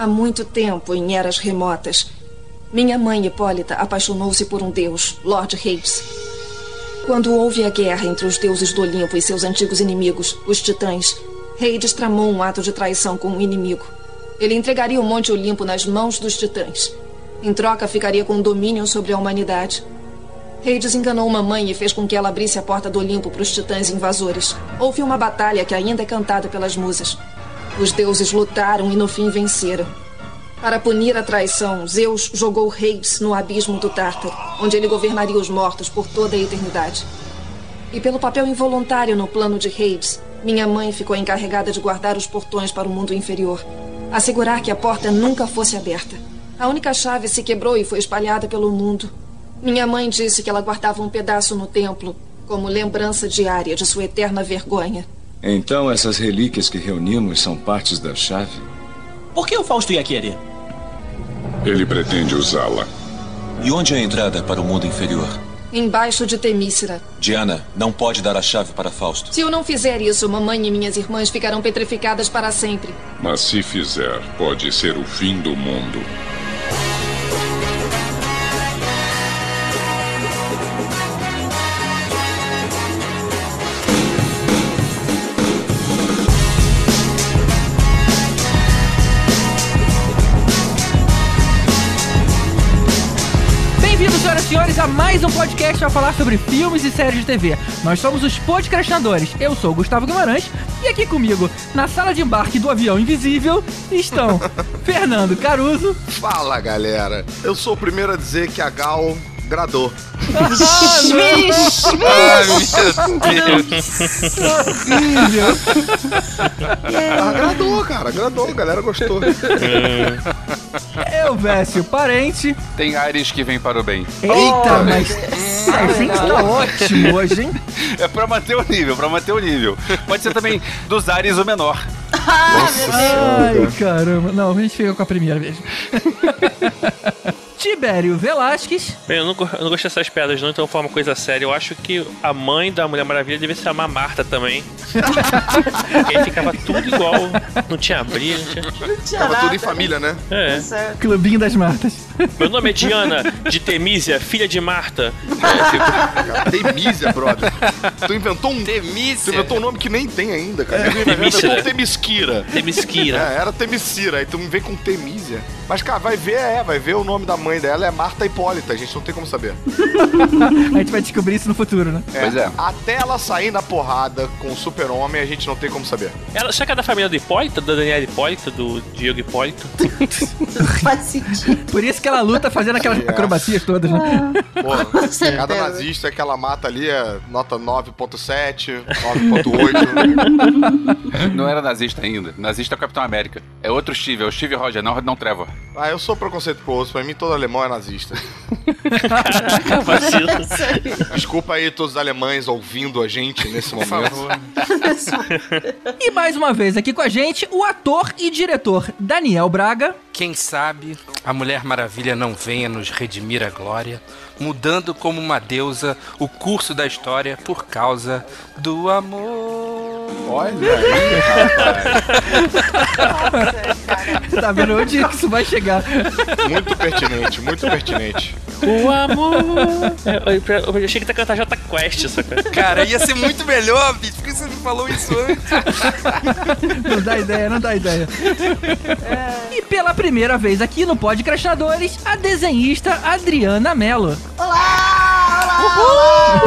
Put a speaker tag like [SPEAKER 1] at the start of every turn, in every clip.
[SPEAKER 1] Há muito tempo, em eras remotas, minha mãe Hipólita apaixonou-se por um deus, Lord Hades. Quando houve a guerra entre os deuses do Olimpo e seus antigos inimigos, os titãs, Hades tramou um ato de traição com o inimigo. Ele entregaria o Monte Olimpo nas mãos dos titãs. Em troca, ficaria com domínio sobre a humanidade. Hades enganou uma mãe e fez com que ela abrisse a porta do Olimpo para os titãs invasores. Houve uma batalha que ainda é cantada pelas musas. Os deuses lutaram e no fim venceram. Para punir a traição, Zeus jogou Hades no abismo do Tártaro, onde ele governaria os mortos por toda a eternidade. E pelo papel involuntário no plano de Hades, minha mãe ficou encarregada de guardar os portões para o mundo inferior, assegurar que a porta nunca fosse aberta. A única chave se quebrou e foi espalhada pelo mundo. Minha mãe disse que ela guardava um pedaço no templo como lembrança diária de sua eterna vergonha.
[SPEAKER 2] Então essas relíquias que reunimos são partes da chave?
[SPEAKER 3] Por que o Fausto ia querer?
[SPEAKER 4] Ele pretende usá-la.
[SPEAKER 5] E onde é a entrada para o mundo inferior?
[SPEAKER 1] Embaixo de Temícera.
[SPEAKER 5] Diana, não pode dar a chave para Fausto.
[SPEAKER 1] Se eu não fizer isso, mamãe e minhas irmãs ficarão petrificadas para sempre.
[SPEAKER 4] Mas se fizer, pode ser o fim do mundo.
[SPEAKER 6] Senhores, a mais um podcast a falar sobre filmes e séries de TV. Nós somos os podcastinadores. Eu sou o Gustavo Guimarães e aqui comigo, na sala de embarque do avião invisível, estão Fernando Caruso.
[SPEAKER 7] Fala galera, eu sou o primeiro a dizer que a Gal gradou.
[SPEAKER 6] Ah,
[SPEAKER 7] Ai meu Deus! Ah, agradou, cara, agradou, a galera gostou.
[SPEAKER 6] Eu, Vécio, parente.
[SPEAKER 8] Tem ares que vêm para o bem.
[SPEAKER 6] Eita, mas a gente tá ótimo hoje, hein?
[SPEAKER 8] É pra manter o nível, pra manter o nível. Pode ser também dos ares o menor.
[SPEAKER 6] Ai, caramba. Não, a gente fica com a primeira mesmo. Tibério Velasquez.
[SPEAKER 9] Bem, eu não, eu não gostei dessas piadas, não, então foi uma coisa séria. Eu acho que a mãe da Mulher Maravilha devia se chamar Marta também. Porque aí ficava tudo igual. Não tinha brilho, não tinha.
[SPEAKER 7] Tava tudo em família, né?
[SPEAKER 9] É.
[SPEAKER 6] Clubinho das Martas.
[SPEAKER 9] Meu nome é Diana, de Temísia, filha de Marta. É,
[SPEAKER 7] Cara, Temísia, brother. Tu inventou um. Tu
[SPEAKER 3] Temícia.
[SPEAKER 7] inventou um nome que nem tem ainda, cara. Tu inventou
[SPEAKER 9] Temícera.
[SPEAKER 7] Temisquira.
[SPEAKER 9] Temisquira.
[SPEAKER 7] É, era Temicira, aí tu me vem com Temísia. Mas, cara, vai ver, é, vai ver o nome da mãe dela é Marta Hipólita, a gente não tem como saber.
[SPEAKER 6] A gente vai descobrir isso no futuro, né?
[SPEAKER 7] É,
[SPEAKER 8] Pois é.
[SPEAKER 7] Até ela sair na porrada com o super-homem, a gente não tem como saber.
[SPEAKER 9] Ela, será que é da família do Hipólito, da Daniela Hipólito, do Diego Hipólito?
[SPEAKER 10] Faz sentido.
[SPEAKER 6] Por isso que ela luta fazendo aquelas
[SPEAKER 7] É.
[SPEAKER 6] acrobacias todas, né?
[SPEAKER 7] Porra,
[SPEAKER 10] certeza.
[SPEAKER 7] cada nazista que ela mata ali é nota 9.7, 9.8.
[SPEAKER 8] Não era nazista ainda. Nazista é o Capitão América. É outro Steve, é o Steve Roger, não, não Trevor.
[SPEAKER 7] ah, eu sou preconceituoso, pra mim todo alemão é nazista.
[SPEAKER 9] Vacilo.
[SPEAKER 7] Desculpa aí todos os alemães ouvindo a gente nesse momento.
[SPEAKER 6] E mais uma vez aqui com a gente, o ator e diretor Daniel Braga.
[SPEAKER 3] Quem sabe a Mulher Maravilha não venha nos redimir a glória, mudando como uma deusa o curso da história por causa do amor.
[SPEAKER 7] Olha aí,
[SPEAKER 6] Tá vendo onde que isso vai chegar?
[SPEAKER 7] muito pertinente, muito pertinente.
[SPEAKER 9] O amor. É, Eu, eu achei que ia cantar Jota Quest, saca?
[SPEAKER 3] Cara, ia ser muito melhor, bicho. Por que você não falou isso antes?
[SPEAKER 6] Não dá ideia, não dá ideia. E pela primeira vez aqui no Podcrastinadores, a desenhista Adriana Mello.
[SPEAKER 10] Olá! Olá!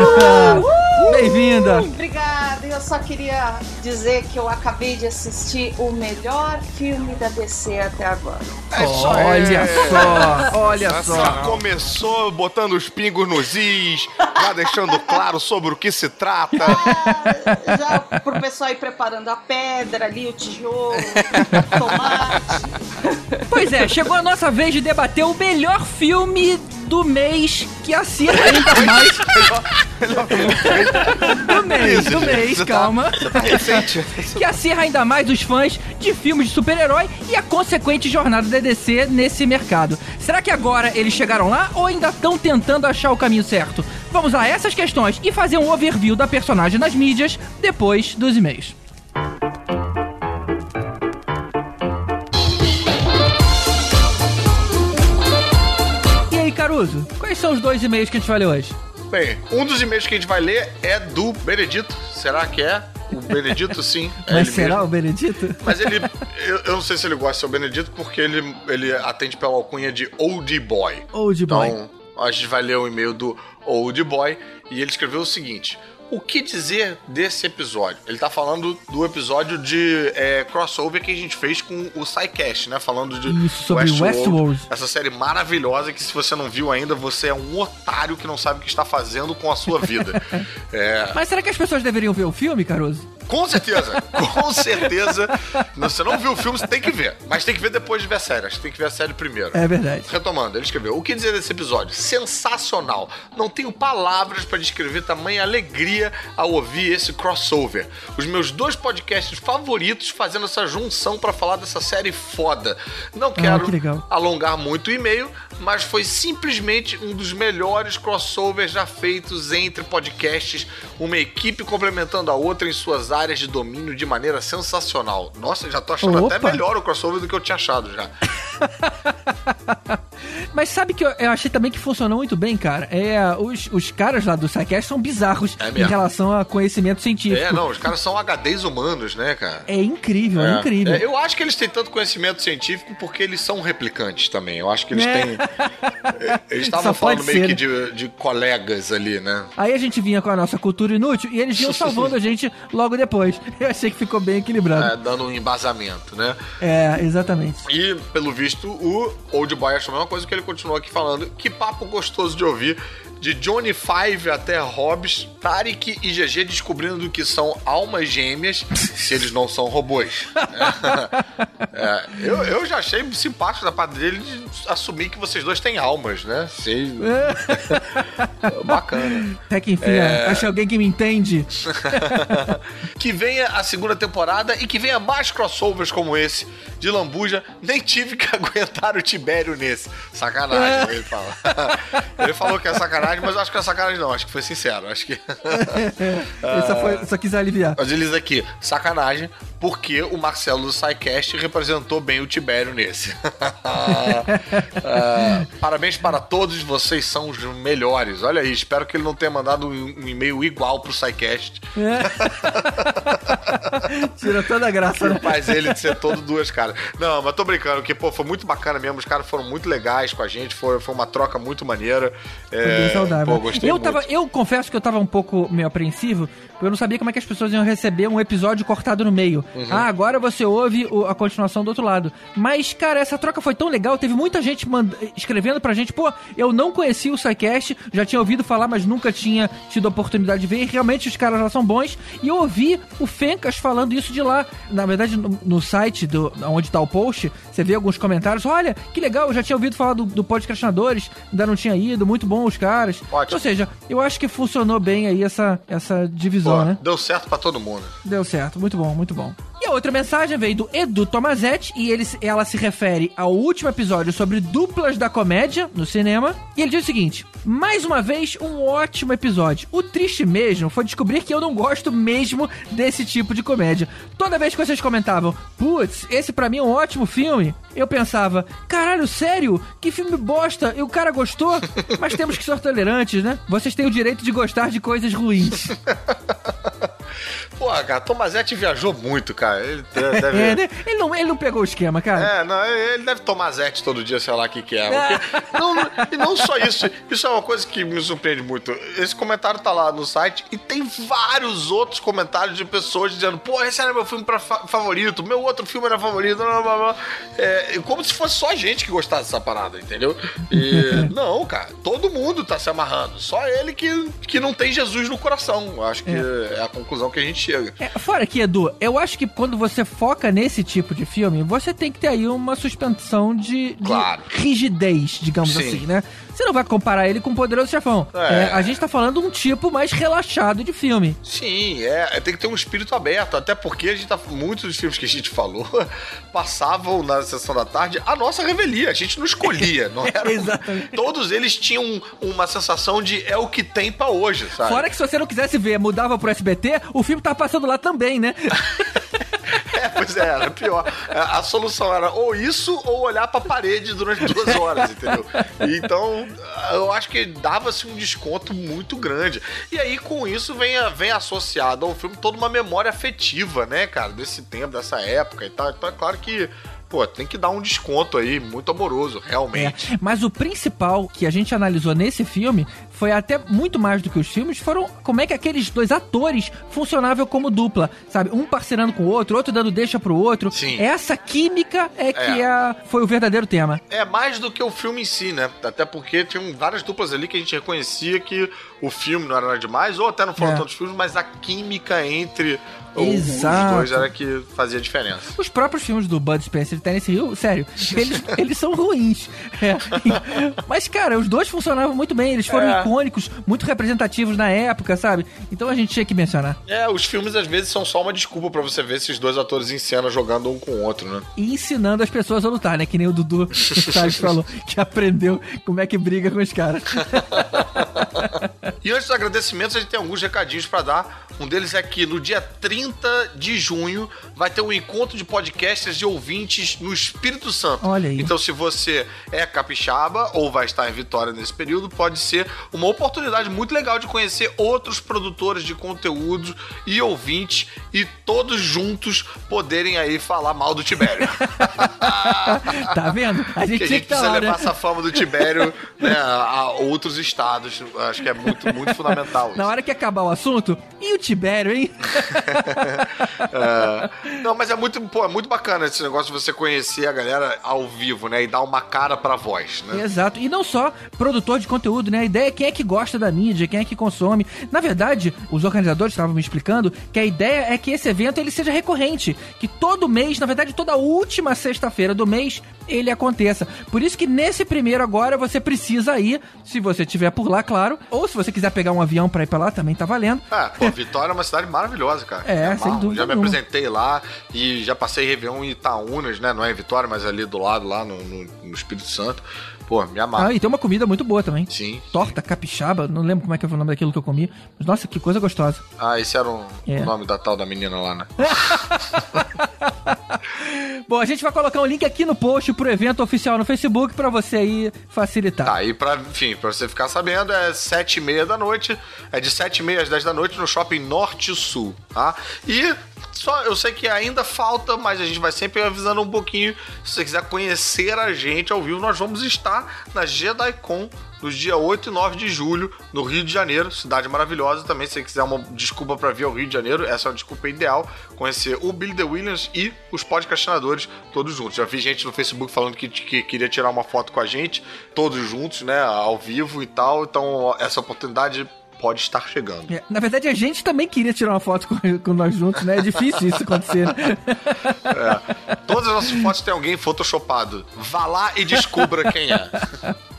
[SPEAKER 10] olá.
[SPEAKER 6] Bem-vinda.
[SPEAKER 10] Obrigada. Eu só queria dizer que eu acabei de assistir o melhor filme da DC até agora.
[SPEAKER 7] É aí.
[SPEAKER 6] Olha só, olha
[SPEAKER 7] Já
[SPEAKER 6] só.
[SPEAKER 7] começou botando os pingos nos is, já deixando claro sobre o que se trata.
[SPEAKER 10] Ah, já pro pessoal ir preparando a pedra ali, o tijolo, o tomate.
[SPEAKER 6] Pois é, chegou a nossa vez de debater o melhor filme do mês que acirra ainda mais. do mês, do mês,
[SPEAKER 7] tá-
[SPEAKER 6] calma.
[SPEAKER 7] Tá
[SPEAKER 6] que acirra ainda mais os fãs de filmes de super-herói e a consequente jornada da DC nesse mercado. Será que agora eles chegaram lá ou ainda estão tentando achar o caminho certo? Vamos a essas questões e fazer um overview da personagem nas mídias depois dos e-mails. Caruso, quais são os dois e-mails que a gente vai ler hoje?
[SPEAKER 7] Bem, um dos e-mails que a gente vai ler é do Benedito. Será que é? O Benedito, sim. É
[SPEAKER 6] Mas será
[SPEAKER 7] mesmo.
[SPEAKER 6] o Benedito?
[SPEAKER 7] Mas ele. Eu, eu não sei se ele gosta de ser o Benedito, porque ele, ele atende pela alcunha de Old Boy.
[SPEAKER 6] Old Boy.
[SPEAKER 7] Então, a gente vai ler o e-mail do Old Boy e ele escreveu o seguinte. O que dizer desse episódio? Ele tá falando do episódio de é, crossover que a gente fez com o SciCast, né? Falando de
[SPEAKER 6] Isso, sobre Westworld.
[SPEAKER 7] Essa série maravilhosa que se você não viu ainda, você é um otário que não sabe o que está fazendo com a sua vida. É,
[SPEAKER 6] Mas será que as pessoas deveriam ver o filme, Caruso?
[SPEAKER 7] Com certeza, com certeza. Você não viu o filme, você tem que ver. Mas tem que ver depois de ver a série. Acho que tem que ver a série primeiro.
[SPEAKER 6] É verdade.
[SPEAKER 7] Retomando, ele escreveu: O que dizer desse episódio? Sensacional. Não tenho palavras para descrever tamanha alegria ao ouvir esse crossover. Os meus dois podcasts favoritos fazendo essa junção para falar dessa série foda. Não quero
[SPEAKER 6] que legal.
[SPEAKER 7] alongar muito o e-mail, mas foi simplesmente um dos melhores crossovers já feitos entre podcasts, uma equipe complementando a outra em suas áreas de domínio de maneira sensacional. Nossa, já tô achando
[SPEAKER 6] Opa.
[SPEAKER 7] até melhor o crossover do que eu tinha achado já.
[SPEAKER 6] Mas sabe que eu, eu achei também que funcionou muito bem, cara? É, os, os caras lá do SciCast são bizarros
[SPEAKER 7] É
[SPEAKER 6] em relação a conhecimento científico.
[SPEAKER 7] É, não, os caras são HDs humanos, né, cara?
[SPEAKER 6] É incrível, é, incrível.
[SPEAKER 7] É, eu acho que eles têm tanto conhecimento científico porque eles são replicantes também. Eu acho que eles
[SPEAKER 6] É.
[SPEAKER 7] têm. Eles estavam falando meio
[SPEAKER 6] ser,
[SPEAKER 7] que
[SPEAKER 6] né?
[SPEAKER 7] de, de colegas ali, né?
[SPEAKER 6] Aí a gente vinha com a nossa cultura inútil e eles vinham salvando a gente logo depois. Eu achei que ficou bem equilibrado.
[SPEAKER 7] É, dando um embasamento, né?
[SPEAKER 6] É, exatamente.
[SPEAKER 7] E, pelo visto, o Old Boy achou a mesma coisa que ele continuou aqui falando. Que papo gostoso de ouvir. De Johnny Five até Hobbs, Tarek e GG descobrindo que são almas gêmeas, se eles não são robôs. É, eu, eu já achei simpático da parte dele de assumir que vocês dois têm almas, né? Sei. Bacana.
[SPEAKER 6] Até que enfim,
[SPEAKER 7] É.
[SPEAKER 6] achei alguém que me entende.
[SPEAKER 7] que venha a segunda temporada e que venha mais crossovers como esse de Lambuja. Nem tive que aguentar o Tibério nesse. Sacanagem, ele fala. ele falou que é sacanagem, mas eu acho que não é sacanagem, não. Acho que foi sincero. Acho que.
[SPEAKER 6] Só, foi, só quis aliviar.
[SPEAKER 7] Mas ele diz aqui, sacanagem, porque o Marcelo do SciCast representou bem o Tibério nesse. Ah, parabéns para todos, vocês são os melhores. Olha aí, espero que ele não tenha mandado um, um e-mail igual pro SciCast.
[SPEAKER 6] Tira toda a graça, né?
[SPEAKER 7] Faz ele de ser todo duas caras. Não, mas tô brincando, porque, pô, foi muito bacana mesmo. Os caras foram muito legais com a gente, foi, foi uma troca muito maneira. É,
[SPEAKER 6] saudável.
[SPEAKER 7] Pô, gostei
[SPEAKER 6] eu,
[SPEAKER 7] muito.
[SPEAKER 6] tava, eu confesso que eu tava um pouco meio apreensivo, porque eu não sabia como é que as pessoas iam receber um episódio cortado no meio.
[SPEAKER 7] Uhum.
[SPEAKER 6] Ah, agora você ouve o- a continuação do outro lado. Mas, cara, essa troca foi tão legal, teve muita gente manda- escrevendo pra gente, pô, eu não conhecia o SciCast, já tinha ouvido falar, mas nunca tinha tido a oportunidade de ver, e realmente os caras lá são bons, e eu ouvi o Fencas falando isso de lá. Na verdade, no, no site do, onde tá o post, você vê alguns comentários, olha, que legal, eu já tinha ouvido falar do, do podcastinadores, ainda não tinha ido, muito bom os caras.
[SPEAKER 7] Ótimo.
[SPEAKER 6] Ou seja, eu acho que funcionou bem aí essa, essa divisão,
[SPEAKER 7] Pô,
[SPEAKER 6] né?
[SPEAKER 7] Deu certo pra todo mundo.
[SPEAKER 6] Deu certo, muito bom, muito bom. E a outra mensagem veio do Edu Tomazetti e ele, ela se refere ao último episódio sobre duplas da comédia no cinema. E ele diz o seguinte: mais uma vez, um ótimo episódio. O triste mesmo foi descobrir que eu não gosto mesmo desse tipo de comédia. Toda vez que vocês comentavam, putz, esse pra mim é um ótimo filme, eu pensava, caralho, sério? Que filme bosta! E o cara gostou? Mas temos que ser tolerantes, né? Vocês têm o direito de gostar de coisas ruins.
[SPEAKER 7] Pô, cara, Tomazetti viajou muito, cara. Ele de- deve.
[SPEAKER 6] É, né? ele, não, ele não pegou o esquema, cara.
[SPEAKER 7] É, não, ele deve tomar Zete todo dia, sei lá o que que é. Porque- não, não- e não só isso, isso é uma coisa que me surpreende muito. Esse comentário tá lá no site e tem vários outros comentários de pessoas dizendo, pô, esse era meu filme pra fa- favorito, meu outro filme era favorito, blá, blá, blá. É, como se fosse só a gente que gostasse dessa parada, entendeu? E, não, cara, todo mundo tá se amarrando, só ele que, que não tem Jesus no coração. Acho que é. a conclusão que a gente chega.
[SPEAKER 6] É, fora que, Edu, eu acho que quando você foca nesse tipo de filme, você tem que ter aí uma suspensão de, de
[SPEAKER 7] Claro.
[SPEAKER 6] rigidez, digamos
[SPEAKER 7] Sim.
[SPEAKER 6] assim, né? Você não vai comparar ele com o Poderoso Chefão.
[SPEAKER 7] É.
[SPEAKER 6] É, a gente tá falando um tipo mais relaxado de filme.
[SPEAKER 7] Sim, é, tem que ter um espírito aberto, até porque a gente tá, muitos dos filmes que a gente falou passavam na sessão da tarde a nossa revelia, a gente não escolhia, não era?
[SPEAKER 6] Exatamente.
[SPEAKER 7] Todos eles tinham uma sensação de é o que tem pra hoje, sabe?
[SPEAKER 6] Fora que se você não quisesse ver, mudava pro SBT, o filme tá passando lá também, né?
[SPEAKER 7] É, Pois é, era pior. A solução era ou isso ou olhar pra parede durante duas horas, entendeu? Então, eu acho que dava-se um desconto muito grande. E aí, com isso, vem, vem associado ao filme toda uma memória afetiva, né, cara, desse tempo, dessa época e tal. Então, é claro que pô, tem que dar um desconto aí, muito amoroso, realmente.
[SPEAKER 6] É, mas o principal que a gente analisou nesse filme foi até muito mais do que os filmes, foram como é que aqueles dois atores funcionavam como dupla, sabe? Um parceirando com o outro, outro dando deixa pro outro.
[SPEAKER 7] Sim.
[SPEAKER 6] Essa química é que é. foi o verdadeiro tema.
[SPEAKER 7] É mais do que o filme em si, né? Até porque tinham várias duplas ali que a gente reconhecia que o filme não era nada demais, ou até não foram
[SPEAKER 6] É.
[SPEAKER 7] tantos filmes, mas a química entre
[SPEAKER 6] Exato.
[SPEAKER 7] os dois era que fazia diferença.
[SPEAKER 6] Os próprios filmes do Bud Spencer e Terence Hill, sério, eles, eles são ruins. É. Mas, cara, os dois funcionavam muito bem, eles foram
[SPEAKER 7] É.
[SPEAKER 6] icônicos, muito representativos na época, sabe? Então a gente tinha que mencionar.
[SPEAKER 7] É, os filmes às vezes são só uma desculpa pra você ver esses dois atores em cena jogando um com o outro, né?
[SPEAKER 6] E ensinando as pessoas a lutar, né? Que nem o Dudu Salles falou, que aprendeu como é que briga com os caras.
[SPEAKER 7] E antes dos agradecimentos, a gente tem alguns recadinhos pra dar. Um deles é que no dia 30 de junho vai ter um encontro de podcasters e ouvintes no Espírito Santo.
[SPEAKER 6] Olha aí.
[SPEAKER 7] Então, se você é capixaba ou vai estar em Vitória nesse período, pode ser uma oportunidade muito legal de conhecer outros produtores de conteúdo e ouvintes e todos juntos poderem aí falar mal do Tibério.
[SPEAKER 6] tá vendo? A gente
[SPEAKER 7] que a gente
[SPEAKER 6] estar
[SPEAKER 7] precisa
[SPEAKER 6] lá,
[SPEAKER 7] levar
[SPEAKER 6] né?
[SPEAKER 7] essa fama do Tibério né, a outros estados. Acho que é muito, muito fundamental. isso.
[SPEAKER 6] Na hora que acabar o assunto, e o Tibério, hein?
[SPEAKER 7] É, não, mas é muito, pô, é muito bacana esse negócio de você conhecer a galera ao vivo, né? E dar uma cara pra voz, né?
[SPEAKER 6] Exato. E não só produtor de conteúdo, né? A ideia é quem é que gosta da mídia, quem é que consome. Na verdade, os organizadores estavam me explicando que a ideia é que esse evento ele seja recorrente, que todo mês, na verdade, toda última sexta-feira do mês, ele aconteça. Por isso que nesse primeiro agora você precisa ir, se você estiver por lá, claro, ou se você quiser pegar um avião pra ir pra lá, também tá valendo.
[SPEAKER 7] Ah, pô, Vitória é uma cidade maravilhosa, cara.
[SPEAKER 6] É,
[SPEAKER 7] Me
[SPEAKER 6] sem dúvida
[SPEAKER 7] Já me
[SPEAKER 6] nenhuma.
[SPEAKER 7] apresentei lá e já passei Réveillon em Itaúnas, né? Não é em Vitória, mas ali do lado, lá no, no- no Espírito Santo. Pô, me amarro.
[SPEAKER 6] Ah, e tem uma comida muito boa também.
[SPEAKER 7] Sim.
[SPEAKER 6] Torta capixaba, não lembro como é que foi o nome daquilo que eu comi. Mas nossa, que coisa gostosa.
[SPEAKER 7] Ah, esse era o,
[SPEAKER 6] É.
[SPEAKER 7] o nome da tal da menina lá, né?
[SPEAKER 6] Bom, a gente vai colocar um link aqui no post pro evento oficial no Facebook pra você aí facilitar.
[SPEAKER 7] Tá, e pra, enfim, pra você ficar sabendo, é sete e meia da noite, é de sete e meia às 10 da noite no Shopping Norte Sul, tá? E só, eu sei que ainda falta, mas a gente vai sempre avisando um pouquinho. Se você quiser conhecer a gente ao vivo, nós vamos estar na JediCon nos dias 8 e 9 de julho, no Rio de Janeiro, cidade maravilhosa também. Se você quiser uma desculpa pra vir ao Rio de Janeiro, essa é uma desculpa ideal. Conhecer o Billy The Williams e os podcastinadores todos juntos. Já vi gente no Facebook falando que, que queria tirar uma foto com a gente, todos juntos, né, ao vivo e tal. Então, essa oportunidade pode estar chegando.
[SPEAKER 6] É, Na verdade, a gente também queria tirar uma foto com, com nós juntos, né? É difícil isso acontecer. né?
[SPEAKER 7] É. Todas as nossas fotos tem alguém photoshopado. Vá lá e descubra quem é.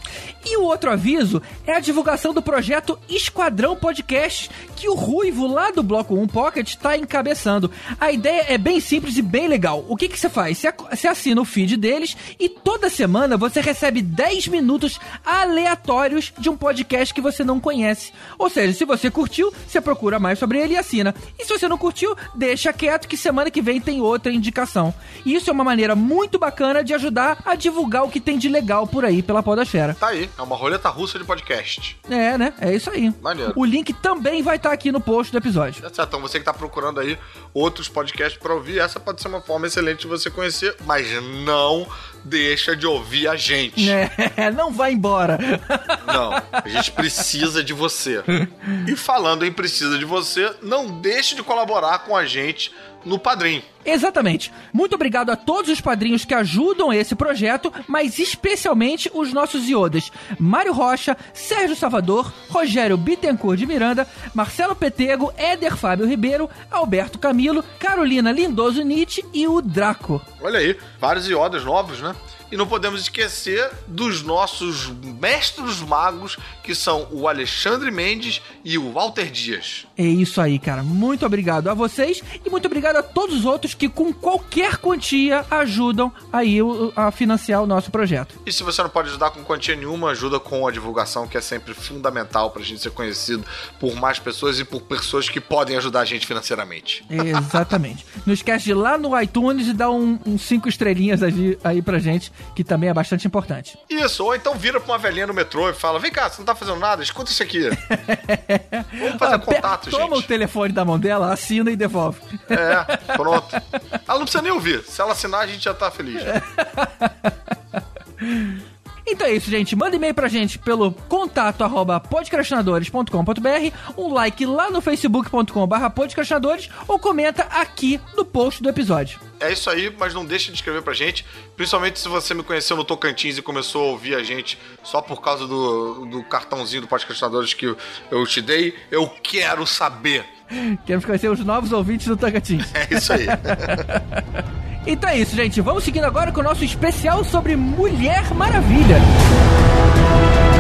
[SPEAKER 6] E o outro aviso é a divulgação do projeto Esquadrão Podcast, que o Ruivo lá do Bloco 1 Pocket está encabeçando. A ideia é bem simples e bem legal. O que que você faz? Você assina o feed deles e toda semana você recebe 10 minutos aleatórios de um podcast que você não conhece. Ou seja, se você curtiu, você procura mais sobre ele e assina. E se você não curtiu, deixa quieto que semana que vem tem outra indicação. E isso é uma maneira muito bacana de ajudar a divulgar o que tem de legal por aí pela podosfera.
[SPEAKER 7] Tá aí, é uma roleta russa de podcast.
[SPEAKER 6] É, né? É isso aí.
[SPEAKER 7] Maneiro.
[SPEAKER 6] O link também vai estar aqui no post do episódio.
[SPEAKER 7] Tá certo, então você que tá procurando aí outros podcasts pra ouvir, essa pode ser uma forma excelente de você conhecer, mas não deixa de ouvir a gente.
[SPEAKER 6] É, não vai embora.
[SPEAKER 7] Não, a gente precisa de você. E falando em precisa de você, não deixe de colaborar com a gente no Padrim.
[SPEAKER 6] Exatamente. Muito obrigado a todos os padrinhos que ajudam esse projeto, mas especialmente os nossos iodas: Mário Rocha, Sérgio Salvador, Rogério Bittencourt de Miranda, Marcelo Petego, Éder Fábio Ribeiro, Alberto Camilo, Carolina Lindoso Nietzsche e o Draco.
[SPEAKER 7] Olha aí, vários iodas novos, né? E não podemos esquecer dos nossos mestres magos, que são o Alexandre Mendes e o Walter Dias.
[SPEAKER 6] É isso aí, cara. Muito obrigado a vocês e muito obrigado a todos os outros que, com qualquer quantia, ajudam aí a financiar o nosso projeto.
[SPEAKER 7] E se você não pode ajudar com quantia nenhuma, ajuda com a divulgação, que é sempre fundamental pra gente ser conhecido por mais pessoas e por pessoas que podem ajudar a gente financeiramente.
[SPEAKER 6] Exatamente. Não esquece de ir lá no iTunes e dar um, um cinco estrelinhas aí, aí pra gente, que também é bastante importante.
[SPEAKER 7] Isso, ou então vira pra uma velhinha no metrô e fala: Vem cá, você não tá fazendo nada? Escuta isso aqui. Vamos fazer
[SPEAKER 6] Ah, pe-
[SPEAKER 7] contato,
[SPEAKER 6] Toma o
[SPEAKER 7] gente.
[SPEAKER 6] telefone da mão dela, assina e devolve.
[SPEAKER 7] É, pronto. Ela não precisa nem ouvir. Se ela assinar, a gente já tá feliz.
[SPEAKER 6] Então é isso, gente. Manda e-mail pra gente pelo contato arroba podcastinadores.com.br, um like lá no facebook.com barra podcastinadores ou comenta aqui no post do episódio.
[SPEAKER 7] É isso aí, mas não deixe de escrever pra gente. Principalmente se você me conheceu no Tocantins e começou a ouvir a gente só por causa do, do cartãozinho do Podcastinadores que eu te dei. Eu quero saber.
[SPEAKER 6] Queremos conhecer os novos ouvintes do Tocantins.
[SPEAKER 7] É isso aí.
[SPEAKER 6] Então é isso, gente. Vamos seguindo agora com o nosso especial sobre Mulher Maravilha. Diana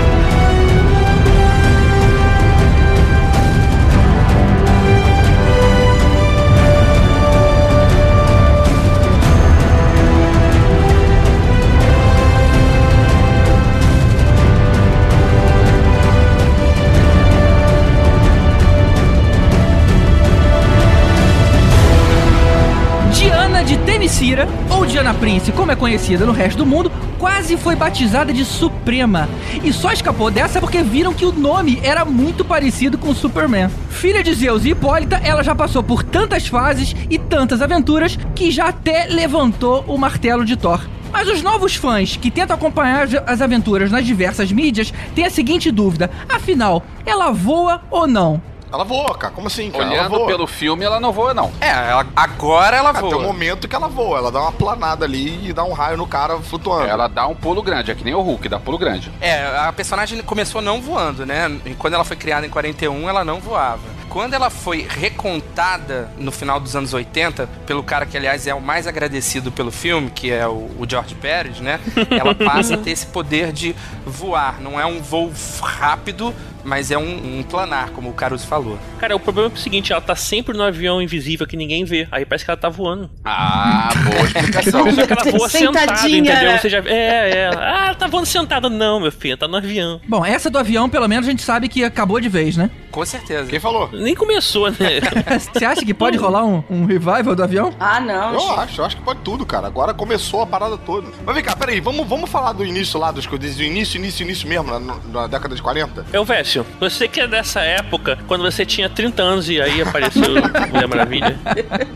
[SPEAKER 6] Temesira, ou Diana Prince, como é conhecida no resto do mundo, quase foi batizada de Suprema. E só escapou dessa porque viram que o nome era muito parecido com Superman. Filha de Zeus e Hipólita, ela já passou por tantas fases e tantas aventuras que já até levantou o martelo de Thor. Mas os novos fãs que tentam acompanhar as aventuras nas diversas mídias têm a seguinte dúvida: afinal, ela voa ou não?
[SPEAKER 7] Ela voa, cara. Como assim, cara? ela
[SPEAKER 8] Olhando
[SPEAKER 7] voa.
[SPEAKER 8] pelo filme, ela não voa, não.
[SPEAKER 3] É, ela- agora ela
[SPEAKER 7] Ah, Tem um
[SPEAKER 3] voa.
[SPEAKER 7] momento que ela voa. Ela dá uma planada ali e dá um raio no cara flutuando.
[SPEAKER 8] Ela dá um pulo grande, é que nem o Hulk, dá pulo grande.
[SPEAKER 3] É, a personagem começou não voando, né? E Quando ela foi criada em 41, ela não voava. Quando ela foi recontada no final dos anos 80, pelo cara que, aliás, é o mais agradecido pelo filme, que é o, o George Pérez, né? Ela passa a ter esse poder de voar. Não é um voo rápido, mas é um, um planar, como o Caruso falou.
[SPEAKER 9] Cara, o problema é o seguinte, ela tá sempre no avião invisível que ninguém vê. Aí parece que ela tá voando.
[SPEAKER 8] Ah, boa explicação.
[SPEAKER 9] Só que ela voa sentada,
[SPEAKER 10] Sentadinha,
[SPEAKER 9] entendeu?
[SPEAKER 10] né?
[SPEAKER 9] Você já... É, é. Ah, ela tá voando sentada. Não, meu filho, tá no avião.
[SPEAKER 6] Bom, essa do avião, pelo menos a gente sabe que acabou de vez, né?
[SPEAKER 3] Com certeza.
[SPEAKER 7] Quem falou?
[SPEAKER 9] Nem começou, né?
[SPEAKER 6] Você acha que pode rolar um, um revival do avião?
[SPEAKER 10] Ah, não.
[SPEAKER 7] Eu acho, eu acho que pode tudo, cara. Agora começou a parada toda. Mas vem cá, peraí, vamos, vamos falar do início lá, dos do início, início, início mesmo, na, na década de 40?
[SPEAKER 9] Eu, Vécio, você que é dessa época, quando você tinha 30 anos e aí apareceu Mulher Maravilha.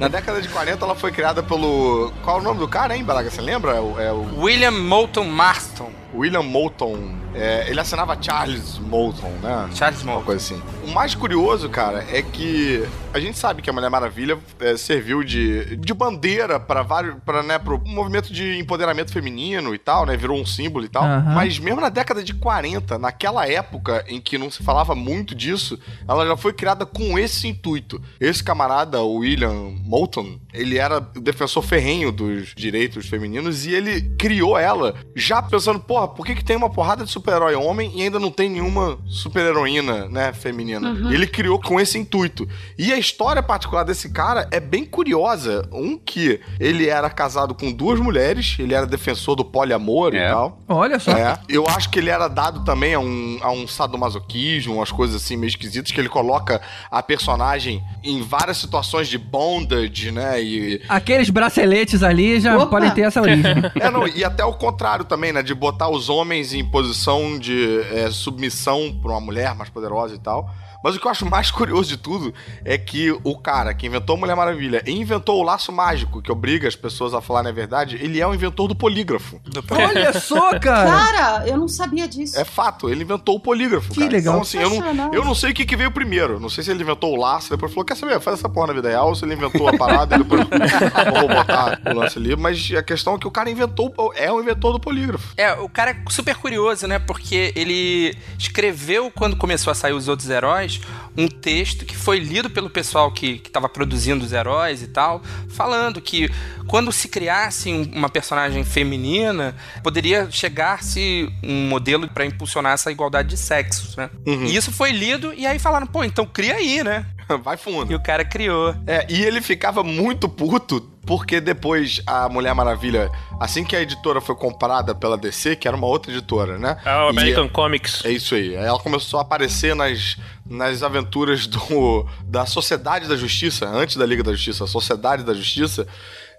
[SPEAKER 7] Na década de 40 ela foi criada pelo. Qual é o nome do cara, hein, Braga? Você lembra? É o, é o
[SPEAKER 3] William Moulton Marston.
[SPEAKER 7] William Moulton. É, ele assinava Charles Moulton, né?
[SPEAKER 3] Charles
[SPEAKER 7] Uma
[SPEAKER 3] Moulton.
[SPEAKER 7] coisa assim. O mais curioso, cara, é que a gente sabe que a Mulher Maravilha é, serviu de, de bandeira para vários, para né, pro movimento de empoderamento feminino e tal, né? Virou um símbolo e tal. Mas mesmo na década de 40, naquela época em que não se falava muito disso, ela já foi criada com esse intuito. Esse camarada, o William Moulton, ele era o defensor ferrenho dos direitos femininos e ele criou ela já pensando, porra, por que, que tem uma porrada de super-herói homem e ainda não tem nenhuma super-heroína, né, feminina? Ele criou com esse intuito. E a história particular desse cara é bem curiosa. Um que ele era casado com duas mulheres, ele era defensor do poliamor
[SPEAKER 8] É.
[SPEAKER 7] e tal.
[SPEAKER 6] Olha só.
[SPEAKER 7] É, eu acho que ele era dado também a um, a um sadomasoquismo, umas coisas assim meio esquisitas, que ele coloca a personagem em várias situações de bondage, né? E,
[SPEAKER 6] Aqueles braceletes ali já
[SPEAKER 10] Opa!
[SPEAKER 6] podem ter essa origem.
[SPEAKER 7] é, não, e até o contrário também, né? De botar os homens em posição de é, submissão pra uma mulher mais poderosa e tal. Mas o que eu acho mais curioso de tudo é que o cara que inventou a Mulher Maravilha e inventou o laço mágico, que obriga as pessoas a falarem a verdade, ele é o inventor do polígrafo.
[SPEAKER 6] Olha só, cara.
[SPEAKER 10] Cara, eu não sabia disso.
[SPEAKER 7] É fato, ele inventou o polígrafo.
[SPEAKER 6] Que
[SPEAKER 7] cara.
[SPEAKER 6] legal.
[SPEAKER 7] Então, assim, eu não, eu não sei o que, que veio primeiro. Não sei se ele inventou o laço, depois falou: quer saber, faz essa porra na vida real, ou se ele inventou a parada e depois vou botar o lance ali. Mas a questão é que o cara inventou, é o inventor do polígrafo.
[SPEAKER 3] É, o cara é super curioso, né? Porque ele escreveu quando começou a sair os outros heróis, atrás um texto que foi lido pelo pessoal que estava produzindo os heróis e tal, falando que quando se criasse um- uma personagem feminina, poderia chegar-se um modelo para impulsionar essa igualdade de sexos, né? E isso foi lido e aí falaram, pô, então cria aí, né?
[SPEAKER 7] Vai fundo.
[SPEAKER 3] E o cara criou.
[SPEAKER 7] É, e ele ficava muito puto porque depois a Mulher Maravilha, assim que a editora foi comprada pela DC, que era uma outra editora, né?
[SPEAKER 9] Ah, o
[SPEAKER 7] E-
[SPEAKER 9] American Comics.
[SPEAKER 7] É isso. Aí Ela começou a aparecer nas, nas aventuras do, da Sociedade da Justiça, antes da Liga da Justiça, a Sociedade da Justiça.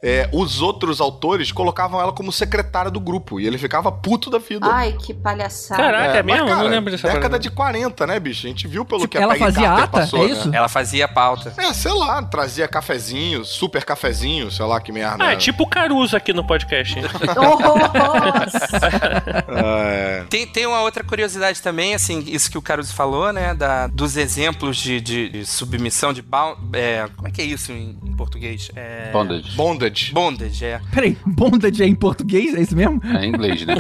[SPEAKER 7] É, os outros autores colocavam ela como secretária do grupo e ele ficava puto da vida.
[SPEAKER 10] Ai, que palhaçada.
[SPEAKER 9] Caraca, é
[SPEAKER 7] mas,
[SPEAKER 9] mesmo? Eu
[SPEAKER 7] cara,
[SPEAKER 9] não lembro dessa
[SPEAKER 7] Década
[SPEAKER 9] parada.
[SPEAKER 7] de 40, né, bicho? A gente viu pelo
[SPEAKER 6] Tipo,
[SPEAKER 7] que a
[SPEAKER 6] ela
[SPEAKER 7] Peggy
[SPEAKER 6] fazia
[SPEAKER 7] Carter
[SPEAKER 6] ata?
[SPEAKER 7] passou,
[SPEAKER 6] É
[SPEAKER 7] né?
[SPEAKER 6] isso?
[SPEAKER 3] Ela fazia pauta.
[SPEAKER 7] É, sei lá, trazia cafezinho, super cafezinho, sei lá que merda.
[SPEAKER 9] Ah, é tipo o Caruso aqui no podcast.
[SPEAKER 10] Nossa.
[SPEAKER 7] É,
[SPEAKER 3] Tem, tem uma outra curiosidade também, assim, isso que o Caruso falou, né? Da, dos exemplos de, de- de submissão, de bound, é, Como é que é isso em, em português? É,
[SPEAKER 8] Bondage.
[SPEAKER 7] bondage.
[SPEAKER 3] Bondage, é.
[SPEAKER 6] Peraí, bondage é em português? É isso mesmo?
[SPEAKER 8] É em inglês, né?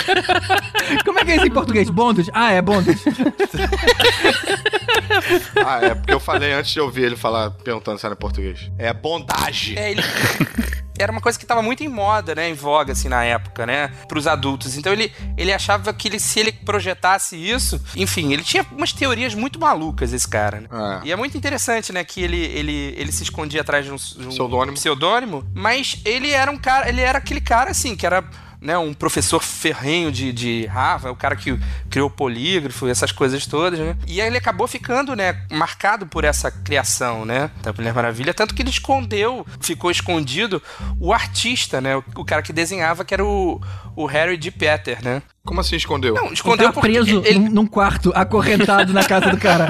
[SPEAKER 6] Como é que é isso em português? Bondage? Ah, é bondage.
[SPEAKER 7] Ah, é porque eu falei antes de ouvir ele falar, perguntando se era em português. É bondage.
[SPEAKER 3] É, ele... Era uma coisa que tava muito em moda, né? Em voga, assim, na época, né? Pros adultos. Então ele, ele achava que ele, se ele projetasse isso... Enfim, ele tinha umas teorias muito malucas, esse cara, né?
[SPEAKER 7] É.
[SPEAKER 3] E é muito interessante, né? Que ele, ele, ele se escondia atrás de um, de um
[SPEAKER 7] Pseudônimo.
[SPEAKER 3] pseudônimo, mas ele era um cara... Ele era aquele cara, assim, que era... Né, um professor ferrenho de, de Harvard, o cara que criou o polígrafo, essas coisas todas, né? E aí ele acabou ficando, né, marcado por essa criação, né, da Mulher Maravilha, tanto que ele escondeu, ficou escondido o artista, né, o, o cara que desenhava, que era o, o Harry D. Peter, né?
[SPEAKER 7] Como assim escondeu?
[SPEAKER 3] Não,
[SPEAKER 6] Ele
[SPEAKER 3] escondeu
[SPEAKER 6] tava
[SPEAKER 3] porque
[SPEAKER 6] preso
[SPEAKER 3] ele,
[SPEAKER 6] num, num quarto, acorrentado na casa do cara.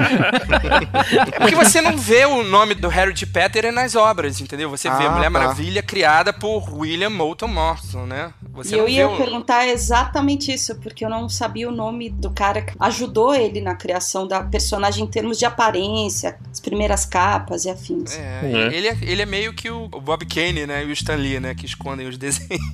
[SPEAKER 3] É porque você não vê o nome do Harry D. Peter nas obras, entendeu? Você vê
[SPEAKER 7] Ah,
[SPEAKER 3] a Mulher
[SPEAKER 7] tá.
[SPEAKER 3] Maravilha criada por William Moulton Morrison, né? Você
[SPEAKER 10] E eu ia
[SPEAKER 3] vê o-
[SPEAKER 10] perguntar exatamente isso, porque eu não sabia o nome do cara que ajudou ele na criação da personagem em termos de aparência, as primeiras capas e afins.
[SPEAKER 3] É,
[SPEAKER 9] Né?
[SPEAKER 3] ele, é, ele é meio que o o Bob Kane, né? E o Stan Lee, né? Que escondem os desenhos.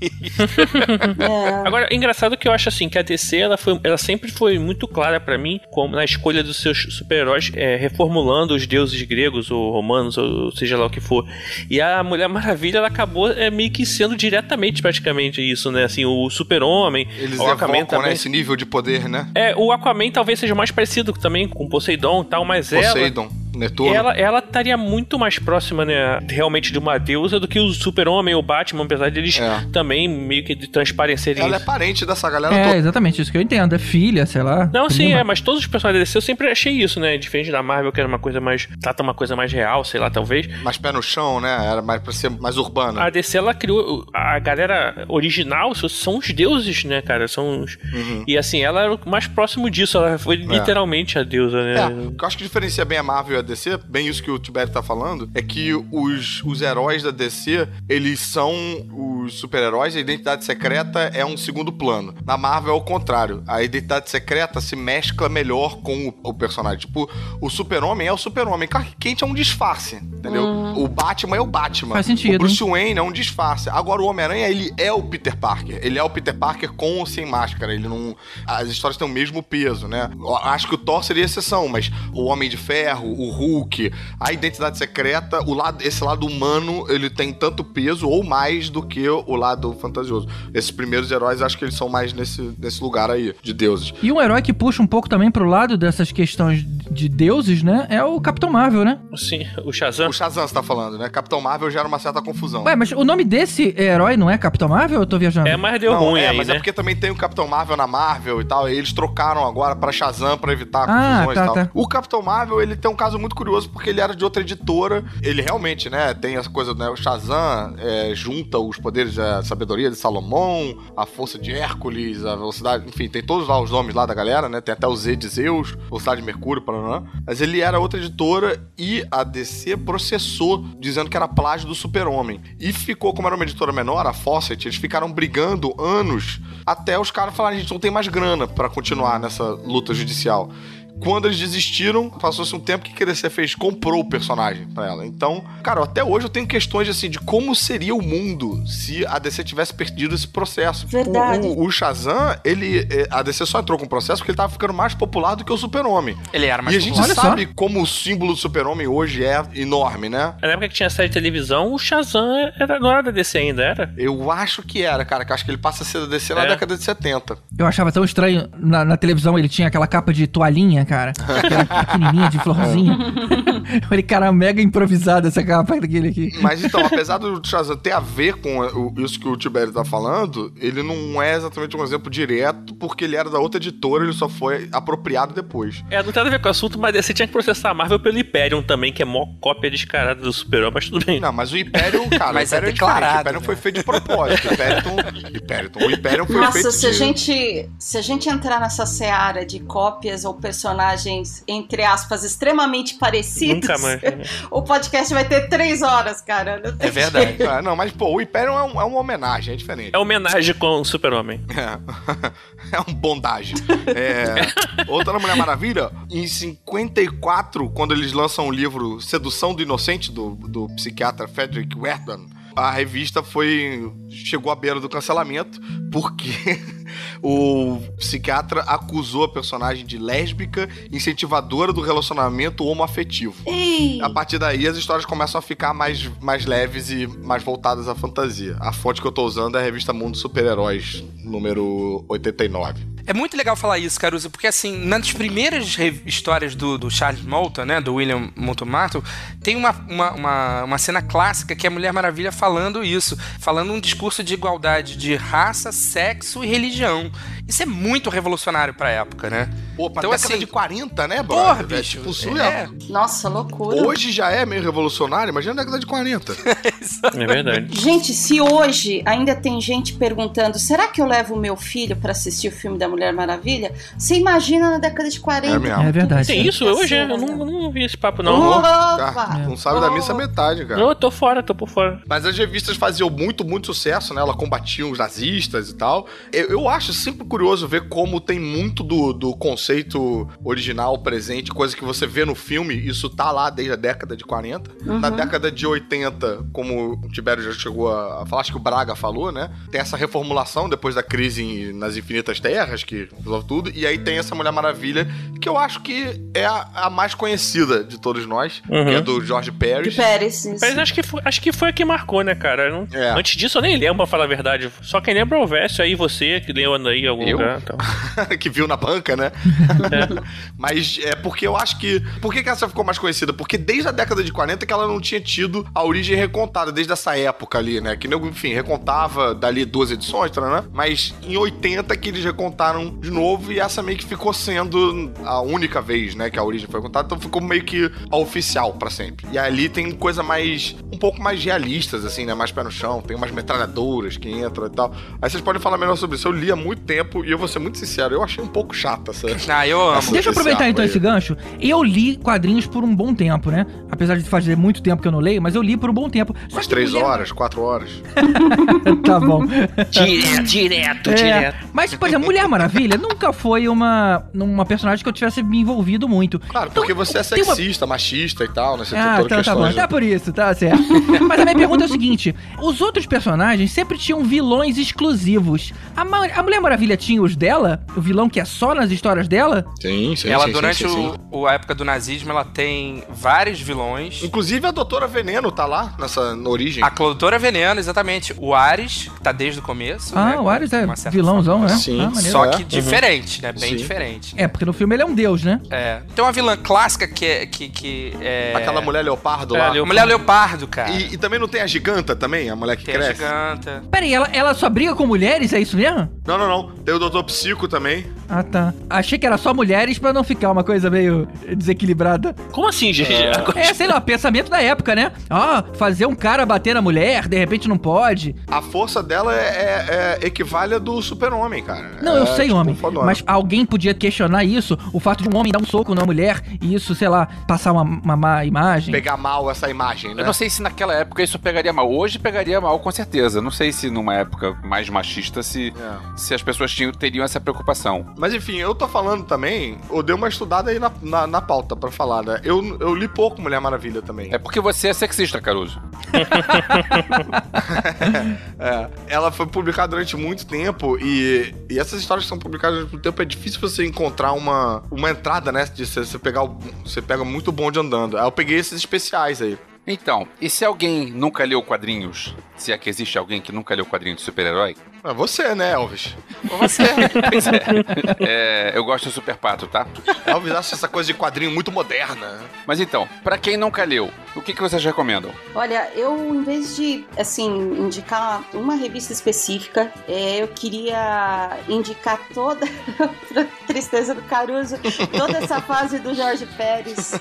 [SPEAKER 10] É.
[SPEAKER 9] Agora, engraçado que eu acho assim que a DC ela, foi, ela sempre foi muito clara pra mim como na escolha dos seus super-heróis, é, reformulando os deuses gregos ou romanos ou seja lá o que for. E a Mulher Maravilha ela acabou é, meio que sendo diretamente praticamente isso, né? Assim, o Super-Homem,
[SPEAKER 7] Eles
[SPEAKER 9] o Aquaman
[SPEAKER 7] evocam, né,
[SPEAKER 9] também.
[SPEAKER 7] esse nível de poder, né?
[SPEAKER 9] É, o Aquaman talvez seja mais parecido também com Poseidon e tal, mas ela
[SPEAKER 7] Poseidon, Netuno.
[SPEAKER 9] ela, ela estaria muito mais próxima, né, realmente de uma deusa do que o Super-Homem ou o Batman, apesar de eles
[SPEAKER 7] É.
[SPEAKER 9] também meio que transparecerem
[SPEAKER 7] Ela é
[SPEAKER 9] isso.
[SPEAKER 7] parente dessa galera
[SPEAKER 6] É,
[SPEAKER 7] toda.
[SPEAKER 6] exatamente isso que eu entendo. É filha, sei lá.
[SPEAKER 9] Não, sim,
[SPEAKER 6] prima.
[SPEAKER 9] é, mas todos os personagens da DC eu sempre achei isso, né? Diferente da Marvel, que era uma coisa mais. trata uma coisa mais real, sei lá, talvez.
[SPEAKER 7] Mais pé no chão, né? Era mais pra ser mais urbana.
[SPEAKER 9] A DC, ela criou. A galera original são os deuses, né, cara? São os.
[SPEAKER 7] Uhum.
[SPEAKER 9] E assim, ela era o mais próximo disso, ela foi literalmente a deusa, né?
[SPEAKER 7] É, o que eu acho que diferencia bem a Marvel e a DC, bem isso que o Tibério tá falando, é que os, os heróis da DC, eles são os super-heróis, a identidade secreta é um segundo plano. Na Marvel é o contrário. A identidade secreta se mescla melhor com o, o personagem. Tipo, o super-homem é o super-homem. Clark Kent é um disfarce, entendeu? O Batman é o Batman.
[SPEAKER 6] Faz sentido,
[SPEAKER 7] O Bruce Wayne é um disfarce. Agora, o Homem-Aranha, ele é o Peter Parker. Ele é o Peter Parker com ou sem máscara. Ele não... As histórias têm o mesmo peso, né? Eu acho que o Thor seria exceção, mas o Homem de Ferro, o Hulk, a identidade secreta, o lado, esse lado humano, ele tem tanto peso ou mais do que o lado fantasioso. Esses primeiros heróis, acho que eles são mais nesse, nesse lugar aí, de deuses.
[SPEAKER 6] E um herói que puxa um pouco também pro lado dessas questões de deuses, né? É o Capitão Marvel, né?
[SPEAKER 9] Sim, o Shazam.
[SPEAKER 7] O Shazam, você tá falando, né? Capitão Marvel gera uma certa confusão.
[SPEAKER 6] Ué, mas o nome desse herói não é Capitão Marvel eu tô viajando?
[SPEAKER 9] É, mas deu
[SPEAKER 7] Não,
[SPEAKER 9] ruim
[SPEAKER 7] é,
[SPEAKER 9] aí,
[SPEAKER 7] mas
[SPEAKER 9] né?
[SPEAKER 7] é porque também tem o Capitão Marvel na Marvel e tal, e eles trocaram agora pra Shazam pra evitar
[SPEAKER 6] Ah,
[SPEAKER 7] confusões
[SPEAKER 6] tá,
[SPEAKER 7] e tal.
[SPEAKER 6] tá.
[SPEAKER 7] O Capitão Marvel, ele tem um caso muito curioso porque ele era de outra editora. Ele realmente, né, tem essa coisa, né, o Shazam é, junta os poderes da sabedoria de Salomão, a força de Hércules, a velocidade, enfim, tem todos lá os nomes lá da galera, né? Tem até o Z de Zeus, velocidade de Mercúrio, para Mas ele era outra editora e a DC processou dizendo que era plágio do Super-Homem. E ficou, como era uma editora menor, a Fawcett, eles ficaram brigando anos até os caras falarem, gente não tem mais grana pra continuar nessa luta judicial. Quando eles desistiram, passou-se um tempo que a DC fez, comprou o personagem pra ela. Então, cara, até hoje eu tenho questões assim de como seria o mundo se a DC tivesse perdido esse processo.
[SPEAKER 10] Verdade.
[SPEAKER 7] O, o, o Shazam, ele. é, A DC só entrou com o processo porque ele tava ficando mais popular do que o Super-Homem.
[SPEAKER 3] Ele era mais
[SPEAKER 7] E a gente
[SPEAKER 6] só.
[SPEAKER 7] sabe como o símbolo do Super-Homem hoje é enorme, né?
[SPEAKER 9] Na época que tinha série de televisão, o Shazam era, não era da DC ainda, era?
[SPEAKER 7] Eu acho que era, cara, que eu acho que ele passa a ser da DC na
[SPEAKER 9] É.
[SPEAKER 7] década de 70.
[SPEAKER 6] Eu achava tão estranho. Na, na televisão ele tinha aquela capa de toalhinha, cara. Que era pequenininha, de florzinha. Eu falei, cara, mega improvisada essa capa daquele aqui.
[SPEAKER 7] Mas então, apesar do Shazam ter a ver com isso que o Tibério tá falando, ele não é exatamente um exemplo direto, porque ele era da outra editora, ele só foi apropriado depois.
[SPEAKER 9] É, não tem nada a ver com o assunto, mas você tinha que processar a Marvel pelo Hyperion também, que é mó cópia descarada do Super-Homem, mas tudo bem.
[SPEAKER 7] Não, mas o Hyperion, cara,
[SPEAKER 3] Mas
[SPEAKER 7] o
[SPEAKER 3] é
[SPEAKER 7] Hyperion é,
[SPEAKER 3] declarado.
[SPEAKER 7] O Hyperion
[SPEAKER 3] né?
[SPEAKER 7] foi feito de propósito. O Hyperion, Hyperion, o Hyperion foi
[SPEAKER 10] Nossa,
[SPEAKER 7] feito
[SPEAKER 10] se a
[SPEAKER 7] de...
[SPEAKER 10] gente se a gente entrar nessa seara de cópias ou personagens entre aspas extremamente parecidos,
[SPEAKER 9] Nunca mais.
[SPEAKER 10] o podcast vai ter três horas, cara.
[SPEAKER 3] É verdade.
[SPEAKER 7] Ah, não, mas pô, o Hyperion é, um- é uma homenagem, é diferente.
[SPEAKER 9] É homenagem com o Super-Homem.
[SPEAKER 7] É, é um bondagem. É, outra Mulher Maravilha, em 54, quando eles lançam o livro Sedução do Inocente, do, do psiquiatra Frederick Wertham, a revista foi. chegou à beira do cancelamento, porque o psiquiatra acusou a personagem de lésbica, incentivadora do relacionamento homoafetivo.
[SPEAKER 10] Ei,
[SPEAKER 7] A partir daí, as histórias começam a ficar mais, mais leves e mais voltadas à fantasia. A fonte que eu tô usando é a revista Mundo Super-Heróis, número 89.
[SPEAKER 3] É muito legal falar isso, Caruso, porque assim, nas primeiras histórias do, do Charles Moulton, né, do William Moulton Martin, tem uma, uma, uma, uma cena clássica que é a Mulher Maravilha falando isso, falando um discurso de igualdade de raça, sexo e religião. Isso é muito revolucionário pra época, né?
[SPEAKER 7] Pô, pra
[SPEAKER 3] Então,
[SPEAKER 7] década
[SPEAKER 3] assim,
[SPEAKER 7] de 40, né,
[SPEAKER 3] Porra,
[SPEAKER 7] brother? É
[SPEAKER 3] bicho.
[SPEAKER 7] tipo, surreal.
[SPEAKER 3] é,
[SPEAKER 10] nossa, loucura.
[SPEAKER 7] Hoje já é meio revolucionário, imagina na década de 40.
[SPEAKER 9] É verdade.
[SPEAKER 10] Gente, se hoje ainda tem gente perguntando, será que eu levo o meu filho pra assistir o filme da Mulher Maravilha? Você imagina na década de 40?
[SPEAKER 7] É mesmo.
[SPEAKER 6] É verdade.
[SPEAKER 9] Tem isso hoje?
[SPEAKER 10] Caceta,
[SPEAKER 9] Eu não,
[SPEAKER 10] né?
[SPEAKER 9] não vi esse papo, não.
[SPEAKER 10] Opa!
[SPEAKER 7] Não sabe da missa metade, cara.
[SPEAKER 9] Não, eu tô fora, tô por fora.
[SPEAKER 7] Mas as revistas faziam muito, muito sucesso, né? Ela combatia os nazistas e tal. Eu, eu acho sempre curioso ver como tem muito do, do conceito original presente, coisa que você vê no filme, isso tá lá desde a década de 40. Na década de 80, como o Tibério já chegou a, falar, acho que o Braga falou, né? Tem essa reformulação depois da crise em- nas Infinitas Terras, que resolve tudo. E aí tem essa Mulher Maravilha, que eu acho que é a, a mais conhecida de todos nós,
[SPEAKER 9] Uhum.
[SPEAKER 7] que é do George
[SPEAKER 10] De
[SPEAKER 7] Pérez.
[SPEAKER 10] Pérez. isso.
[SPEAKER 9] Acho que foi, acho que foi a que marcou, né, cara? Não-
[SPEAKER 7] É.
[SPEAKER 9] Antes disso eu nem lembro, pra falar a verdade. Só quem lembra é o Vécio aí, você, que leu aí em algum
[SPEAKER 7] Eu?
[SPEAKER 9] lugar. Então.
[SPEAKER 7] que viu na banca, né? Mas é porque eu acho que. Por que, que essa ficou mais conhecida? Porque desde a década de 40 que ela não tinha tido a origem recontada, desde essa época ali, né? Que, enfim, recontava dali duas edições, tá, né? Mas em 80 que eles recontaram de novo e essa meio que ficou sendo a única vez, né? Que a origem foi contada, então ficou meio que a oficial pra sempre. E ali tem coisa mais. um pouco mais realistas, assim, né? Mais pé no chão, tem umas metralhadoras que entram e tal. Aí vocês podem falar melhor sobre isso. Eu li há muito tempo e eu vou ser muito sincero, eu achei um pouco chata essa.
[SPEAKER 3] Ah, eu amo.
[SPEAKER 6] Deixa eu aproveitar então
[SPEAKER 7] arco
[SPEAKER 6] esse gancho. Eu li quadrinhos por um bom tempo, né? Apesar de fazer muito tempo que eu não leio, mas eu li por um bom tempo. Só
[SPEAKER 7] Umas três
[SPEAKER 6] Mulher-
[SPEAKER 7] horas, quatro horas.
[SPEAKER 6] tá bom.
[SPEAKER 9] Direto, direto,
[SPEAKER 6] É,
[SPEAKER 9] direto.
[SPEAKER 6] mas, por exemplo, Mulher Maravilha nunca foi uma, uma personagem que eu tivesse me envolvido muito.
[SPEAKER 7] Claro,
[SPEAKER 6] Então,
[SPEAKER 7] porque você é
[SPEAKER 6] tem uma-
[SPEAKER 7] sexista, machista e tal, né? Você
[SPEAKER 6] Ah,
[SPEAKER 7] tem
[SPEAKER 6] então
[SPEAKER 7] toda
[SPEAKER 6] tá bom.
[SPEAKER 7] questões,
[SPEAKER 6] Tá por isso, tá certo. Mas a minha pergunta é o seguinte: os outros personagens sempre tinham vilões exclusivos. A, Ma- a Mulher Maravilha tinha os dela? O vilão que é só nas histórias dela?
[SPEAKER 7] Sim, sim,
[SPEAKER 3] ela,
[SPEAKER 7] sim,
[SPEAKER 3] durante
[SPEAKER 7] sim, sim,
[SPEAKER 3] o, o- a época do nazismo, ela tem vários vilões.
[SPEAKER 7] Inclusive a Doutora Veneno tá lá, nessa na origem.
[SPEAKER 3] A Doutora Veneno, exatamente. O Ares, que tá desde o começo.
[SPEAKER 6] Ah,
[SPEAKER 3] né,
[SPEAKER 6] o Ares é
[SPEAKER 3] uma certa
[SPEAKER 6] vilãozão, né?
[SPEAKER 7] Sim,
[SPEAKER 6] Ah.
[SPEAKER 3] Só
[SPEAKER 7] É.
[SPEAKER 3] que diferente, né? Bem
[SPEAKER 7] Sim.
[SPEAKER 3] diferente.
[SPEAKER 6] É, porque no filme ele é um deus, né?
[SPEAKER 3] É. Tem uma vilã clássica que é. Que, que é...
[SPEAKER 7] Aquela mulher leopardo
[SPEAKER 9] É,
[SPEAKER 7] lá.
[SPEAKER 9] a
[SPEAKER 3] A mulher leopardo, cara.
[SPEAKER 7] E, e também não tem a giganta também, a mulher que
[SPEAKER 3] Tem a
[SPEAKER 7] cresce?
[SPEAKER 3] giganta.
[SPEAKER 6] Peraí, ela, ela só briga com mulheres, é isso mesmo?
[SPEAKER 7] Não, não, não. Tem o Doutor Psico também.
[SPEAKER 6] Ah, tá. Achei que era só mulheres pra não ficar uma coisa meio desequilibrada.
[SPEAKER 9] Como assim, gente?
[SPEAKER 6] É, sei lá, pensamento da época, né? Ah, fazer um cara bater na mulher, de repente não pode.
[SPEAKER 7] A força dela é, é, é equivale a do super-homem, cara.
[SPEAKER 6] Não,
[SPEAKER 7] É,
[SPEAKER 6] eu sei,
[SPEAKER 7] tipo,
[SPEAKER 6] homem.
[SPEAKER 7] fodona.
[SPEAKER 6] Mas alguém podia questionar isso, o fato de um homem dar um soco numa mulher e isso, sei lá, passar uma, uma má imagem.
[SPEAKER 7] Pegar mal essa imagem, né?
[SPEAKER 8] Eu não sei se naquela época isso pegaria mal. Hoje pegaria mal, com certeza. Não sei se numa época mais machista se,
[SPEAKER 7] É.
[SPEAKER 8] se as pessoas tinham, teriam essa preocupação.
[SPEAKER 7] Mas enfim, eu tô falando também, eu dei uma estudada aí na, na, na pauta pra falar, né? Eu, eu li pouco Mulher Maravilha também.
[SPEAKER 8] É porque você é sexista, Caruso.
[SPEAKER 7] É, ela foi publicada durante muito tempo e, e essas histórias que são publicadas durante muito tempo é difícil você encontrar uma, uma entrada, né? De você, pegar o, você pega muito bonde andando. Aí eu peguei esses especiais aí.
[SPEAKER 8] Então, e se alguém nunca leu quadrinhos? Se é que existe alguém que nunca leu quadrinho de super-herói?
[SPEAKER 7] É você, né, Elvis?
[SPEAKER 8] Você. pois é. É, Eu gosto do Super Pato, tá?
[SPEAKER 7] Elvis acha essa coisa de quadrinho muito moderna.
[SPEAKER 8] Mas então, pra quem nunca leu, o que, que vocês recomendam?
[SPEAKER 10] Olha, eu, em vez de, assim, indicar uma revista específica, é, eu queria indicar toda, pra tristeza do Caruso, toda essa fase do Jorge Pérez,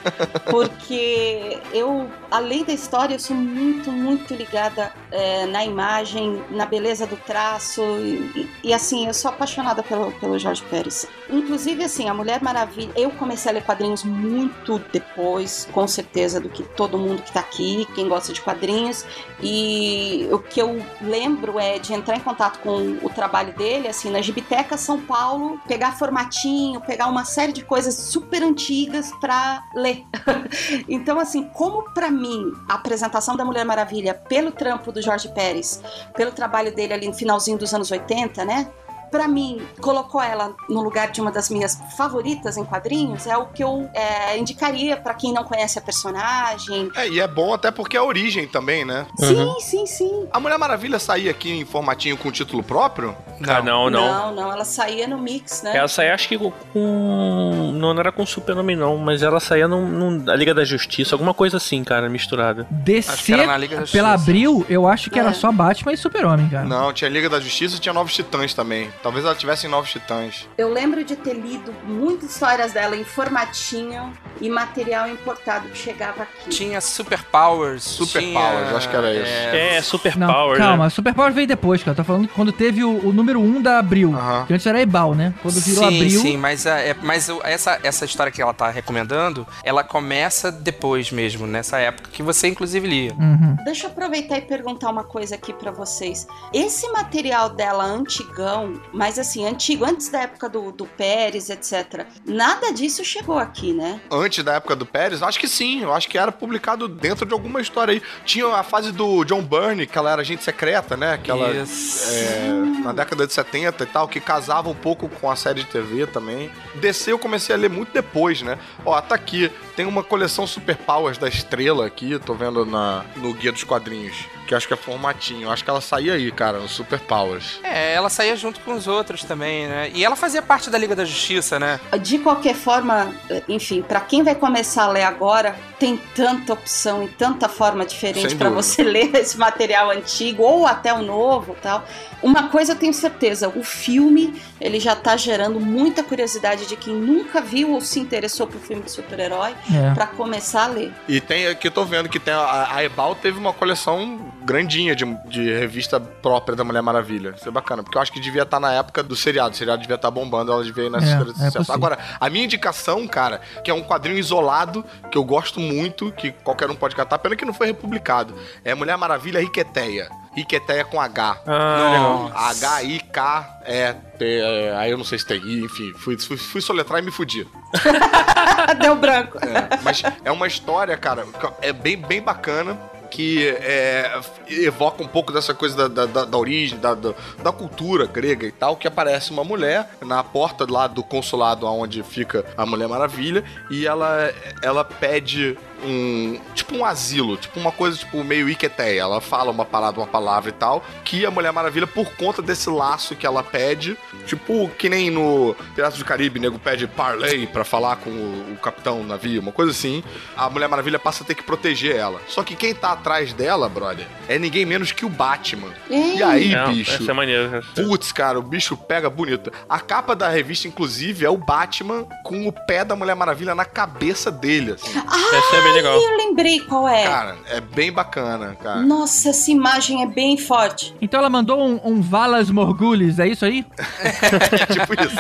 [SPEAKER 10] porque eu, além da história, eu sou muito, muito ligada é, na imagem, na beleza do traço, e, e, assim, eu sou apaixonada pelo, pelo Jorge Pérez. Inclusive, assim, a Mulher Maravilha, eu comecei a ler quadrinhos muito depois, com certeza, do que todo mundo que tá aqui, quem gosta de quadrinhos, e o que eu lembro é de entrar em contato com o trabalho dele, assim, na Gibiteca São Paulo, pegar formatinho, pegar uma série de coisas super antigas pra ler. então, assim, como pra mim a apresentação da Mulher Maravilha pelo trampo do Jorge Pérez, pelo trabalho dele ali no finalzinho dos anos 80, né? Pra mim, colocou ela no lugar de uma das minhas favoritas em quadrinhos, é o que eu é, indicaria pra quem não conhece a personagem.
[SPEAKER 7] É, e é bom até porque é a origem também, né?
[SPEAKER 10] Sim, sim, sim.
[SPEAKER 7] A Mulher Maravilha saía aqui em formatinho com título próprio?
[SPEAKER 9] Ah, não, não.
[SPEAKER 10] Não, não, ela saía no mix, né?
[SPEAKER 9] Ela saía, acho que com. Não era com super-nome, não, mas ela saía num, num- na Liga da Justiça, alguma coisa assim, cara, misturada.
[SPEAKER 3] Acho que era
[SPEAKER 6] DC
[SPEAKER 3] na Liga da Justiça.
[SPEAKER 6] pela Abril, eu acho que
[SPEAKER 10] É.
[SPEAKER 6] era só Batman e Super-Homem, cara.
[SPEAKER 7] Não, tinha Liga da Justiça e tinha Novos Titãs também. Talvez ela tivesse em Novos Titãs.
[SPEAKER 10] Eu lembro de ter lido muitas histórias dela em formatinho e material importado que chegava aqui.
[SPEAKER 3] Tinha Super Powers.
[SPEAKER 7] Super
[SPEAKER 3] tinha,
[SPEAKER 7] Powers, acho que era isso.
[SPEAKER 3] é,
[SPEAKER 9] É, Super
[SPEAKER 6] Não,
[SPEAKER 9] Power,
[SPEAKER 6] calma,
[SPEAKER 9] né?
[SPEAKER 6] Super Power veio depois, cara. Tô falando quando teve o, o número 1 da Abril. Que antes era Ebal, né? Quando virou
[SPEAKER 3] sim,
[SPEAKER 6] Abril.
[SPEAKER 3] sim, mas, a- é, mas essa, essa história que ela tá recomendando, ela começa depois mesmo, nessa época que você inclusive lia.
[SPEAKER 6] Uhum.
[SPEAKER 10] Deixa eu aproveitar e perguntar uma coisa aqui pra vocês. Esse material dela antigão, mas assim, antigo, antes da época do, do Pérez, etc. Nada disso chegou aqui, né?
[SPEAKER 7] Antes da época do Pérez, acho que sim. Eu acho que era publicado dentro de alguma história aí. Tinha a fase do John Byrne, que ela era agente secreta, né? Que ela,
[SPEAKER 3] Isso.
[SPEAKER 7] é, na década de 70 e tal, que casava um pouco com a série de TV também. DC eu comecei a ler muito depois, né? Ó, tá aqui. Tem uma coleção Super Powers da Estrela aqui, tô vendo na, no Guia dos Quadrinhos. Que eu acho que é formatinho. Eu acho que ela saía aí, cara, no Super Powers.
[SPEAKER 3] É, ela saía junto com os outros também, né? E ela fazia parte da Liga da Justiça, né?
[SPEAKER 10] De qualquer forma, enfim, pra quem vai começar a ler agora, tem tanta opção e tanta forma diferente
[SPEAKER 7] dúvida.
[SPEAKER 10] você ler esse material antigo ou até o novo, tal. Uma coisa eu tenho certeza, o filme, ele já tá gerando muita curiosidade de quem nunca viu ou se interessou por filme de super-herói
[SPEAKER 6] É.
[SPEAKER 10] pra começar a ler.
[SPEAKER 7] E tem aqui, eu tô vendo que tem a, a Ebal teve uma coleção grandinha de, de revista própria da Mulher Maravilha. Isso é bacana, porque eu acho que devia estar na época do seriado. O seriado devia estar bombando, ela devia ir nessa
[SPEAKER 6] É,
[SPEAKER 7] história de
[SPEAKER 6] é
[SPEAKER 7] sucesso.
[SPEAKER 6] possível.
[SPEAKER 7] Agora, a minha indicação, cara, que é um quadrinho isolado, que eu gosto muito, que qualquer um pode catar, pena que não foi republicado. É Mulher Maravilha Riqueteia. Riqueteia com H.
[SPEAKER 9] Ah.
[SPEAKER 7] H-I-K-E-T. é, Aí eu não sei se tem I, enfim. Fui, fui, fui soletrar e me fudi.
[SPEAKER 10] Deu branco.
[SPEAKER 7] É, mas é uma história, cara, é bem, bem bacana. Que é, evoca um pouco dessa coisa da, da, da- origem, da, da, da cultura grega e tal, que aparece uma mulher na porta lá do consulado onde fica a Mulher Maravilha, e ela, ela pede um. tipo um asilo, tipo uma coisa tipo meio Iqueteia. Ela fala uma palavra, uma palavra e tal, que a Mulher Maravilha, por conta desse laço que ela pede, tipo que nem no Piratas do Caribe, nego pede parley pra falar com o, o capitão do navio, uma coisa assim, a Mulher Maravilha passa a ter que proteger ela. Só que quem tá atrás dela, brother, é ninguém menos que o Batman. E aí,
[SPEAKER 9] Não,
[SPEAKER 7] bicho?
[SPEAKER 9] Essa é maneira.
[SPEAKER 7] Putz, cara, o bicho pega bonito. A capa da revista, inclusive, é o Batman com o pé da Mulher Maravilha na cabeça dele, assim.
[SPEAKER 9] Essa é bem legal.
[SPEAKER 10] Eu lembrei qual é.
[SPEAKER 7] Cara, é bem bacana, cara.
[SPEAKER 10] Nossa, essa imagem é bem forte.
[SPEAKER 6] Então ela mandou um, um Valas Morgulis, é isso aí?
[SPEAKER 7] É tipo isso.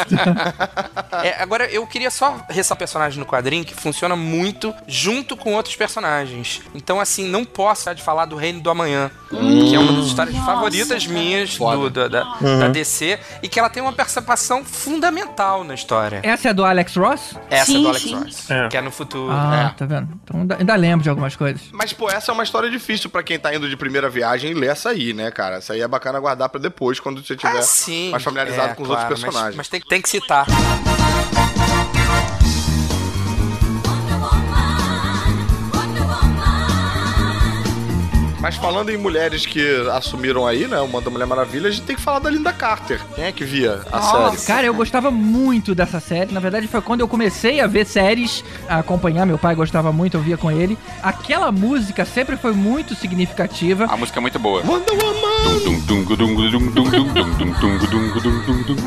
[SPEAKER 3] É, agora, eu queria só ressaltar personagem no quadrinho que funciona muito junto com outros personagens. Então, assim, não posso deixar de falar do Reino do Amanhã, que é uma das histórias
[SPEAKER 10] Nossa,
[SPEAKER 3] favoritas
[SPEAKER 10] cara.
[SPEAKER 3] minhas
[SPEAKER 7] Foda.
[SPEAKER 3] do- da, da-
[SPEAKER 6] Uhum.
[SPEAKER 3] da DC e que ela tem uma participação fundamental na história.
[SPEAKER 6] Essa é do Alex Ross?
[SPEAKER 3] Essa
[SPEAKER 10] Sim,
[SPEAKER 3] é do Alex
[SPEAKER 10] sim.
[SPEAKER 3] Ross,
[SPEAKER 9] É.
[SPEAKER 3] que é no futuro.
[SPEAKER 6] Ah,
[SPEAKER 3] é.
[SPEAKER 6] tá vendo? Então ainda, ainda lembro de algumas coisas.
[SPEAKER 7] Mas, pô, essa é uma história difícil pra quem tá indo de primeira viagem ler essa aí, né, cara? Essa aí é bacana guardar pra depois, quando você tiver
[SPEAKER 3] Ah, sim.
[SPEAKER 7] mais familiarizado
[SPEAKER 3] É,
[SPEAKER 7] com os
[SPEAKER 3] claro,
[SPEAKER 7] outros
[SPEAKER 3] mas-
[SPEAKER 7] personagens.
[SPEAKER 3] Mas, tem, tem que citar.
[SPEAKER 7] Mas falando em mulheres que assumiram aí, né? O Manda Mulher Maravilha, a gente tem que falar da Linda Carter. Quem é que via a Nossa. série?
[SPEAKER 6] Cara, eu gostava muito dessa série. Na verdade, foi quando eu comecei a ver séries, a acompanhar. Meu pai gostava muito, eu via com ele. Aquela música sempre foi muito significativa.
[SPEAKER 8] A música é muito boa.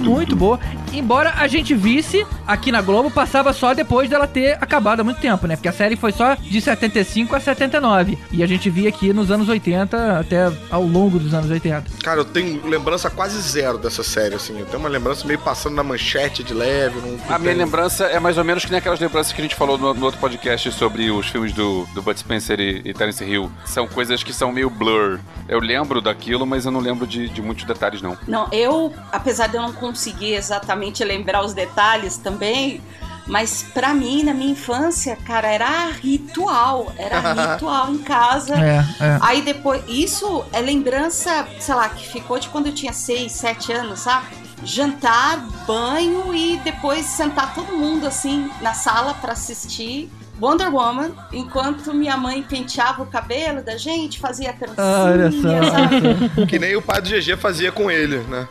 [SPEAKER 6] Muito boa. Embora a gente visse aqui na Globo, passava só depois dela ter acabado há muito tempo, né? Porque a série foi só de 75 a 79. E a gente via aqui nos anos 80, até ao longo dos anos 80.
[SPEAKER 7] Cara, eu tenho lembrança quase zero dessa série, assim. Eu tenho uma lembrança meio passando na manchete de leve. Não,
[SPEAKER 8] A minha lembrança é mais ou menos que nem aquelas lembranças que a gente falou no, no outro podcast sobre os filmes do, do Bud Spencer e, e Terence Hill. São coisas que são meio blur. Eu lembro daquilo, mas eu não lembro de, de muitos detalhes, não.
[SPEAKER 10] Não, eu, apesar de eu não conseguir exatamente lembrar os detalhes também, mas pra mim, na minha infância, cara, era ritual. Era ritual em casa.
[SPEAKER 6] É, é.
[SPEAKER 10] Aí depois, isso é lembrança, sei lá, que ficou de quando eu tinha 6, 7 anos, sabe? Jantar, banho e depois sentar todo mundo assim na sala pra assistir Wonder Woman, enquanto minha mãe penteava o cabelo da gente, fazia trancinha,
[SPEAKER 6] Olha só.
[SPEAKER 10] sabe?
[SPEAKER 7] Que nem o pai do GG fazia com ele, né?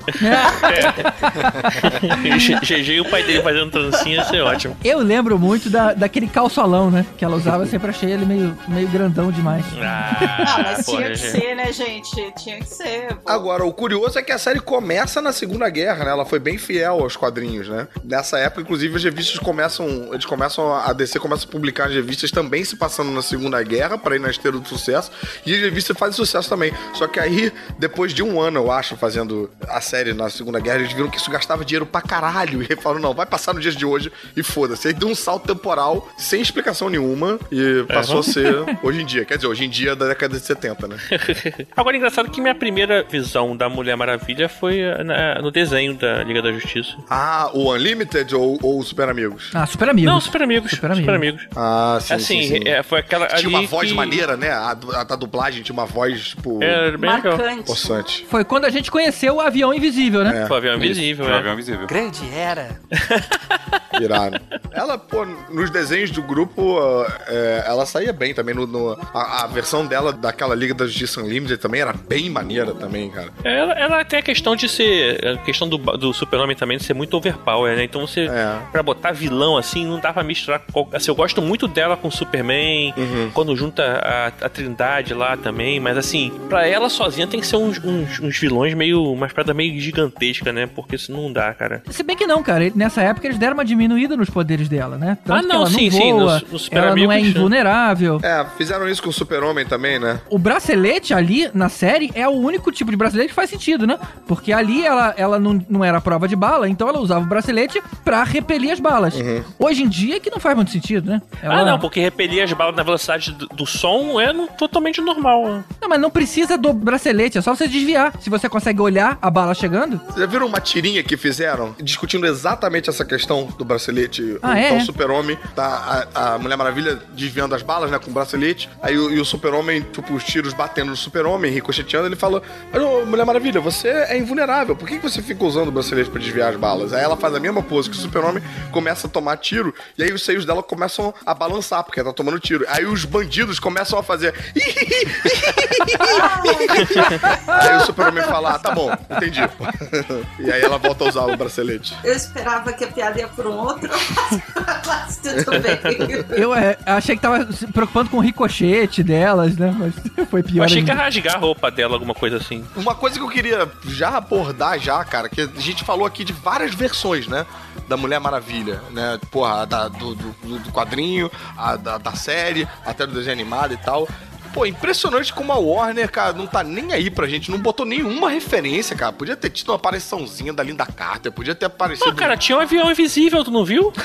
[SPEAKER 9] GG e o pai dele fazendo trancinha, ia ser ótimo.
[SPEAKER 6] Eu lembro muito da, daquele calçolão, né? Que ela usava, eu sempre achei ele meio, meio grandão demais.
[SPEAKER 10] Ah, mas
[SPEAKER 9] porra,
[SPEAKER 10] tinha que ser, né, gente? Tinha que ser. pô.
[SPEAKER 7] Agora, o curioso é que a série começa na Segunda Guerra, né? Ela foi bem fiel aos quadrinhos, né? Nessa época, inclusive, as revistas começam. Eles começam. A DC começa a publicar as revistas também se passando na Segunda Guerra, pra ir na esteira do sucesso. E as revistas fazem sucesso também. Só que aí, depois de um ano, eu acho, fazendo a série na Segunda Guerra, eles viram que isso gastava dinheiro pra caralho. E falaram, não, vai passar nos dias de hoje e foda-se. Aí deu um salto temporal sem explicação nenhuma e passou a ser hoje em dia. Quer dizer, hoje em dia da década de 70, né?
[SPEAKER 9] Agora, engraçado que minha primeira visão da Mulher Maravilha foi na- no desenho da Liga da Justiça.
[SPEAKER 7] Ah, o Unlimited ou, ou o Super Amigos?
[SPEAKER 6] Ah, super amigos.
[SPEAKER 9] Não, Super Amigos.
[SPEAKER 6] Super
[SPEAKER 9] Super,
[SPEAKER 6] Amigos.
[SPEAKER 9] Amigos.
[SPEAKER 7] Ah, sim,
[SPEAKER 9] assim,
[SPEAKER 7] sim, sim.
[SPEAKER 9] é, foi aquela.
[SPEAKER 7] Tinha uma voz
[SPEAKER 9] que-
[SPEAKER 7] maneira, né? A, a da dublagem tinha uma voz, tipo,
[SPEAKER 9] É, bem.
[SPEAKER 10] Marcante.
[SPEAKER 7] possante.
[SPEAKER 6] Foi quando a gente conheceu o avião invisível, né?
[SPEAKER 7] É.
[SPEAKER 9] Foi o avião
[SPEAKER 8] Isso,
[SPEAKER 9] invisível,
[SPEAKER 8] foi um
[SPEAKER 9] é.
[SPEAKER 8] avião invisível.
[SPEAKER 3] Grande era.
[SPEAKER 7] Irado. ela, pô, nos desenhos do grupo, é, ela saía bem também. No, no- a, a versão dela daquela Liga da Justiça Unlimited também era bem maneira também, cara.
[SPEAKER 9] Ela, ela tem a questão de ser. A questão do, do super-homem também de ser muito overpower, né? Então você.
[SPEAKER 7] É.
[SPEAKER 9] Pra botar vilão assim, não dá pra misturar. qual- Assim, eu gosto muito dela com o Superman,
[SPEAKER 7] Uhum.
[SPEAKER 9] quando junta a, a Trindade lá também, mas assim, pra ela sozinha tem que ser uns, uns, uns vilões meio. umas paradas meio gigantescas, né? Porque isso não dá, cara.
[SPEAKER 6] Se bem que não, cara. Nessa época eles deram uma diminuída nos poderes dela, né?
[SPEAKER 9] Ah,
[SPEAKER 6] que
[SPEAKER 9] não,
[SPEAKER 6] ela
[SPEAKER 9] sim,
[SPEAKER 6] não
[SPEAKER 9] sim,
[SPEAKER 6] voa,
[SPEAKER 9] nos- nos Super
[SPEAKER 6] ela não é
[SPEAKER 9] né?
[SPEAKER 6] invulnerável.
[SPEAKER 7] É, fizeram isso com o Super-Homem também, né?
[SPEAKER 6] O bracelete ali na série é o único tipo de bracelete que faz sentido, né? Porque ali ela, ela não, não era prova de bala, então ela usava o bracelete pra repelir as balas.
[SPEAKER 7] Uhum.
[SPEAKER 6] Hoje em dia que não faz muito sentido, né? Ela-
[SPEAKER 9] Ah, não, porque repelir as balas na velocidade do, do som é no- totalmente normal.
[SPEAKER 6] Não, mas não precisa do bracelete, é só você desviar. Se você consegue olhar a bala chegando,
[SPEAKER 7] Vocês já viram uma tirinha que fizeram discutindo exatamente essa questão do bracelete?
[SPEAKER 6] Ah,
[SPEAKER 7] o
[SPEAKER 6] é?
[SPEAKER 7] tal super-homem, tá a, a Mulher Maravilha desviando as balas, né, com o bracelete. Aí o, e o super-homem, tipo, os tiros batendo no super-homem, ricocheteando, ele falou: Mas, ô, Mulher Maravilha, você é invulnerável, por que, que você fica usando o bracelete pra desviar as balas? Aí ela faz a mesma pose que o super-homem, começa a tomar tiro, e aí os seios dela começam a balançar, porque ela tá tomando tiro. Aí os bandidos começam a fazer. aí o super-homem fala: ah, tá bom, entendi. e aí ela volta a usar o bracelete.
[SPEAKER 10] Eu esperava que a piada ia por um outro, mas tudo bem.
[SPEAKER 6] eu é, achei que tava se preocupando com o ricochete delas, né? Mas foi
[SPEAKER 9] Eu
[SPEAKER 6] pior.
[SPEAKER 9] achei que ia
[SPEAKER 6] ainda.
[SPEAKER 9] rasgar a roupa dela, alguma coisa assim.
[SPEAKER 7] Uma coisa que eu queria já abordar já, cara, que a gente falou aqui de várias versões, né? Da Mulher Maravilha, né? Porra, da, do, do, do quadrinho, a da, da série, até do desenho animado e tal. Pô, impressionante como a Warner, cara, não tá nem aí pra gente, não botou nenhuma referência, cara. Podia ter tido uma apariçãozinha da Linda Carter, podia ter aparecido.
[SPEAKER 9] Pô, cara, tinha um avião invisível, tu não viu?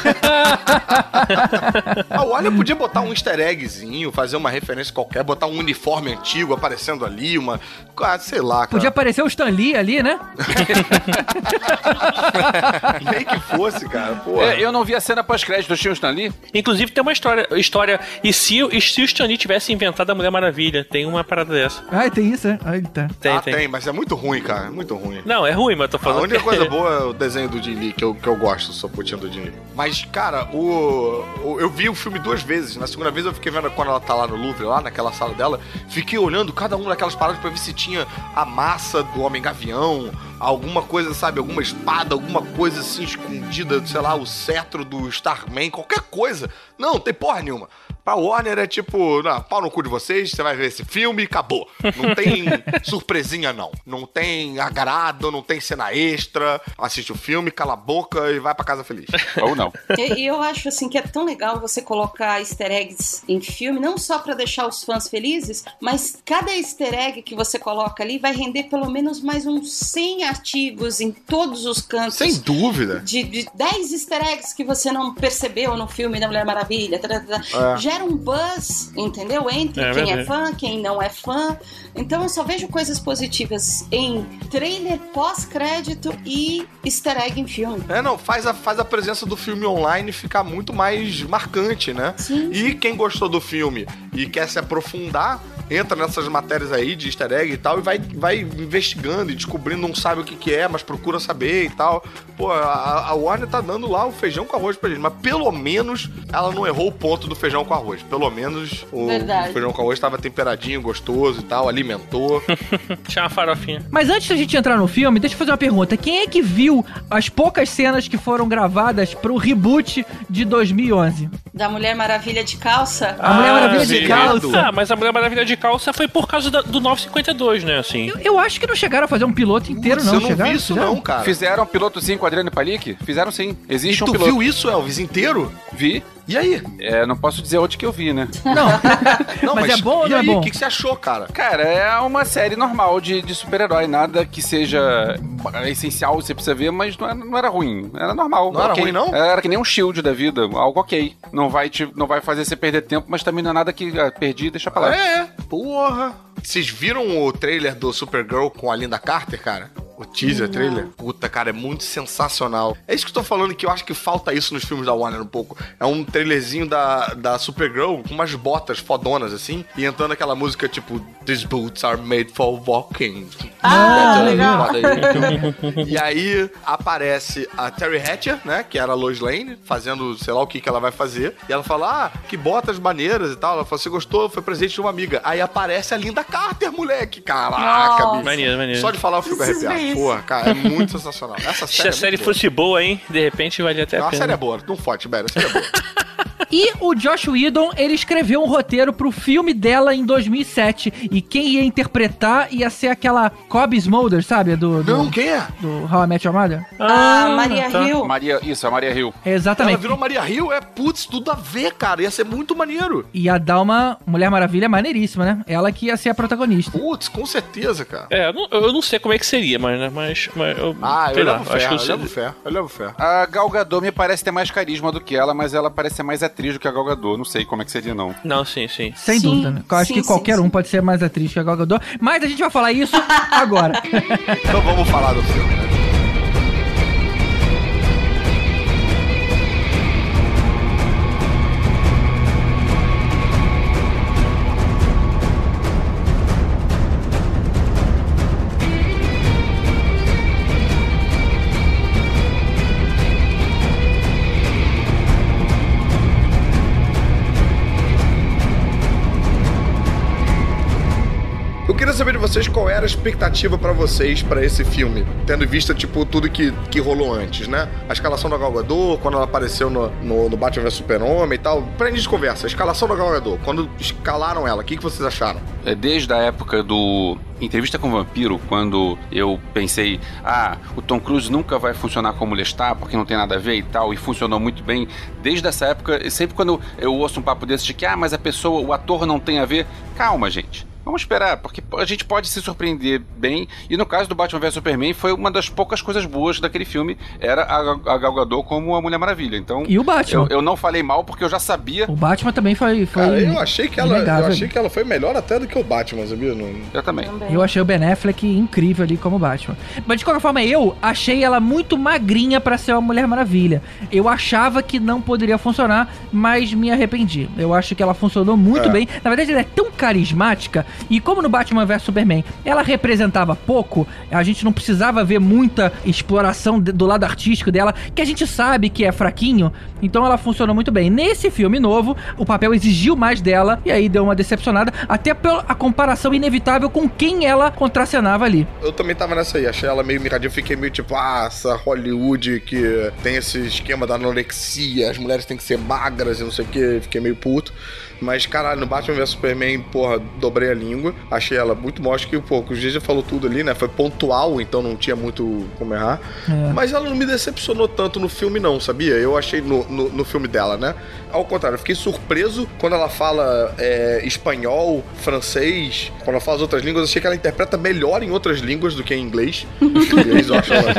[SPEAKER 7] A Warner podia botar um easter eggzinho, fazer uma referência qualquer, botar um uniforme antigo aparecendo ali, uma. Ah, sei lá, cara.
[SPEAKER 6] Podia aparecer o Stan Lee ali, né?
[SPEAKER 7] Nem que fosse, cara. Pô.
[SPEAKER 8] É, eu não vi a cena pós-crédito, tinha o Stan Lee?
[SPEAKER 9] Inclusive tem uma história, história e se, e se o Stan Lee tivesse inventado a Mulher Maravilha? Tem uma parada dessa.
[SPEAKER 6] Ai, tem isso, é? Ai, tá.
[SPEAKER 9] Tem,
[SPEAKER 7] ah,
[SPEAKER 9] tem.
[SPEAKER 7] tem. mas é muito ruim, cara. É muito ruim.
[SPEAKER 9] Não, é ruim, mas eu tô
[SPEAKER 7] A
[SPEAKER 9] falando
[SPEAKER 7] única
[SPEAKER 9] que-
[SPEAKER 7] coisa boa é o desenho do Jim Lee, que eu, que eu gosto, sou putinho do Jim Lee. Mas, cara, o, o- eu vi o filme duas vezes. Na segunda vez eu fiquei vendo quando ela tá lá no Louvre, lá naquela sala dela. Fiquei olhando cada uma daquelas paradas pra ver se tinha a massa do Homem Gavião, alguma coisa, sabe? Alguma espada, alguma coisa assim escondida, sei lá, o cetro do Starman, qualquer coisa. Não, tem porra nenhuma. Pra Warner é tipo, não, pau no cu de vocês, você vai ver esse filme e acabou. Não tem surpresinha, não. Não tem agrado, não tem cena extra. Assiste o filme, cala a boca e vai pra casa feliz.
[SPEAKER 8] Ou não.
[SPEAKER 10] E e eu acho assim que é tão legal você colocar easter eggs em filme, não só pra deixar os fãs felizes, mas cada easter egg que você coloca ali vai render pelo menos mais uns 100 artigos em todos os cantos.
[SPEAKER 7] Sem dúvida.
[SPEAKER 10] De, de 10 easter eggs que você não percebeu no filme da Mulher Maravilha. tá, tá, tá.
[SPEAKER 7] É.
[SPEAKER 10] Gera um buzz, entendeu? Entre
[SPEAKER 9] É
[SPEAKER 10] quem é fã, quem não é fã. Então eu só vejo coisas positivas em trailer pós-crédito e easter egg em filme.
[SPEAKER 7] É, não, faz a, faz a presença do filme online ficar muito mais marcante, né?
[SPEAKER 10] Sim.
[SPEAKER 7] E quem gostou do filme e quer se aprofundar, entra nessas matérias aí de easter egg e tal e vai, vai investigando e descobrindo, não sabe o que, que é, mas procura saber e tal. Pô, a, a Warner tá dando lá o feijão com arroz pra gente, mas pelo menos ela não errou o ponto do feijão com arroz. Pelo menos o, o feijão com arroz tava temperadinho, gostoso e tal, alimentou.
[SPEAKER 9] Tinha uma farofinha.
[SPEAKER 6] Mas antes da gente entrar no filme, deixa eu fazer uma pergunta. Quem é que viu as poucas cenas que foram gravadas pro reboot de 2011?
[SPEAKER 10] Da Mulher Maravilha de calça.
[SPEAKER 6] A Mulher Maravilha de
[SPEAKER 7] sim.
[SPEAKER 6] calça.
[SPEAKER 9] Ah, mas a Mulher Maravilha de calça foi por causa da- do 952, né? Assim.
[SPEAKER 6] Eu, eu acho que não chegaram a fazer um piloto inteiro,
[SPEAKER 7] Putz,
[SPEAKER 6] não.
[SPEAKER 7] eu não
[SPEAKER 6] chegaram?
[SPEAKER 7] vi isso
[SPEAKER 6] Fizeram?
[SPEAKER 7] não, cara.
[SPEAKER 8] Fizeram um piloto sim com a Adriane Palik? Fizeram sim.
[SPEAKER 7] E
[SPEAKER 8] Existe um
[SPEAKER 7] tu
[SPEAKER 8] piloto.
[SPEAKER 7] viu isso, Elvis, inteiro?
[SPEAKER 8] Vi.
[SPEAKER 7] E aí?
[SPEAKER 8] É, não posso dizer onde que eu vi, né?
[SPEAKER 6] Não. mas, é bom ou
[SPEAKER 7] e
[SPEAKER 6] não é
[SPEAKER 7] aí,
[SPEAKER 6] bom?
[SPEAKER 7] O que, que você achou, cara?
[SPEAKER 8] Cara, é uma série normal de, de super-herói. Nada que seja essencial, você precisa ver, mas não era, não era ruim. Era normal.
[SPEAKER 7] Não era
[SPEAKER 8] ok.
[SPEAKER 7] ruim, não?
[SPEAKER 8] Era que nem um shield da vida. Algo ok. Não vai, te, não vai fazer você perder tempo, mas também não é nada que ah, perdi deixa pra lá.
[SPEAKER 7] É, porra. Vocês viram o trailer do Supergirl com a Linda Carter, cara? O teaser trailer? Puta, cara, é muito sensacional. É isso que eu tô falando, que eu acho que falta isso nos filmes da Warner um pouco. É um trailerzinho da, da Supergirl com umas botas fodonas, assim, e entrando aquela música tipo These boots are made for walking.
[SPEAKER 10] Ah, legal.
[SPEAKER 7] e aí aparece a Terry Hatcher, né, que era a Lois Lane, fazendo sei lá o que que ela vai fazer. E ela fala, ah, que botas maneiras e tal. Ela fala, você gostou? Foi presente de uma amiga. Aí aparece a Linda Carter, moleque. Caraca,
[SPEAKER 10] Nossa.
[SPEAKER 7] bicho.
[SPEAKER 9] Maneiro, maneiro.
[SPEAKER 7] Só de falar eu fico
[SPEAKER 10] Isso
[SPEAKER 7] arrepiado. Porra, cara, é muito sensacional. Essa
[SPEAKER 9] Se
[SPEAKER 7] série,
[SPEAKER 9] a série
[SPEAKER 7] é
[SPEAKER 9] fosse boa, hein? De repente valia até
[SPEAKER 7] Não,
[SPEAKER 9] a
[SPEAKER 7] a
[SPEAKER 9] pena.
[SPEAKER 7] série é boa, não fode, Tibério, a série é boa.
[SPEAKER 6] E o Josh Whedon, ele escreveu um roteiro pro filme dela em 2007. E quem ia interpretar ia ser aquela Cobb Smolder, sabe? Do, do,
[SPEAKER 7] Não, quem é?
[SPEAKER 6] do How I Met Your Mother.
[SPEAKER 10] Ah, Maria
[SPEAKER 9] tá.
[SPEAKER 10] Hill.
[SPEAKER 8] Maria, isso, a Maria Hill.
[SPEAKER 6] É,
[SPEAKER 7] Ela
[SPEAKER 6] Exatamente.
[SPEAKER 7] virou Maria Hill, é putz, tudo a ver, cara. Ia ser muito maneiro.
[SPEAKER 6] Ia dar uma Mulher Maravilha maneiríssima, né? Ela que ia ser a protagonista.
[SPEAKER 7] Putz, com certeza, cara.
[SPEAKER 9] É, eu não, eu não sei como é que seria, mas, né, mas, mas eu,
[SPEAKER 7] Ah, eu
[SPEAKER 9] sei lá,
[SPEAKER 7] levo fé,
[SPEAKER 9] acho que
[SPEAKER 7] eu
[SPEAKER 9] eu
[SPEAKER 7] levo fé, eu levo fé.
[SPEAKER 8] A Gal Gadot me parece ter mais carisma do que ela, mas ela parece ser mais atriz do que a Gal Gadot. Não sei como é que seria, não.
[SPEAKER 9] Não, sim, sim.
[SPEAKER 6] Sem
[SPEAKER 10] Sim,
[SPEAKER 6] dúvida, né? Eu acho
[SPEAKER 10] sim,
[SPEAKER 6] que
[SPEAKER 10] sim,
[SPEAKER 6] qualquer
[SPEAKER 10] sim.
[SPEAKER 6] um pode ser mais atriz que a Gal Gadot. Mas a gente vai falar isso agora.
[SPEAKER 7] Então vamos falar do filme, né? queria saber de vocês qual era a expectativa para vocês para esse filme, tendo vista, tipo, tudo que, que rolou antes, né? A escalação da Gal Gadot, quando ela apareceu no, no, no Batman vs Super-Homem e tal. Pra de conversa, a escalação da Gal Gadot, quando escalaram ela, o que, que vocês acharam?
[SPEAKER 8] É desde a época do Entrevista com o Vampiro, quando eu pensei, ah, o Tom Cruise nunca vai funcionar como ele está, porque não tem nada a ver e tal, e funcionou muito bem. Desde essa época, sempre quando eu ouço um papo desse de que, ah, mas a pessoa, o ator não tem a ver, calma, gente Vamos esperar, porque a gente pode se surpreender bem. E no caso do Batman vs Superman, foi uma das poucas coisas boas daquele filme, era a, a Gal Gadot como a Mulher Maravilha. Então,
[SPEAKER 6] E o Batman?
[SPEAKER 8] Eu, eu não falei mal porque eu já sabia.
[SPEAKER 6] O Batman também foi. foi
[SPEAKER 7] Cara, eu achei que ela, eu
[SPEAKER 6] inegável.
[SPEAKER 7] achei que ela foi melhor até do que o Batman, sabia? Não...
[SPEAKER 8] Eu também.
[SPEAKER 6] Eu achei o Ben Affleck incrível ali como Batman. Mas de qualquer forma, eu achei ela muito magrinha pra ser uma Mulher Maravilha. Eu achava que não poderia funcionar, mas me arrependi. Eu acho que ela funcionou muito
[SPEAKER 7] É.
[SPEAKER 6] bem. Na verdade, ela é tão carismática e como no Batman vs Superman, ela representava pouco, a gente não precisava ver muita exploração do lado artístico dela, que a gente sabe que é fraquinho. Então ela funcionou muito bem. Nesse filme novo, o papel exigiu mais dela e aí deu uma decepcionada, até pela comparação inevitável com quem ela contracenava ali.
[SPEAKER 7] Eu também tava nessa aí, achei ela meio mirradinha, eu fiquei meio tipo, ah, essa Hollywood que tem esse esquema da anorexia, as mulheres têm que ser magras e não sei o que, fiquei meio puto. Mas, caralho, no Batman vs Superman, porra, dobrei a língua. Achei ela muito. Acho que, pô, o já falou tudo ali, né? Foi pontual, então não tinha muito como errar.
[SPEAKER 6] É.
[SPEAKER 7] Mas ela não me decepcionou tanto no filme, não, sabia? Eu achei no, no, no filme dela, né? Ao contrário, eu fiquei surpreso quando ela fala é, espanhol, francês, quando ela fala as outras línguas. Eu achei que ela interpreta melhor em outras línguas do que em inglês. Em inglês eu acho ela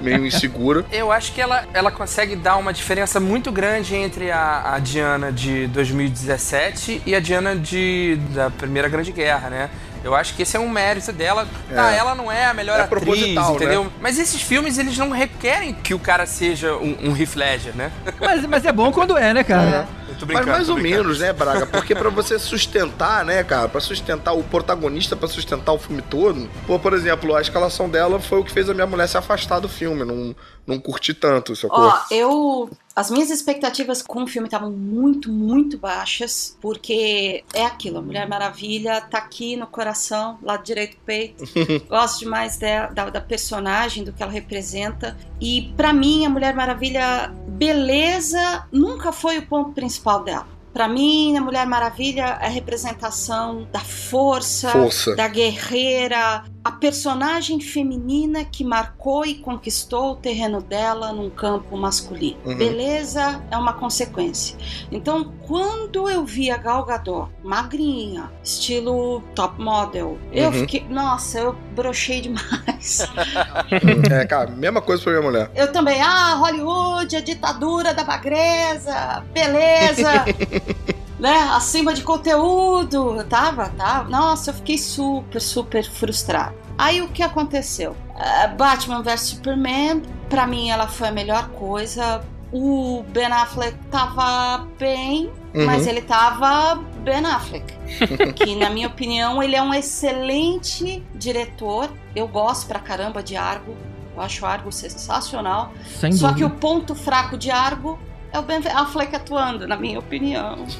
[SPEAKER 7] meio insegura.
[SPEAKER 3] Eu acho que ela, ela consegue dar uma diferença muito grande entre a, a Diana de 2017 e a Diana de, da Primeira Grande Guerra, né? Eu acho que esse é um mérito dela. Tá,
[SPEAKER 7] É.
[SPEAKER 3] ela não é a melhor
[SPEAKER 7] É
[SPEAKER 3] atriz,
[SPEAKER 7] proposital,
[SPEAKER 3] entendeu?
[SPEAKER 7] né?
[SPEAKER 3] Mas esses filmes, eles não requerem que o cara seja um, um Heath Ledger, né?
[SPEAKER 6] Mas, mas é bom quando é, né, cara?
[SPEAKER 3] Eu tô
[SPEAKER 7] Mas mais
[SPEAKER 3] tô
[SPEAKER 7] ou menos, né, Braga? Porque pra você sustentar, né, cara, Pra sustentar o protagonista, pra sustentar o filme todo. Pô, por exemplo, a escalação dela foi o que fez a minha mulher se afastar do filme, não, não curti tanto, sacou?
[SPEAKER 10] Ó, eu. As minhas expectativas com o filme estavam muito, muito baixas, porque é aquilo, a Mulher Maravilha tá aqui no coração, lado direito do peito. Gosto demais da, da, da personagem, do que ela representa. E pra mim, a Mulher Maravilha, beleza, nunca foi o ponto principal dela. Pra mim, a Mulher Maravilha é a representação da força,
[SPEAKER 7] Força.
[SPEAKER 10] da guerreira, a personagem feminina que marcou e conquistou o terreno dela num campo masculino.
[SPEAKER 7] Uhum.
[SPEAKER 10] Beleza é uma consequência. Então, quando eu vi a Gal Gadot, magrinha, estilo top model, eu
[SPEAKER 7] Uhum.
[SPEAKER 10] fiquei, nossa, eu brochei demais.
[SPEAKER 7] É, cara, mesma coisa pra minha mulher.
[SPEAKER 10] Eu também, ah, Hollywood, a ditadura da magreza, beleza. né, acima de conteúdo, tava, tava. Nossa, eu fiquei super, super frustrada. Aí o que aconteceu? Eh, Batman vs Superman, pra mim ela foi a melhor coisa. O Ben Affleck tava bem,
[SPEAKER 7] Uhum.
[SPEAKER 10] mas ele tava Ben Affleck. que na minha opinião ele é um excelente diretor. Eu gosto pra caramba de Argo. Eu acho Argo sensacional.
[SPEAKER 6] Sem
[SPEAKER 10] Só
[SPEAKER 6] dúvida.
[SPEAKER 10] que o ponto fraco de Argo é o Ben Affleck atuando, na minha opinião.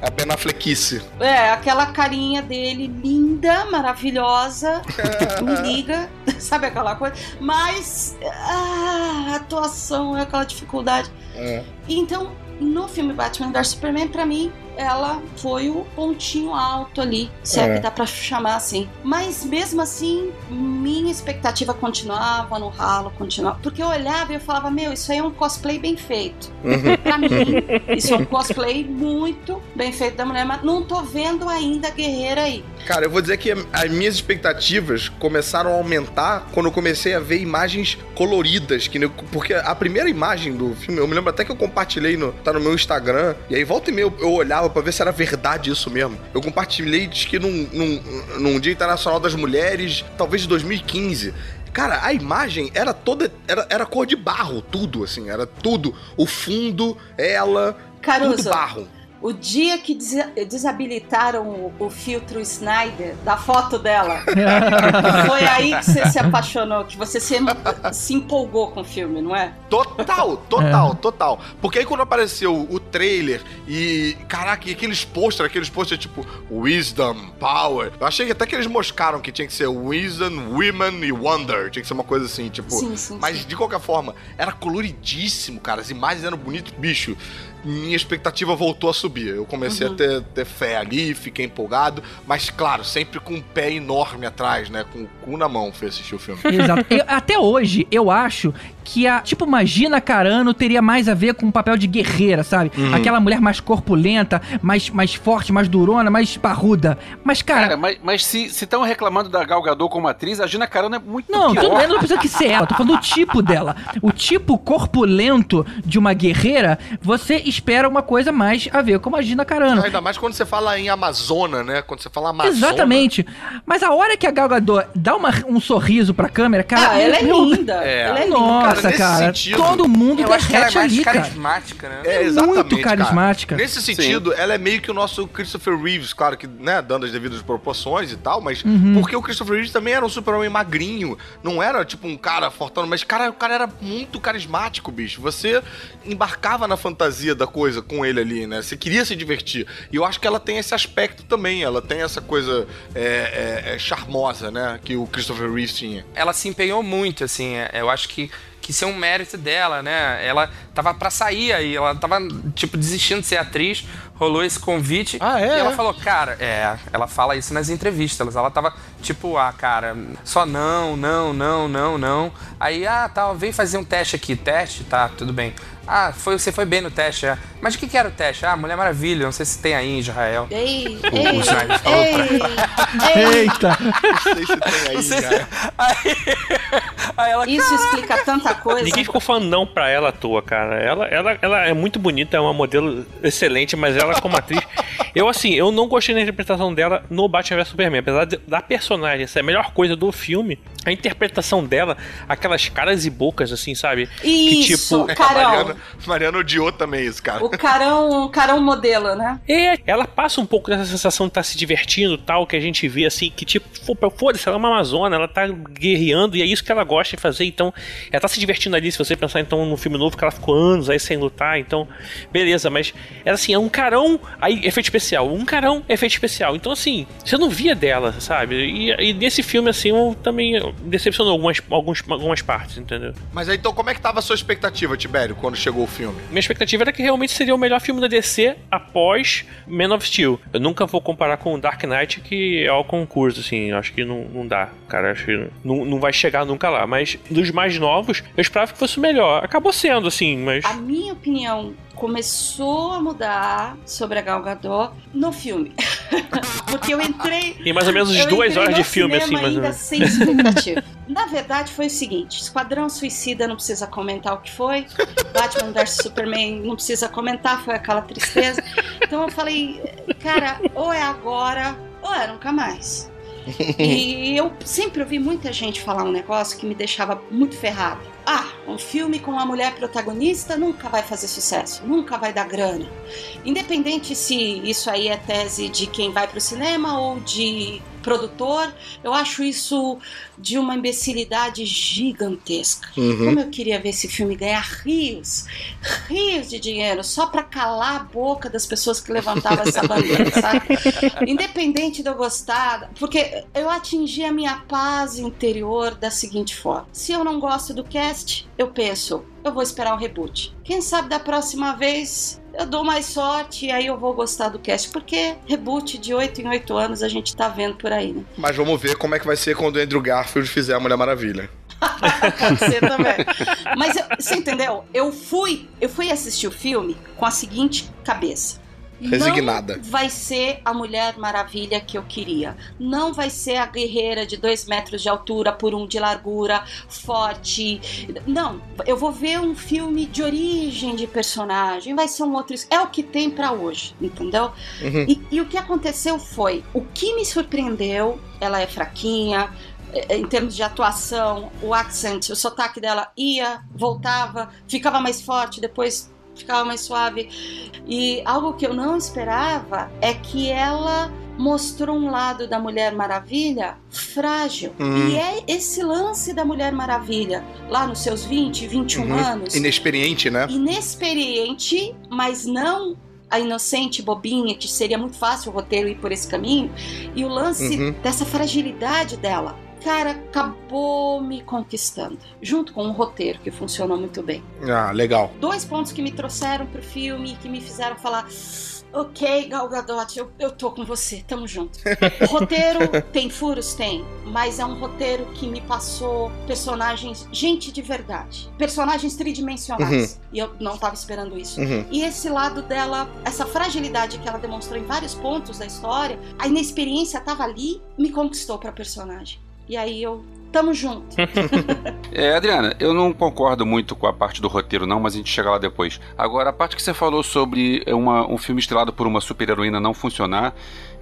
[SPEAKER 7] É a Ben Affleckice.
[SPEAKER 10] É, aquela carinha dele linda, maravilhosa, me liga, sabe aquela coisa? Mas ah, a atuação é aquela dificuldade.
[SPEAKER 7] É.
[SPEAKER 10] Então, no filme Batman vs Superman, pra mim, ela foi o pontinho alto ali, se é,
[SPEAKER 7] É.
[SPEAKER 10] que dá pra chamar assim. Mas mesmo assim, minha expectativa continuava no ralo, continuava. Porque eu olhava e eu falava, meu, isso aí é um cosplay bem feito.
[SPEAKER 7] Uhum.
[SPEAKER 10] Pra mim, isso é um cosplay muito bem feito da mulher, mas não tô vendo ainda a guerreira aí.
[SPEAKER 7] Cara, eu vou dizer que as minhas expectativas começaram a aumentar quando eu comecei a ver imagens coloridas. Que, porque a primeira imagem do filme, eu me lembro até que eu compartilhei no, tá no meu Instagram. E aí, volta e meia, eu, eu olhava pra ver se era verdade isso mesmo. Eu compartilhei, diz que num, num, num Dia Internacional das Mulheres, talvez de 2015. Cara, a imagem era toda. Era, era cor de barro, tudo, assim. Era tudo. O fundo, ela.
[SPEAKER 10] Caruso,
[SPEAKER 7] Tudo barro.
[SPEAKER 10] O dia que des- desabilitaram o, o filtro Snyder da foto dela, foi aí que você se apaixonou, que você se, se empolgou com o filme, não é?
[SPEAKER 7] Total, total, total. Porque aí quando apareceu o trailer e, caraca, e aqueles posters, aqueles posters tipo Wisdom, Power. Eu achei que até que eles moscaram que tinha que ser Wisdom, Women e Wonder. Tinha que ser uma coisa assim, tipo.
[SPEAKER 10] Sim, sim,
[SPEAKER 7] Mas
[SPEAKER 10] sim.
[SPEAKER 7] de qualquer forma, era coloridíssimo, cara. As imagens eram bonitas, bicho. Minha expectativa voltou a subir. Eu comecei
[SPEAKER 10] Uhum.
[SPEAKER 7] a ter, ter fé ali, fiquei empolgado, mas claro, sempre com um pé enorme atrás, né? Com o cu na mão fui assistir o filme.
[SPEAKER 6] Exato. Eu- até hoje, eu acho que a, tipo, Magina Carano teria mais a ver com o papel de guerreira, sabe?
[SPEAKER 8] Uhum.
[SPEAKER 6] Aquela mulher mais corpulenta, mais, mais forte, mais durona, mais parruda. Mas, cara,
[SPEAKER 8] Cara, mas, mas se estão reclamando da Gal Gadot como atriz, a Gina Carano é muito
[SPEAKER 6] Não,
[SPEAKER 8] pior.
[SPEAKER 6] tudo bem, não precisa que ser ela. Tô falando do tipo dela. O tipo corpulento de uma guerreira, você espera uma coisa mais a ver com a Gina Carano.
[SPEAKER 7] Ainda mais quando você fala em Amazona, né? Quando você fala Amazona.
[SPEAKER 6] Exatamente. Mas a hora que a Gal Gadot dá uma- um sorriso pra câmera, cara...
[SPEAKER 10] ah, ela é
[SPEAKER 6] meu-
[SPEAKER 10] linda.
[SPEAKER 7] É.
[SPEAKER 10] Ela é linda.
[SPEAKER 6] Nossa,
[SPEAKER 7] nesse
[SPEAKER 6] cara,
[SPEAKER 7] sentido,
[SPEAKER 6] todo mundo
[SPEAKER 3] Eu acho que ela é
[SPEAKER 6] derrete
[SPEAKER 3] mais
[SPEAKER 6] ali, cara.
[SPEAKER 3] carismática, né?
[SPEAKER 7] É,
[SPEAKER 6] É
[SPEAKER 7] exatamente,
[SPEAKER 6] muito
[SPEAKER 7] cara.
[SPEAKER 6] carismática.
[SPEAKER 7] Nesse sentido, ela é meio que o nosso Christopher Reeves, claro que, né, dando as devidas proporções e tal, mas
[SPEAKER 6] Uhum.
[SPEAKER 7] porque o Christopher Reeves também era um super-homem magrinho, não era tipo um cara fortão, mas cara, o cara era muito carismático, bicho. Você embarcava na fantasia da coisa com ele ali, né? Você queria se divertir. E eu acho que ela tem esse aspecto também, ela tem essa coisa é, é, é, charmosa, né, que o Christopher Reeves tinha.
[SPEAKER 3] ela se empenhou muito, assim. é, Eu acho que, que isso é um mérito dela, né? Ela tava pra sair aí, ela tava, tipo, desistindo de ser atriz, rolou esse convite.
[SPEAKER 7] Ah, é?
[SPEAKER 3] E ela
[SPEAKER 7] É?
[SPEAKER 3] falou, cara, é, ela fala isso nas entrevistas. Ela tava, tipo, ah, cara, só não, não, não, não, não. Aí, ah, tá, vem fazer um teste aqui. Teste? Tá, tudo bem. Ah, foi, você foi bem no teste, é. Mas o que, que era o teste? Ah, Mulher Maravilha, não sei se tem aí em Israel.
[SPEAKER 10] Ei,
[SPEAKER 3] O-
[SPEAKER 10] ei,
[SPEAKER 3] o Snyder falou
[SPEAKER 10] ei, ei.
[SPEAKER 6] Eita!
[SPEAKER 7] Não sei se tem aí,
[SPEAKER 3] se-
[SPEAKER 7] cara.
[SPEAKER 3] Aí, aí ela,
[SPEAKER 10] Isso explica tanta coisa.
[SPEAKER 9] Ninguém ficou falando não pra ela à toa, cara. Ela, ela, ela é muito bonita, é uma modelo excelente, mas ela como atriz. Eu, assim, eu não gostei da interpretação dela no Batman vs Superman. Apesar de- da personagem ser a melhor coisa do filme, a interpretação dela, aquelas caras e bocas, assim, sabe?
[SPEAKER 10] Isso,
[SPEAKER 9] que tipo.
[SPEAKER 7] A
[SPEAKER 10] Carão.
[SPEAKER 7] Mariana, odiou também isso, cara.
[SPEAKER 10] O carão, o carão modelo, né?
[SPEAKER 9] É, ela passa um pouco dessa sensação de estar se divertindo tal, que a gente vê assim, que tipo, fo- foda-se, ela é uma Amazona, ela tá guerreando e é isso que ela gosta de fazer, então ela tá se divertindo ali, se você pensar então no filme novo que ela ficou anos aí sem lutar, então, beleza, mas era assim, é um carão, aí efeito especial, um carão, efeito especial, então assim, você não via dela, sabe? E, e nesse filme assim, eu também decepcionou algumas, alguns, algumas partes, entendeu?
[SPEAKER 7] Mas aí, então, como é que tava a sua expectativa, Tibério, quando chegou o filme?
[SPEAKER 9] Minha expectativa era que realmente seria o melhor filme da DC após Man of Steel. Eu nunca vou comparar com Dark Knight, que é o concurso, assim. Acho que não, não dá, cara. Acho que não, não vai chegar nunca lá. Mas dos mais novos, eu esperava que fosse o melhor. Acabou sendo, assim, mas.
[SPEAKER 10] A minha opinião começou a mudar sobre a Gal Gadot no filme. Porque eu entrei.
[SPEAKER 9] Tem mais ou menos
[SPEAKER 10] eu
[SPEAKER 9] duas horas de filme, assim, mais ou menos.
[SPEAKER 10] sem expectativa. Na verdade, foi o seguinte: Esquadrão Suicida não precisa comentar o que foi, Batman vs Superman não precisa comentar, foi aquela tristeza. Então eu falei, cara, ou é agora, ou é nunca mais. E eu sempre ouvi muita gente falar um negócio que me deixava muito ferrada. Ah, um filme com uma mulher protagonista nunca vai fazer sucesso, nunca vai dar grana. Independente se isso aí é tese de quem vai pro cinema ou de produtor, eu acho isso de uma imbecilidade gigantesca.
[SPEAKER 7] Uhum.
[SPEAKER 10] Como eu queria ver esse filme ganhar rios, rios de dinheiro, só pra calar a boca das pessoas que levantavam essa bandeira, sabe? Independente de eu gostar, porque eu atingi a minha paz interior da seguinte forma: se eu não gosto do cast, eu penso, eu vou esperar o reboot. Quem sabe da próxima vez eu dou mais sorte e aí eu vou gostar do cast, porque reboot de 8 em 8 anos a gente tá vendo por aí, né?
[SPEAKER 7] Mas vamos ver como é que vai ser quando o Andrew Garfield fizer a Mulher Maravilha.
[SPEAKER 10] Pode ser também. Mas eu- você entendeu? Eu fui, eu fui assistir o filme com a seguinte cabeça.
[SPEAKER 7] Resignada.
[SPEAKER 10] Não vai ser a Mulher Maravilha que eu queria. Não vai ser a guerreira de dois metros de altura por um de largura, forte. Não, eu vou ver um filme de origem de personagem. Vai ser um outro. É o que tem pra hoje, entendeu?
[SPEAKER 7] Uhum.
[SPEAKER 10] E, e o que aconteceu foi: o que me surpreendeu, ela é fraquinha, eh, em termos de atuação, o accent, o sotaque dela ia, voltava, ficava mais forte, depois ficava mais suave. E algo que eu não esperava é que ela mostrou um lado da Mulher Maravilha frágil.
[SPEAKER 7] Hum.
[SPEAKER 10] E é esse lance da Mulher Maravilha, lá nos seus 20, 21
[SPEAKER 7] Uhum.
[SPEAKER 10] anos,
[SPEAKER 7] Inexperiente, né?
[SPEAKER 10] inexperiente, mas não a inocente bobinha, que seria muito fácil o roteiro ir por esse caminho, e o lance
[SPEAKER 7] Uhum.
[SPEAKER 10] dessa fragilidade dela. Cara, acabou me conquistando, junto com um roteiro que funcionou muito bem.
[SPEAKER 7] Ah, legal.
[SPEAKER 10] Dois pontos que me trouxeram pro filme, que me fizeram falar. Ok, Gal Gadot, eu, eu tô com você, tamo junto. O roteiro tem furos? Tem, mas é um roteiro que me passou personagens, gente de verdade, personagens tridimensionais. E eu não tava esperando isso.
[SPEAKER 7] Uhum.
[SPEAKER 10] E esse lado dela, essa fragilidade que ela demonstrou em vários pontos da história, a inexperiência tava ali, me conquistou pra personagem. E aí eu, tamo junto.
[SPEAKER 8] É, Adriana, eu não concordo muito com a parte do roteiro, não, mas a gente chega lá depois. Agora, a parte que você falou sobre uma- um filme estrelado por uma super-heroína não funcionar,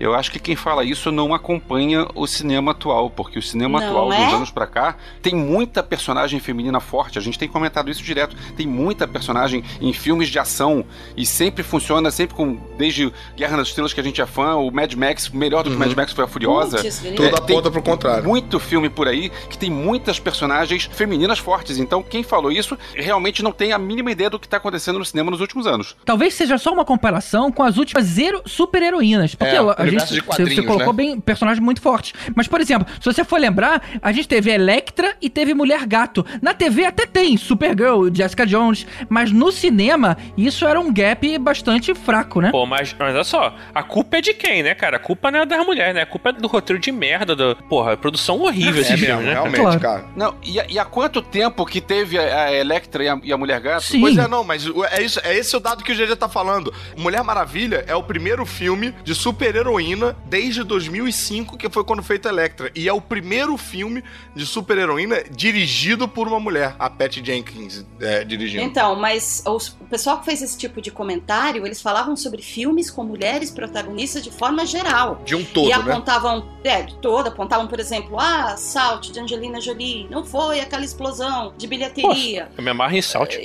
[SPEAKER 8] eu acho que quem fala isso não acompanha o cinema atual, porque o cinema
[SPEAKER 10] Não
[SPEAKER 8] atual,
[SPEAKER 10] é?
[SPEAKER 8] dos anos pra cá, tem muita personagem feminina forte. A gente tem comentado isso direto. Tem muita personagem em filmes de ação e sempre funciona, sempre com. Desde Guerra nas Estrelas, que a gente é fã, o Mad Max, melhor do que o Mad Max foi a Furiosa.
[SPEAKER 10] Putz.
[SPEAKER 7] Tudo
[SPEAKER 8] É, tem
[SPEAKER 7] aponta pro contrário.
[SPEAKER 8] muito filme por aí que tem muitas personagens femininas fortes. Então, quem falou isso realmente não tem a mínima ideia do que tá acontecendo no cinema nos últimos anos.
[SPEAKER 6] Talvez seja só uma comparação com as últimas zero super-heroínas. Porque
[SPEAKER 7] É,
[SPEAKER 6] a gente,
[SPEAKER 7] de
[SPEAKER 6] você,
[SPEAKER 7] quadrinhos,
[SPEAKER 6] você colocou
[SPEAKER 7] né?
[SPEAKER 6] bem personagens muito fortes. Mas, por exemplo, se você for lembrar, a gente teve Electra e teve Mulher Gato. Na TV até tem Supergirl, Jessica Jones, mas no cinema isso era um gap bastante fraco, né?
[SPEAKER 9] Pô, mas, mas olha só, a culpa é de quem, né, cara? A culpa não é das mulheres, né? A culpa é do roteiro de merda, da, porra, produção horrível
[SPEAKER 7] É
[SPEAKER 9] esse
[SPEAKER 7] mesmo,
[SPEAKER 9] filme, né?
[SPEAKER 7] realmente,
[SPEAKER 6] Claro.
[SPEAKER 7] cara.
[SPEAKER 8] Não, e, e há quanto tempo que teve a, a Electra e a, e a Mulher Gato?
[SPEAKER 6] Sim.
[SPEAKER 7] Pois é, não, mas é, isso, é esse o dado que o GG tá falando. Mulher Maravilha é o primeiro filme de super-heroína desde 2005, que foi quando feita Electra. E é o primeiro filme de super-heroína dirigido por uma mulher, a Patty Jenkins é, dirigindo.
[SPEAKER 10] Então, mas os- o pessoal que fez esse tipo de comentário, eles falavam sobre filmes com mulheres protagonistas de forma geral.
[SPEAKER 7] De um todo,
[SPEAKER 10] e
[SPEAKER 7] né?
[SPEAKER 10] apontavam, é, de toda, apontavam, por exemplo, ah, Salt de Angelina Jolie, não foi aquela explosão de bilheteria.
[SPEAKER 9] Eu me amarro em Salt.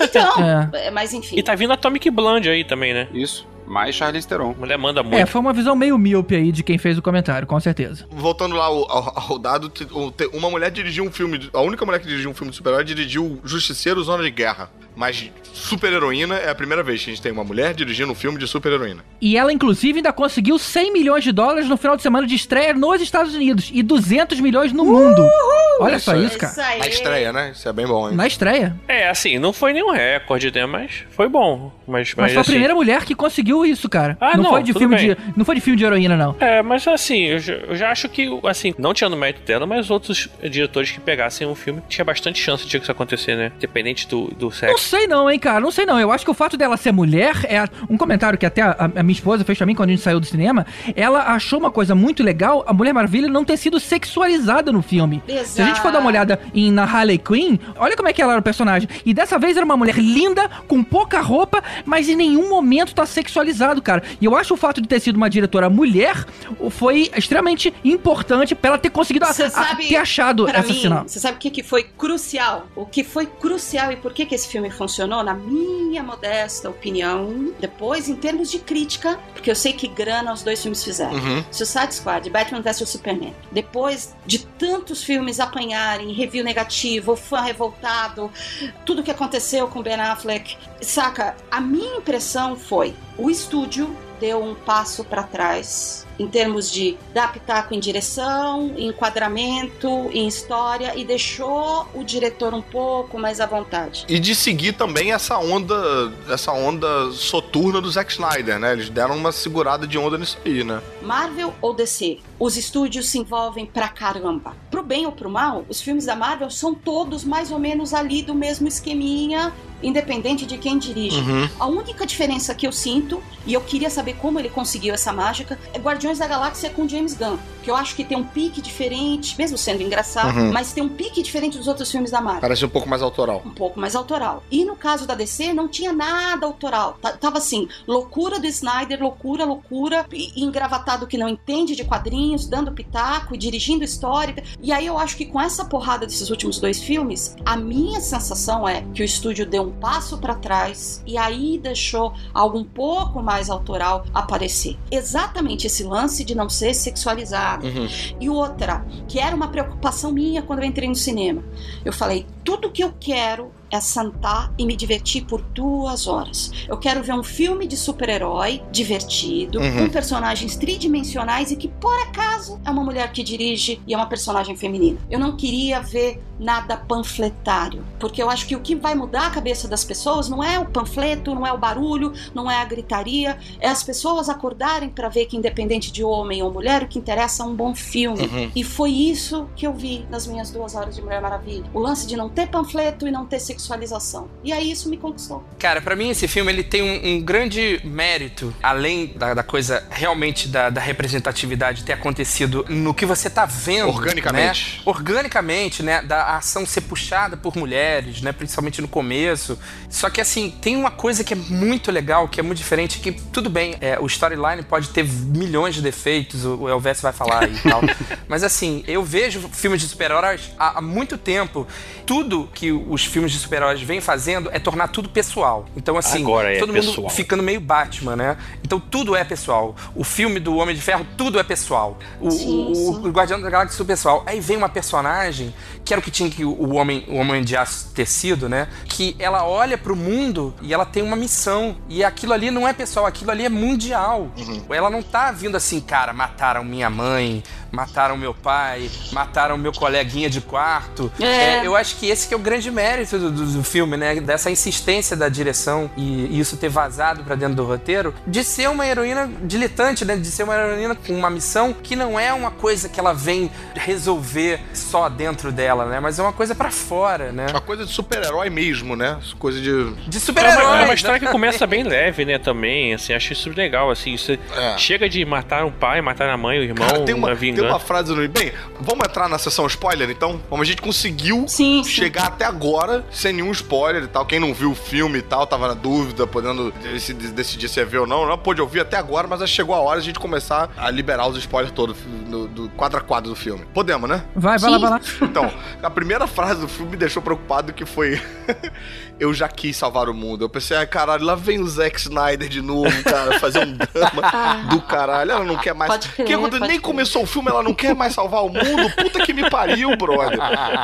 [SPEAKER 10] Então,
[SPEAKER 6] É.
[SPEAKER 10] é, mas enfim.
[SPEAKER 9] E tá vindo Atomic Blonde aí também, né?
[SPEAKER 8] Isso, mais Charlize Theron.
[SPEAKER 9] A mulher manda muito.
[SPEAKER 6] É, foi uma visão meio míope aí de quem fez o comentário, com certeza.
[SPEAKER 7] Voltando lá ao, ao- ao dado, uma mulher dirigiu um filme. A única mulher que dirigiu um filme de super-herói dirigiu Justiceiro Zona de Guerra. Mas super-heroína é a primeira vez que a gente tem uma mulher dirigindo um filme de super-heroína.
[SPEAKER 6] E ela, inclusive, ainda conseguiu 100 milhões de dólares no final de semana de estreia nos Estados Unidos e 200 milhões no mundo. Olha só isso, cara.
[SPEAKER 10] Isso aí.
[SPEAKER 7] Na estreia, né? Isso é bem bom, hein?
[SPEAKER 6] Na estreia.
[SPEAKER 9] É, assim, não foi nenhum recorde, né? Mas foi bom. Mas,
[SPEAKER 6] Mas
[SPEAKER 9] mas,
[SPEAKER 6] foi a
[SPEAKER 9] assim,
[SPEAKER 6] primeira mulher que conseguiu isso, cara.
[SPEAKER 9] Ah, não,
[SPEAKER 6] foi de filme
[SPEAKER 9] bem.
[SPEAKER 6] de, não foi de filme de heroína, não.
[SPEAKER 9] É, mas assim, eu já, eu já acho que, assim, não tinha no mérito dela, mas outros diretores que pegassem um filme tinha bastante chance de isso acontecer, né? Independente do, do
[SPEAKER 6] Não
[SPEAKER 9] sexo.
[SPEAKER 6] Sei não, hein, cara. Não sei não. Eu acho que o fato dela ser mulher é um comentário que até a, a minha esposa fez pra mim quando a gente saiu do cinema. Ela achou uma coisa muito legal a Mulher Maravilha não ter sido sexualizada no filme. Se a gente for dar uma olhada em, na Harley Quinn, olha como é que ela era o personagem. E dessa vez era uma mulher linda, com pouca roupa, mas em nenhum momento tá sexualizado, cara. E eu acho o fato de ter sido uma diretora mulher foi extremamente importante pra ela ter conseguido a-
[SPEAKER 10] Você
[SPEAKER 6] a-
[SPEAKER 10] sabe,
[SPEAKER 6] ter achado essa
[SPEAKER 10] mim,
[SPEAKER 6] sinal.
[SPEAKER 10] Você sabe o que, que foi crucial? O que foi crucial e por que, que esse filme funcionou, na minha modesta opinião, depois, em termos de crítica, porque eu sei que grana os dois filmes fizeram.
[SPEAKER 7] Uhum.
[SPEAKER 10] Suicide Squad, Batman vs Superman. Depois de tantos filmes apanharem, review negativo, fã revoltado, tudo que aconteceu com Ben Affleck, saca? A minha impressão foi: o estúdio deu um passo para trás em termos de dar pitaco em direção, em enquadramento, em história e deixou o diretor um pouco mais à vontade.
[SPEAKER 7] E de seguir também essa onda, essa onda soturna do Zack Snyder, né? Eles deram uma segurada de onda nisso aí, né?
[SPEAKER 10] Marvel ou DC? Os estúdios se envolvem pra caramba. Pro bem ou pro mal, os filmes da Marvel são todos mais ou menos ali do mesmo esqueminha, independente de quem dirige.
[SPEAKER 7] Uhum.
[SPEAKER 10] A única diferença que eu sinto, e eu queria saber como ele conseguiu essa mágica, é Guardiões da Galáxia com James Gunn. Que eu acho que tem um pique diferente, mesmo sendo engraçado,
[SPEAKER 7] Uhum.
[SPEAKER 10] mas tem um pique diferente dos outros filmes da Marvel
[SPEAKER 7] Parece um pouco mais autoral.
[SPEAKER 10] um pouco mais autoral. E no caso da DC, não tinha nada autoral. Tá- Tava assim, loucura do Snyder, loucura, loucura, engravatado que não entende de quadrinhos, dando pitaco e dirigindo história. E aí eu acho que com essa porrada desses últimos dois filmes, a minha sensação é que o estúdio deu um passo para trás e aí deixou algo um pouco mais autoral aparecer. Exatamente esse lance de não ser sexualizado.
[SPEAKER 7] Uhum.
[SPEAKER 10] E outra, que era uma preocupação minha quando eu entrei no cinema. Eu falei, tudo que eu quero é sentar e me divertir por duas horas. Eu quero ver um filme de super-herói divertido,
[SPEAKER 7] Uhum.
[SPEAKER 10] com personagens tridimensionais e que, por acaso, é uma mulher que dirige e é uma personagem feminina. Eu não queria ver nada panfletário, porque eu acho que o que vai mudar a cabeça das pessoas não é o panfleto, não é o barulho, não é a gritaria, é as pessoas acordarem para ver que, independente de homem ou mulher, o que interessa é um bom filme.
[SPEAKER 7] Uhum.
[SPEAKER 10] E foi isso que eu vi nas minhas duas horas de Mulher Maravilha. O lance de não ter panfleto e não ter sexualização. E aí isso me conquistou.
[SPEAKER 3] Cara, pra mim esse filme ele tem um, um grande mérito, além da, da coisa realmente da, da representatividade ter acontecido no que você tá vendo.
[SPEAKER 7] Organicamente.
[SPEAKER 3] Né? Organicamente, né? Da ação ser puxada por mulheres, né? Principalmente no começo. Só que assim, tem uma coisa que é muito legal, que é muito diferente, que tudo bem, é, o storyline pode ter milhões de defeitos, o, o Elvis vai falar aí e tal. Mas assim, eu vejo filmes de super-heróis há, há muito tempo. Tudo que os filmes de super-heróis vêm fazendo é tornar tudo pessoal. Então, assim,
[SPEAKER 9] Agora é
[SPEAKER 3] todo
[SPEAKER 9] pessoal.
[SPEAKER 3] mundo ficando meio Batman, né? Então tudo é pessoal. O filme do Homem de Ferro, tudo é pessoal. O,
[SPEAKER 10] Sim,
[SPEAKER 3] o-
[SPEAKER 10] sim.
[SPEAKER 3] o Guardião da Galáxia, tudo pessoal. Aí vem uma personagem, que era o que tinha que o homem, o homem de aço ter sido, né? Que ela olha pro mundo e ela tem uma missão. E aquilo ali não é pessoal, aquilo ali é mundial. Ela não tá vindo assim, cara, mataram minha mãe, mataram meu pai, mataram meu coleguinha de quarto.
[SPEAKER 10] É.
[SPEAKER 3] eu acho que esse que é o grande mérito do, do- do filme, né? Dessa insistência da direção e, e isso ter vazado pra dentro do roteiro, de ser uma heroína diletante, né? De ser uma heroína com uma missão que não é uma coisa que ela vem resolver só dentro dela, né? Mas é uma coisa pra fora, né?
[SPEAKER 7] Uma coisa de super-herói mesmo, né? Coisa de.
[SPEAKER 3] De
[SPEAKER 9] É
[SPEAKER 3] super-herói.
[SPEAKER 9] uma, é uma história que começa bem leve, né, também, assim, acho isso legal, assim, você
[SPEAKER 7] É.
[SPEAKER 9] chega de matar um pai, matar a mãe, o irmão,
[SPEAKER 7] Cara, tem uma,
[SPEAKER 9] uma
[SPEAKER 7] tem
[SPEAKER 9] vingança.
[SPEAKER 7] uma frase no. Bem, vamos entrar na sessão spoiler então? Como a gente conseguiu
[SPEAKER 10] Sim, sim.
[SPEAKER 7] chegar até agora sem nenhum spoiler e tal. Quem não viu o filme e tal, tava na dúvida, podendo dec- decidir se ia ver ou não. Não pôde ouvir até agora, mas que chegou a hora de a gente começar a liberar os spoilers todos do, do quadro a quadro do filme. Podemos, né?
[SPEAKER 6] Vai, vai lá,
[SPEAKER 10] Sim.
[SPEAKER 6] vai lá.
[SPEAKER 7] Então, a primeira frase do filme me deixou preocupado que foi Eu já quis salvar o mundo. Eu pensei, ai caralho, lá vem o Zack Snyder de novo, cara, fazer um drama do caralho. Ela não quer mais.
[SPEAKER 10] Pode crer,
[SPEAKER 7] que quando nem
[SPEAKER 10] crer.
[SPEAKER 7] começou o filme, ela não quer mais salvar o mundo. Puta que me pariu, brother.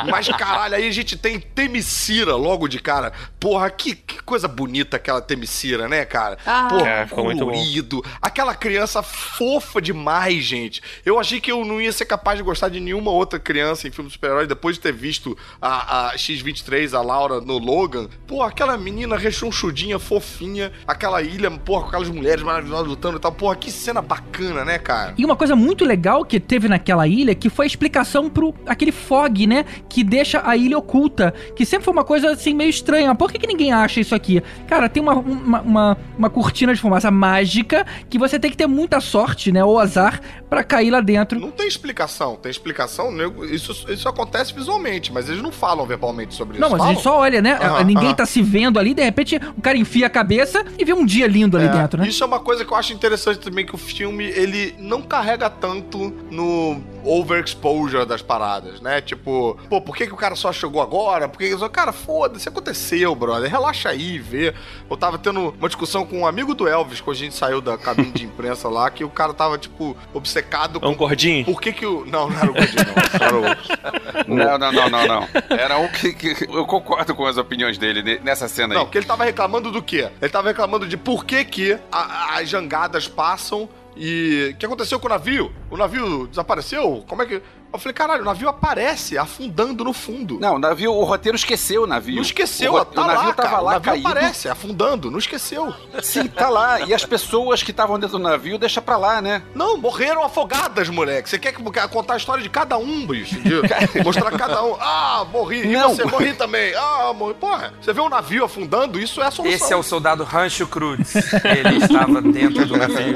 [SPEAKER 7] Mas caralho, aí a gente tem Temicira logo de cara. Porra, que, que coisa bonita aquela Temicira, né, cara?
[SPEAKER 10] Ah.
[SPEAKER 7] Porra,
[SPEAKER 9] É, ficou muito bom.
[SPEAKER 7] colorido. Aquela criança fofa demais, gente. Eu achei que eu não ia ser capaz de gostar de nenhuma outra criança em filme de super-herói depois de ter visto a, a X-23, a Laura, no Logan. Pô, aquela menina rechonchudinha, fofinha. Aquela ilha, porra, com aquelas mulheres maravilhosas lutando e tal. Porra, que cena bacana, né, cara?
[SPEAKER 6] E uma coisa muito legal que teve naquela ilha, que foi a explicação pro aquele fog, né? Que deixa a ilha oculta. Que sempre foi uma coisa assim meio estranha. Por que, que ninguém acha isso aqui? Cara, tem uma, uma, uma, uma cortina de fumaça mágica que você tem que ter muita sorte, né? Ou azar pra cair lá dentro.
[SPEAKER 7] Não tem explicação. Tem explicação? Isso, isso acontece visualmente, mas eles não falam verbalmente sobre
[SPEAKER 6] Não,
[SPEAKER 7] isso.
[SPEAKER 6] mas a gente
[SPEAKER 7] Falam?
[SPEAKER 6] só olha, né?
[SPEAKER 7] Aham,
[SPEAKER 6] Ninguém. Tá se vendo ali, de repente o cara enfia a cabeça e vê um dia lindo ali
[SPEAKER 7] É,
[SPEAKER 6] dentro, né?
[SPEAKER 7] Isso é uma coisa que eu acho interessante também, que o filme, ele não carrega tanto no overexposure das paradas, né? Tipo, pô, por que, que o cara só chegou agora? Por que que só... Cara, foda-se, aconteceu, brother. Relaxa aí, vê. Eu tava tendo uma discussão com um amigo do Elvis, quando a gente saiu da cabine de imprensa lá, que o cara tava, tipo, obcecado
[SPEAKER 9] É um
[SPEAKER 7] com...
[SPEAKER 9] gordinho?
[SPEAKER 7] Por que que o... Não, não era o gordinho, não. Era o...
[SPEAKER 8] Não, não, não, não, não. Era um que, que- Eu concordo com as opiniões dele nessa cena aí.
[SPEAKER 7] Não, porque ele tava reclamando do quê? Ele tava reclamando de por que que a- as jangadas passam e... O que aconteceu com o navio? O navio desapareceu? Como é que... Eu falei, caralho, o navio aparece afundando no fundo.
[SPEAKER 8] Não, o navio, o roteiro esqueceu o navio.
[SPEAKER 7] Não esqueceu,
[SPEAKER 8] o,
[SPEAKER 7] tá
[SPEAKER 8] o navio
[SPEAKER 7] lá,
[SPEAKER 8] tava
[SPEAKER 7] cara.
[SPEAKER 8] lá
[SPEAKER 7] o navio
[SPEAKER 8] caído.
[SPEAKER 7] aparece afundando, não esqueceu.
[SPEAKER 8] Sim, tá lá. E as pessoas que estavam dentro do navio deixa pra lá, né?
[SPEAKER 7] Não, morreram afogadas, moleque. Você quer que- contar a história de cada um, bicho? De mostrar cada um. Ah, morri.
[SPEAKER 8] Não.
[SPEAKER 7] E você? Morri também. Ah, morri. Porra, você vê um navio afundando, isso é a solução.
[SPEAKER 3] Esse é o soldado Rancho Cruz. Ele estava dentro do navio.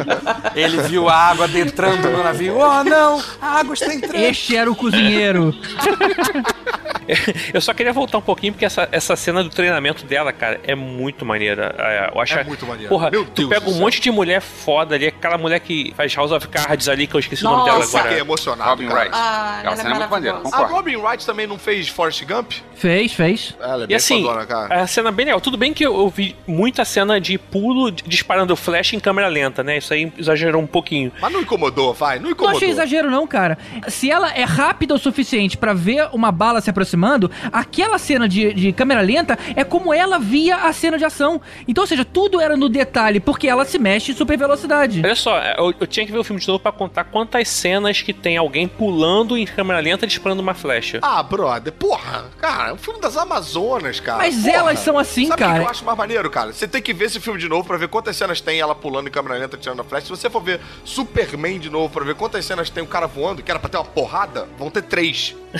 [SPEAKER 3] Ele viu a água adentrando no navio. Oh, não! A água está entrando.
[SPEAKER 6] Este era o cozinheiro.
[SPEAKER 9] Eu só queria voltar um pouquinho, porque essa, essa cena do treinamento dela, cara, é muito maneira. É, Eu acho,
[SPEAKER 7] É muito maneiro.
[SPEAKER 9] Porra,
[SPEAKER 7] Meu
[SPEAKER 9] tu
[SPEAKER 7] Deus
[SPEAKER 9] pega um
[SPEAKER 7] céu.
[SPEAKER 9] monte de mulher foda ali, aquela mulher que faz House of Cards ali, que eu esqueci o nome dela
[SPEAKER 7] Nossa,
[SPEAKER 9] agora.
[SPEAKER 7] fiquei emocionado,
[SPEAKER 8] Robin
[SPEAKER 7] cara.
[SPEAKER 8] Wright.
[SPEAKER 10] Ah, ela é
[SPEAKER 8] cena é muito maneira.
[SPEAKER 7] A. Robin Wright também não fez Forrest Gump?
[SPEAKER 6] Fez, fez.
[SPEAKER 7] Ela é
[SPEAKER 9] E
[SPEAKER 7] bem
[SPEAKER 9] assim,
[SPEAKER 7] fodona, cara.
[SPEAKER 9] a cena é bem legal. Tudo bem que eu, eu vi muita cena de pulo disparando flash em câmera lenta, né? Isso aí exagerou um pouquinho.
[SPEAKER 7] Mas não incomodou, vai, não
[SPEAKER 6] Não
[SPEAKER 7] incomodou.
[SPEAKER 6] achei exagero, não, cara. Se ela é rápida o suficiente pra ver uma bala se aproximando, aquela cena de, de câmera lenta é como ela via a cena de ação. Então, ou seja, tudo era no detalhe, porque ela se mexe em super velocidade.
[SPEAKER 9] Olha só, eu, eu tinha que ver o filme de novo pra contar quantas cenas que tem alguém pulando em câmera lenta disparando uma flecha.
[SPEAKER 7] Ah, brother, porra, cara, é um filme das Amazonas, cara.
[SPEAKER 6] Mas
[SPEAKER 7] porra.
[SPEAKER 6] elas são assim,
[SPEAKER 7] Sabe o que
[SPEAKER 6] cara.
[SPEAKER 7] eu acho mais maneiro, cara? Você tem que ver esse filme de novo pra ver quantas cenas tem ela pulando em câmera lenta, tirando a flecha. Se você for ver Superman de novo pra ver quantas cenas tem o cara voando, que era pra ter uma porrada, vão ter três.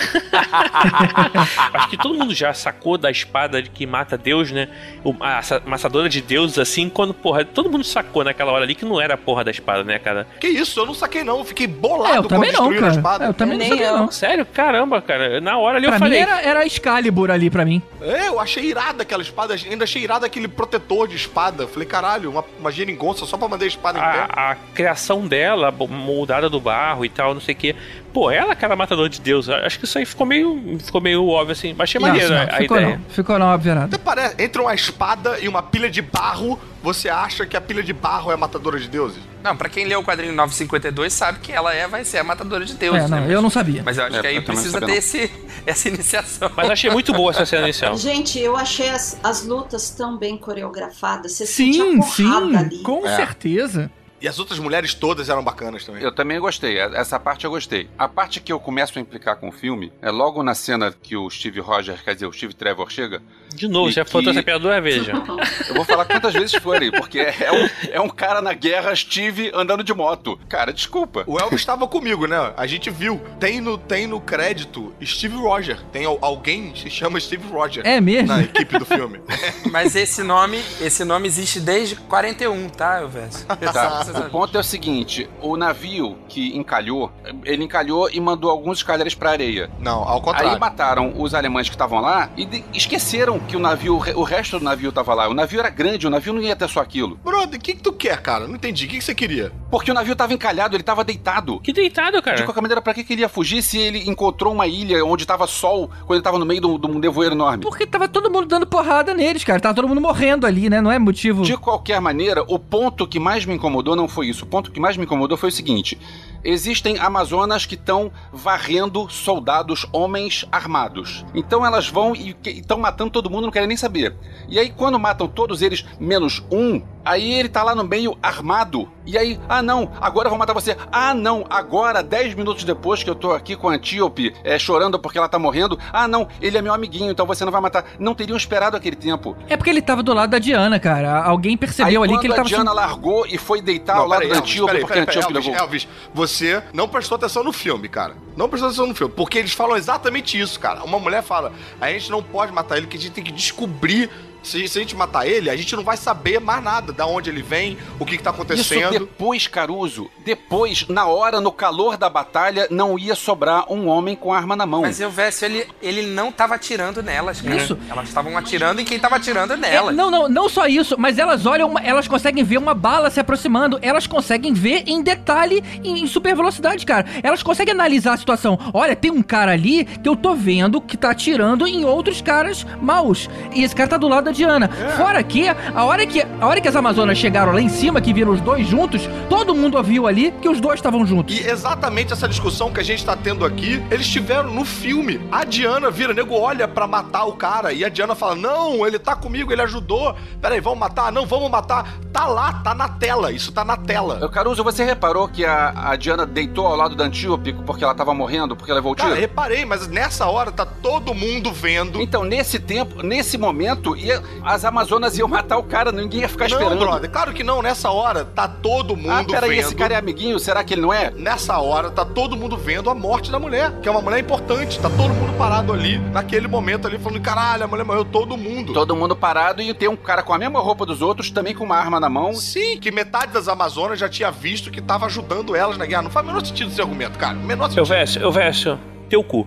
[SPEAKER 9] Acho que todo mundo já sacou da espada de que mata Deus, né? O- a amassadora de deuses, assim, quando, porra, todo mundo sacou naquela hora ali que não era a porra da espada, né, cara?
[SPEAKER 7] Que isso, eu não saquei não, eu fiquei bolado
[SPEAKER 6] É, eu também não,
[SPEAKER 7] destruíram a
[SPEAKER 6] cara.
[SPEAKER 7] espada.
[SPEAKER 6] É, eu também não
[SPEAKER 10] Nem
[SPEAKER 6] sabia, não.
[SPEAKER 9] Sério? Caramba, cara. Na hora ali
[SPEAKER 6] Pra
[SPEAKER 9] eu
[SPEAKER 6] mim
[SPEAKER 9] falei.
[SPEAKER 6] era, era Excalibur ali pra mim.
[SPEAKER 7] É, eu achei irada aquela espada, ainda achei irada aquele protetor de espada. Falei, caralho, uma, uma geringonça só pra mandar a espada em pé.
[SPEAKER 9] A, a criação dela, moldada do barro e tal, não sei o quê. Pô, ela que era matador de Deus. Acho que isso aí ficou meio, ficou meio óbvio, assim. Mas achei
[SPEAKER 6] Não,
[SPEAKER 9] maneiro
[SPEAKER 6] não,
[SPEAKER 9] a, a
[SPEAKER 6] ficou
[SPEAKER 9] ideia.
[SPEAKER 6] não. Ficou não, óbvio nada.
[SPEAKER 7] Até parece, entre uma espada e uma pilha de barro, você acha que a pilha de barro é a matadora de deuses?
[SPEAKER 3] Não, pra quem leu o quadrinho 952 sabe que ela é, vai ser a matadora de Deus.
[SPEAKER 6] É, não,
[SPEAKER 3] né?
[SPEAKER 6] eu não sabia.
[SPEAKER 3] Mas eu acho
[SPEAKER 8] É,
[SPEAKER 3] que aí precisa ter esse, essa iniciação.
[SPEAKER 9] Mas achei muito boa essa cena inicial.
[SPEAKER 10] Gente, eu achei as, as lutas tão bem coreografadas. Você
[SPEAKER 6] Sim, sim,
[SPEAKER 10] ali.
[SPEAKER 6] com
[SPEAKER 8] É.
[SPEAKER 6] certeza.
[SPEAKER 7] E as outras mulheres todas eram bacanas também.
[SPEAKER 8] Eu também gostei, essa parte eu gostei. A parte que eu começo a implicar com o filme é logo na cena que o Steve Roger, quer dizer, o Steve Trevor chega.
[SPEAKER 9] De novo, já
[SPEAKER 8] que-
[SPEAKER 9] faltou essa piada duas vezes já.
[SPEAKER 8] Eu vou falar quantas vezes forem, porque é um, é um cara na guerra, Steve, andando de moto. Cara, desculpa.
[SPEAKER 7] O Elvis estava comigo, né? A gente viu. Tem no, tem no crédito Steve Roger. Tem al- alguém que se chama Steve Roger.
[SPEAKER 6] É mesmo?
[SPEAKER 7] Na equipe do filme.
[SPEAKER 3] Mas esse nome, esse nome existe desde 41, tá, Elvis?
[SPEAKER 8] Tá, o ponto é o seguinte: o navio que encalhou, ele encalhou e mandou alguns escalheiros pra areia.
[SPEAKER 7] Não, ao contrário.
[SPEAKER 8] Aí mataram os alemães que estavam lá e esqueceram que o navio, o resto do navio tava lá. O navio era grande, o navio não ia ter só aquilo.
[SPEAKER 7] Brother, o que, que tu quer, cara? Não entendi. O que, que você queria?
[SPEAKER 8] Porque o navio tava encalhado, ele tava deitado.
[SPEAKER 9] Que deitado,
[SPEAKER 8] De
[SPEAKER 9] cara.
[SPEAKER 8] qualquer maneira, pra que que ele ia fugir se ele encontrou uma ilha onde tava sol quando ele tava no meio de um de um nevoeiro enorme?
[SPEAKER 6] Porque tava todo mundo dando porrada neles, cara. Tava todo mundo morrendo ali, né? Não é motivo.
[SPEAKER 8] De qualquer maneira, o ponto que mais me incomodou não foi isso. O ponto que mais me incomodou foi o seguinte: existem Amazonas que estão varrendo soldados, homens armados. Então elas vão e estão matando todo mundo, não querem nem saber. E aí, quando matam todos eles, menos um, aí ele tá lá no meio armado. E aí, ah não, agora eu vou matar você. Ah não, agora, 10 minutos depois que eu tô aqui com a Antíope é, chorando porque ela tá morrendo. Ah não, ele é meu amiguinho, então você não vai matar. Não teriam esperado aquele tempo.
[SPEAKER 6] É porque ele tava do lado da Diana, cara. Alguém percebeu
[SPEAKER 8] Aí,
[SPEAKER 6] ali que ele tava.
[SPEAKER 8] a Diana largou e foi deitar ao lado
[SPEAKER 7] peraí,
[SPEAKER 8] da Antíope
[SPEAKER 7] peraí,
[SPEAKER 8] porque a
[SPEAKER 7] peraí,
[SPEAKER 8] Antíope
[SPEAKER 7] Elvis,
[SPEAKER 8] levou.
[SPEAKER 7] Elvis, você não prestou atenção no filme, cara. Não prestou atenção no filme. Porque eles falam exatamente isso, cara. Uma mulher fala: a gente não pode matar ele, que a gente tem que descobrir. Se, se a gente matar ele, a gente não vai saber mais nada. Da onde ele vem, o que, que tá
[SPEAKER 8] Isso
[SPEAKER 7] acontecendo.
[SPEAKER 8] depois, Caruso, depois, na hora, no calor da batalha, não ia sobrar um homem com arma na mão.
[SPEAKER 3] Mas o Vécio, ele, ele não tava atirando nelas, cara.
[SPEAKER 6] Isso.
[SPEAKER 3] Elas estavam atirando em quem tava atirando
[SPEAKER 6] É,
[SPEAKER 3] nelas.
[SPEAKER 6] não, não, não só isso, mas elas olham, elas conseguem ver uma bala se aproximando, elas conseguem ver em detalhe, em, em super velocidade, cara. Elas conseguem analisar a situação. Olha, tem um cara ali que eu tô vendo que tá atirando em outros caras maus. E esse cara tá do lado da Diana. Fora que, a hora que, a hora que as Amazonas chegaram lá em cima, que viram os dois juntos, todo mundo ouviu ali que os dois estavam juntos.
[SPEAKER 7] E exatamente essa discussão que a gente tá tendo aqui, eles tiveram no filme. A Diana vira, nego olha pra matar o cara e a Diana fala: Não, ele tá comigo, ele ajudou. Peraí, vamos matar? Não, vamos matar. Tá lá, tá na tela, isso tá na tela.
[SPEAKER 8] Caruso, você reparou que a, a Diana deitou ao lado da Antíope porque ela tava morrendo, porque levou o tiro?
[SPEAKER 7] Cara, reparei, mas nessa hora tá todo mundo vendo.
[SPEAKER 8] Então, nesse tempo, nesse momento, as Amazonas iam matar o cara, ninguém ia ficar
[SPEAKER 7] Não,
[SPEAKER 8] esperando.
[SPEAKER 7] brother, claro que não. Nessa hora tá todo mundo
[SPEAKER 8] ah, peraí,
[SPEAKER 7] vendo.
[SPEAKER 8] esse cara é amiguinho, será que ele não é?
[SPEAKER 7] Nessa hora tá todo mundo vendo a morte da mulher, que é uma mulher importante. Tá todo mundo parado ali, naquele momento ali, falando: caralho, a mulher morreu, todo mundo.
[SPEAKER 8] Todo mundo parado e tem um cara com a mesma roupa dos outros, também com uma arma na mão.
[SPEAKER 7] Sim, que metade das Amazonas já tinha visto que tava ajudando elas na guerra. Não faz o menor sentido esse argumento, cara. O menor
[SPEAKER 9] Eu
[SPEAKER 7] sentido.
[SPEAKER 9] Vécio, eu Vécio, teu cu.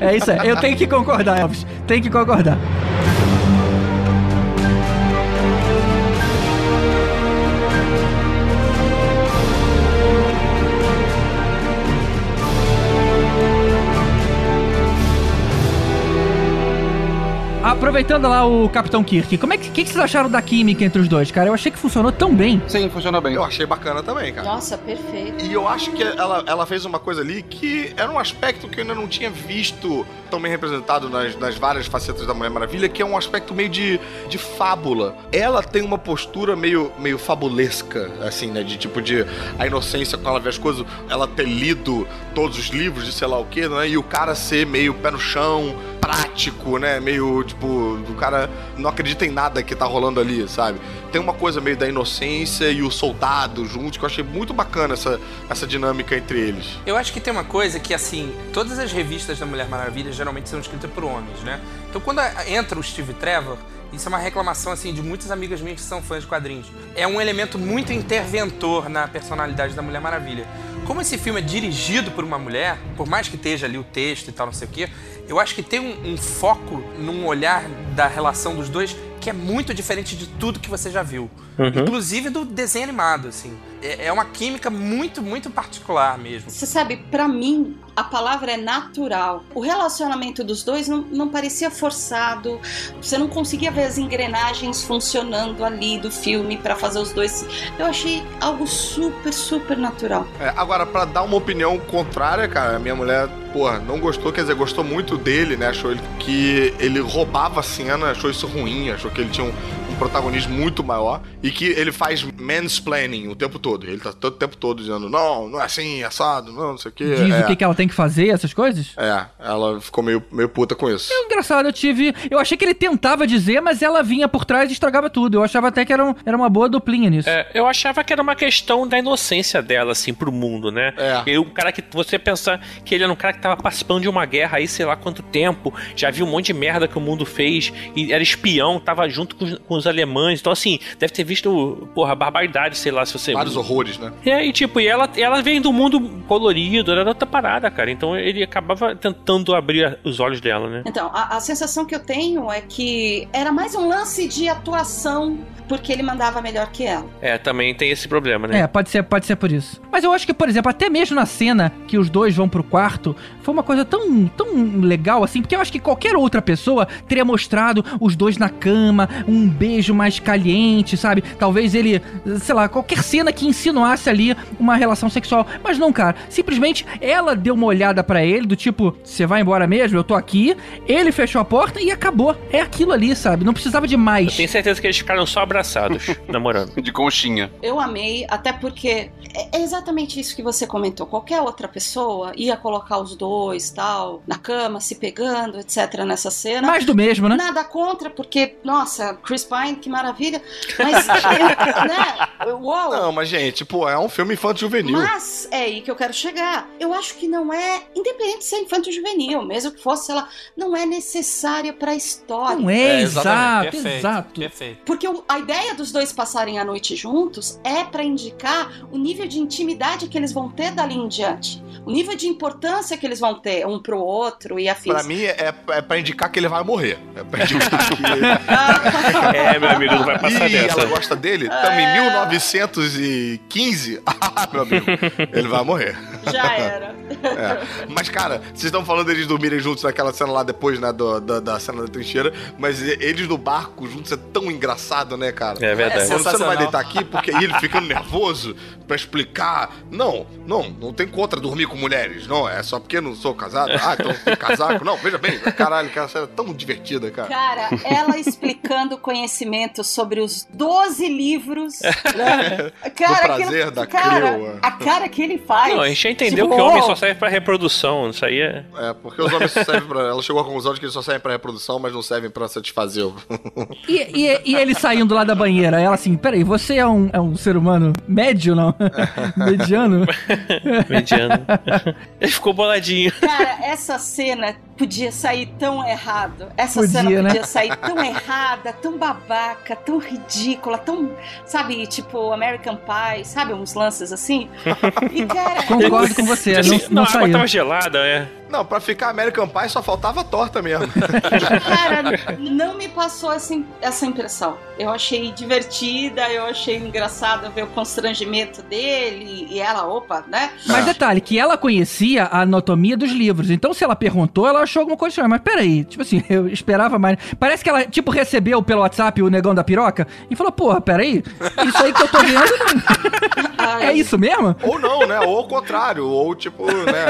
[SPEAKER 6] É isso aí. Eu tenho que concordar, Elvis. Tem que concordar. Aproveitando lá o Capitão Kirk, como é que, que, que vocês acharam da química entre os dois, cara? Eu achei que funcionou tão bem.
[SPEAKER 8] Sim, funcionou bem.
[SPEAKER 7] Eu achei bacana também, cara.
[SPEAKER 10] Nossa, perfeito.
[SPEAKER 7] E eu acho que ela, ela fez uma coisa ali que era um aspecto que eu ainda não tinha visto tão bem representado nas, nas várias facetas da Mulher Maravilha, que é um aspecto meio de, de fábula. Ela tem uma postura meio, meio fabulesca, assim, né? De tipo de a inocência com ela ver as coisas, ela ter lido todos os livros de sei lá o que, né? E o cara ser meio pé no chão, prático, né? Meio tipo, o cara não acredita em nada que tá rolando ali, sabe? Tem uma coisa meio da inocência e o soldado juntos que eu achei muito bacana essa, essa dinâmica entre eles.
[SPEAKER 3] Eu acho que tem uma coisa que, assim, todas as revistas da Mulher Maravilha geralmente são escritas por homens, né? Então quando entra o Steve Trevor, isso é uma reclamação, assim, de muitas amigas minhas que são fãs de quadrinhos. É um elemento muito interventor na personalidade da Mulher Maravilha. Como esse filme é dirigido por uma mulher, por mais que esteja ali o texto e tal, não sei o quê, eu acho que tem um, um foco num olhar da relação dos dois que é muito diferente de tudo que você já viu.
[SPEAKER 9] Uhum.
[SPEAKER 3] Inclusive do desenho animado, assim. É, é uma química muito, muito particular mesmo.
[SPEAKER 10] Você sabe, pra mim, a palavra é natural. O relacionamento dos dois não, não parecia forçado. Você não conseguia ver as engrenagens funcionando ali do filme pra fazer os dois. Eu achei algo super, super natural.
[SPEAKER 7] É, agora, pra dar uma opinião contrária, cara, a minha mulher, porra, não gostou, quer dizer, gostou muito dele, né? Achou ele, que ele roubava a cena, achou isso ruim, achou que ele tinha um protagonismo muito maior e que ele faz mansplaining o tempo todo. Ele tá todo o tempo todo dizendo, não, não é assim, é assado, não, não sei o que.
[SPEAKER 6] Diz
[SPEAKER 7] é.
[SPEAKER 6] o que, que ela tem que fazer, essas coisas?
[SPEAKER 7] É, ela ficou meio, meio puta com isso.
[SPEAKER 6] É engraçado, eu tive. Eu achei que ele tentava dizer, mas ela vinha por trás e estragava tudo. Eu achava até que era, um- era uma boa duplinha nisso.
[SPEAKER 9] É, eu achava que era uma questão da inocência dela, assim, pro mundo, né?
[SPEAKER 7] É.
[SPEAKER 9] E um cara que você pensar que ele era um cara que tava participando de uma guerra aí, sei lá quanto tempo, já viu um monte de merda que o mundo fez, e era espião, tava junto com os, com os alemães. Então, assim, deve ter visto, porra, barbaridade, sei lá, se você.
[SPEAKER 7] Vários horrores, né?
[SPEAKER 9] É, e tipo, e ela, ela vem do mundo colorido, era outra parada, cara. Então ele acabava tentando abrir os olhos dela, né?
[SPEAKER 10] Então, a, a sensação que eu tenho é que era mais um lance de atuação, porque ele mandava melhor que ela.
[SPEAKER 9] É, também tem esse problema, né?
[SPEAKER 6] É, pode ser, pode ser por isso. Mas eu acho que, por exemplo, até mesmo na cena que os dois vão pro quarto, foi uma coisa tão, tão legal assim, porque eu acho que qualquer outra pessoa teria mostrado os dois na cama, um beijo mais caliente, sabe? Talvez ele, sei lá, qualquer cena que insinuasse ali uma relação sexual. Mas não, cara. Simplesmente ela deu uma olhada pra ele, do tipo, você vai embora mesmo? Eu tô aqui. Ele fechou a porta e acabou. É aquilo ali, sabe? Não precisava de
[SPEAKER 9] Eu
[SPEAKER 6] mais.
[SPEAKER 9] tenho certeza que eles ficaram só abraçados, namorando.
[SPEAKER 8] De conchinha.
[SPEAKER 10] Eu amei, até porque é é exatamente isso que você comentou. Qualquer outra pessoa ia colocar os dois, tal, na cama, se pegando, etc, nessa cena.
[SPEAKER 6] Mais do mesmo, né?
[SPEAKER 10] Nada contra, porque, nossa, Chris Pine, que maravilha. Mas, né? Uou!
[SPEAKER 7] Não, mas gente, pô, é um filme infanto-juvenil.
[SPEAKER 10] Mas é aí que eu quero chegar. Eu acho que não é, independente de ser infanto juvenil, mesmo que fosse, sei lá, não é necessária pra história.
[SPEAKER 6] Não é,
[SPEAKER 3] exatamente.
[SPEAKER 6] exato,
[SPEAKER 3] Perfeito,
[SPEAKER 6] exato.
[SPEAKER 3] Perfeito.
[SPEAKER 10] Porque a ideia dos dois passarem a noite juntos é pra indicar o nível de intimidade que eles vão ter dali em diante. O nível de importância que eles vão ter um pro outro e afins.
[SPEAKER 7] Pra mim, é, é pra indicar que ele vai morrer. É pra indicar que...
[SPEAKER 9] É, meu amigo, não vai passar
[SPEAKER 7] Ih,
[SPEAKER 9] dessa.
[SPEAKER 7] ela gosta dele? Estamos em 1915? Ah, meu amigo, ele vai morrer.
[SPEAKER 10] Já era.
[SPEAKER 7] É. Mas, cara, vocês estão falando deles dormirem juntos naquela cena lá depois, né, do- da, da cena da trincheira, mas eles no barco juntos é tão engraçado, né, cara?
[SPEAKER 9] É verdade.
[SPEAKER 7] Você não vai deitar aqui porque ele ficando nervoso pra explicar. Não, não, não tem contra dormir com mulheres, não. É só porque não sou casado. Ah, então tem casaco. Não, veja bem, caralho, aquela cena é tão divertida, cara.
[SPEAKER 10] Cara, ela explicando conhecimento sobre os 12 livros. Né? Cara,
[SPEAKER 7] prazer da
[SPEAKER 10] cara,
[SPEAKER 7] Creu,
[SPEAKER 10] a cara que ele faz.
[SPEAKER 9] Não, a gente já entendeu
[SPEAKER 10] Tipo,
[SPEAKER 9] que homem só serve pra reprodução. Isso aí é.
[SPEAKER 7] É, porque os homens só servem pra. Ela chegou à conclusão de que eles só servem pra reprodução, mas não servem pra satisfazer o.
[SPEAKER 6] E, e- e ele saindo lá da banheira, ela assim, peraí, você é um, é um ser humano médio, não? Mediano?
[SPEAKER 9] Mediano. Ele ficou boladinho.
[SPEAKER 10] Cara, essa cena podia sair tão errado. Essa
[SPEAKER 6] Podia,
[SPEAKER 10] cena
[SPEAKER 6] né?
[SPEAKER 10] podia sair tão errada. tão babaca, tão ridícula, tão, sabe, tipo American Pie, sabe, uns lances assim. E cara,
[SPEAKER 6] Concordo com você, não, não,
[SPEAKER 9] não, a água
[SPEAKER 6] saiu.
[SPEAKER 9] tava gelada, é.
[SPEAKER 7] Não, pra ficar American Pie só faltava a torta mesmo.
[SPEAKER 10] cara, não me passou essa, im- essa impressão. Eu achei divertida, eu achei engraçado ver o constrangimento dele e ela, opa, né?
[SPEAKER 6] Mas detalhe, que ela conhecia a anatomia dos livros. Então, se ela perguntou, ela achou alguma coisa estranha. Mas peraí, tipo assim, eu esperava mais. Parece que ela, tipo, recebeu pelo WhatsApp o negão da piroca e falou, porra, peraí, isso aí que eu tô vendo não... É isso mesmo?
[SPEAKER 7] Ou não, né? Ou ao contrário, ou tipo, né?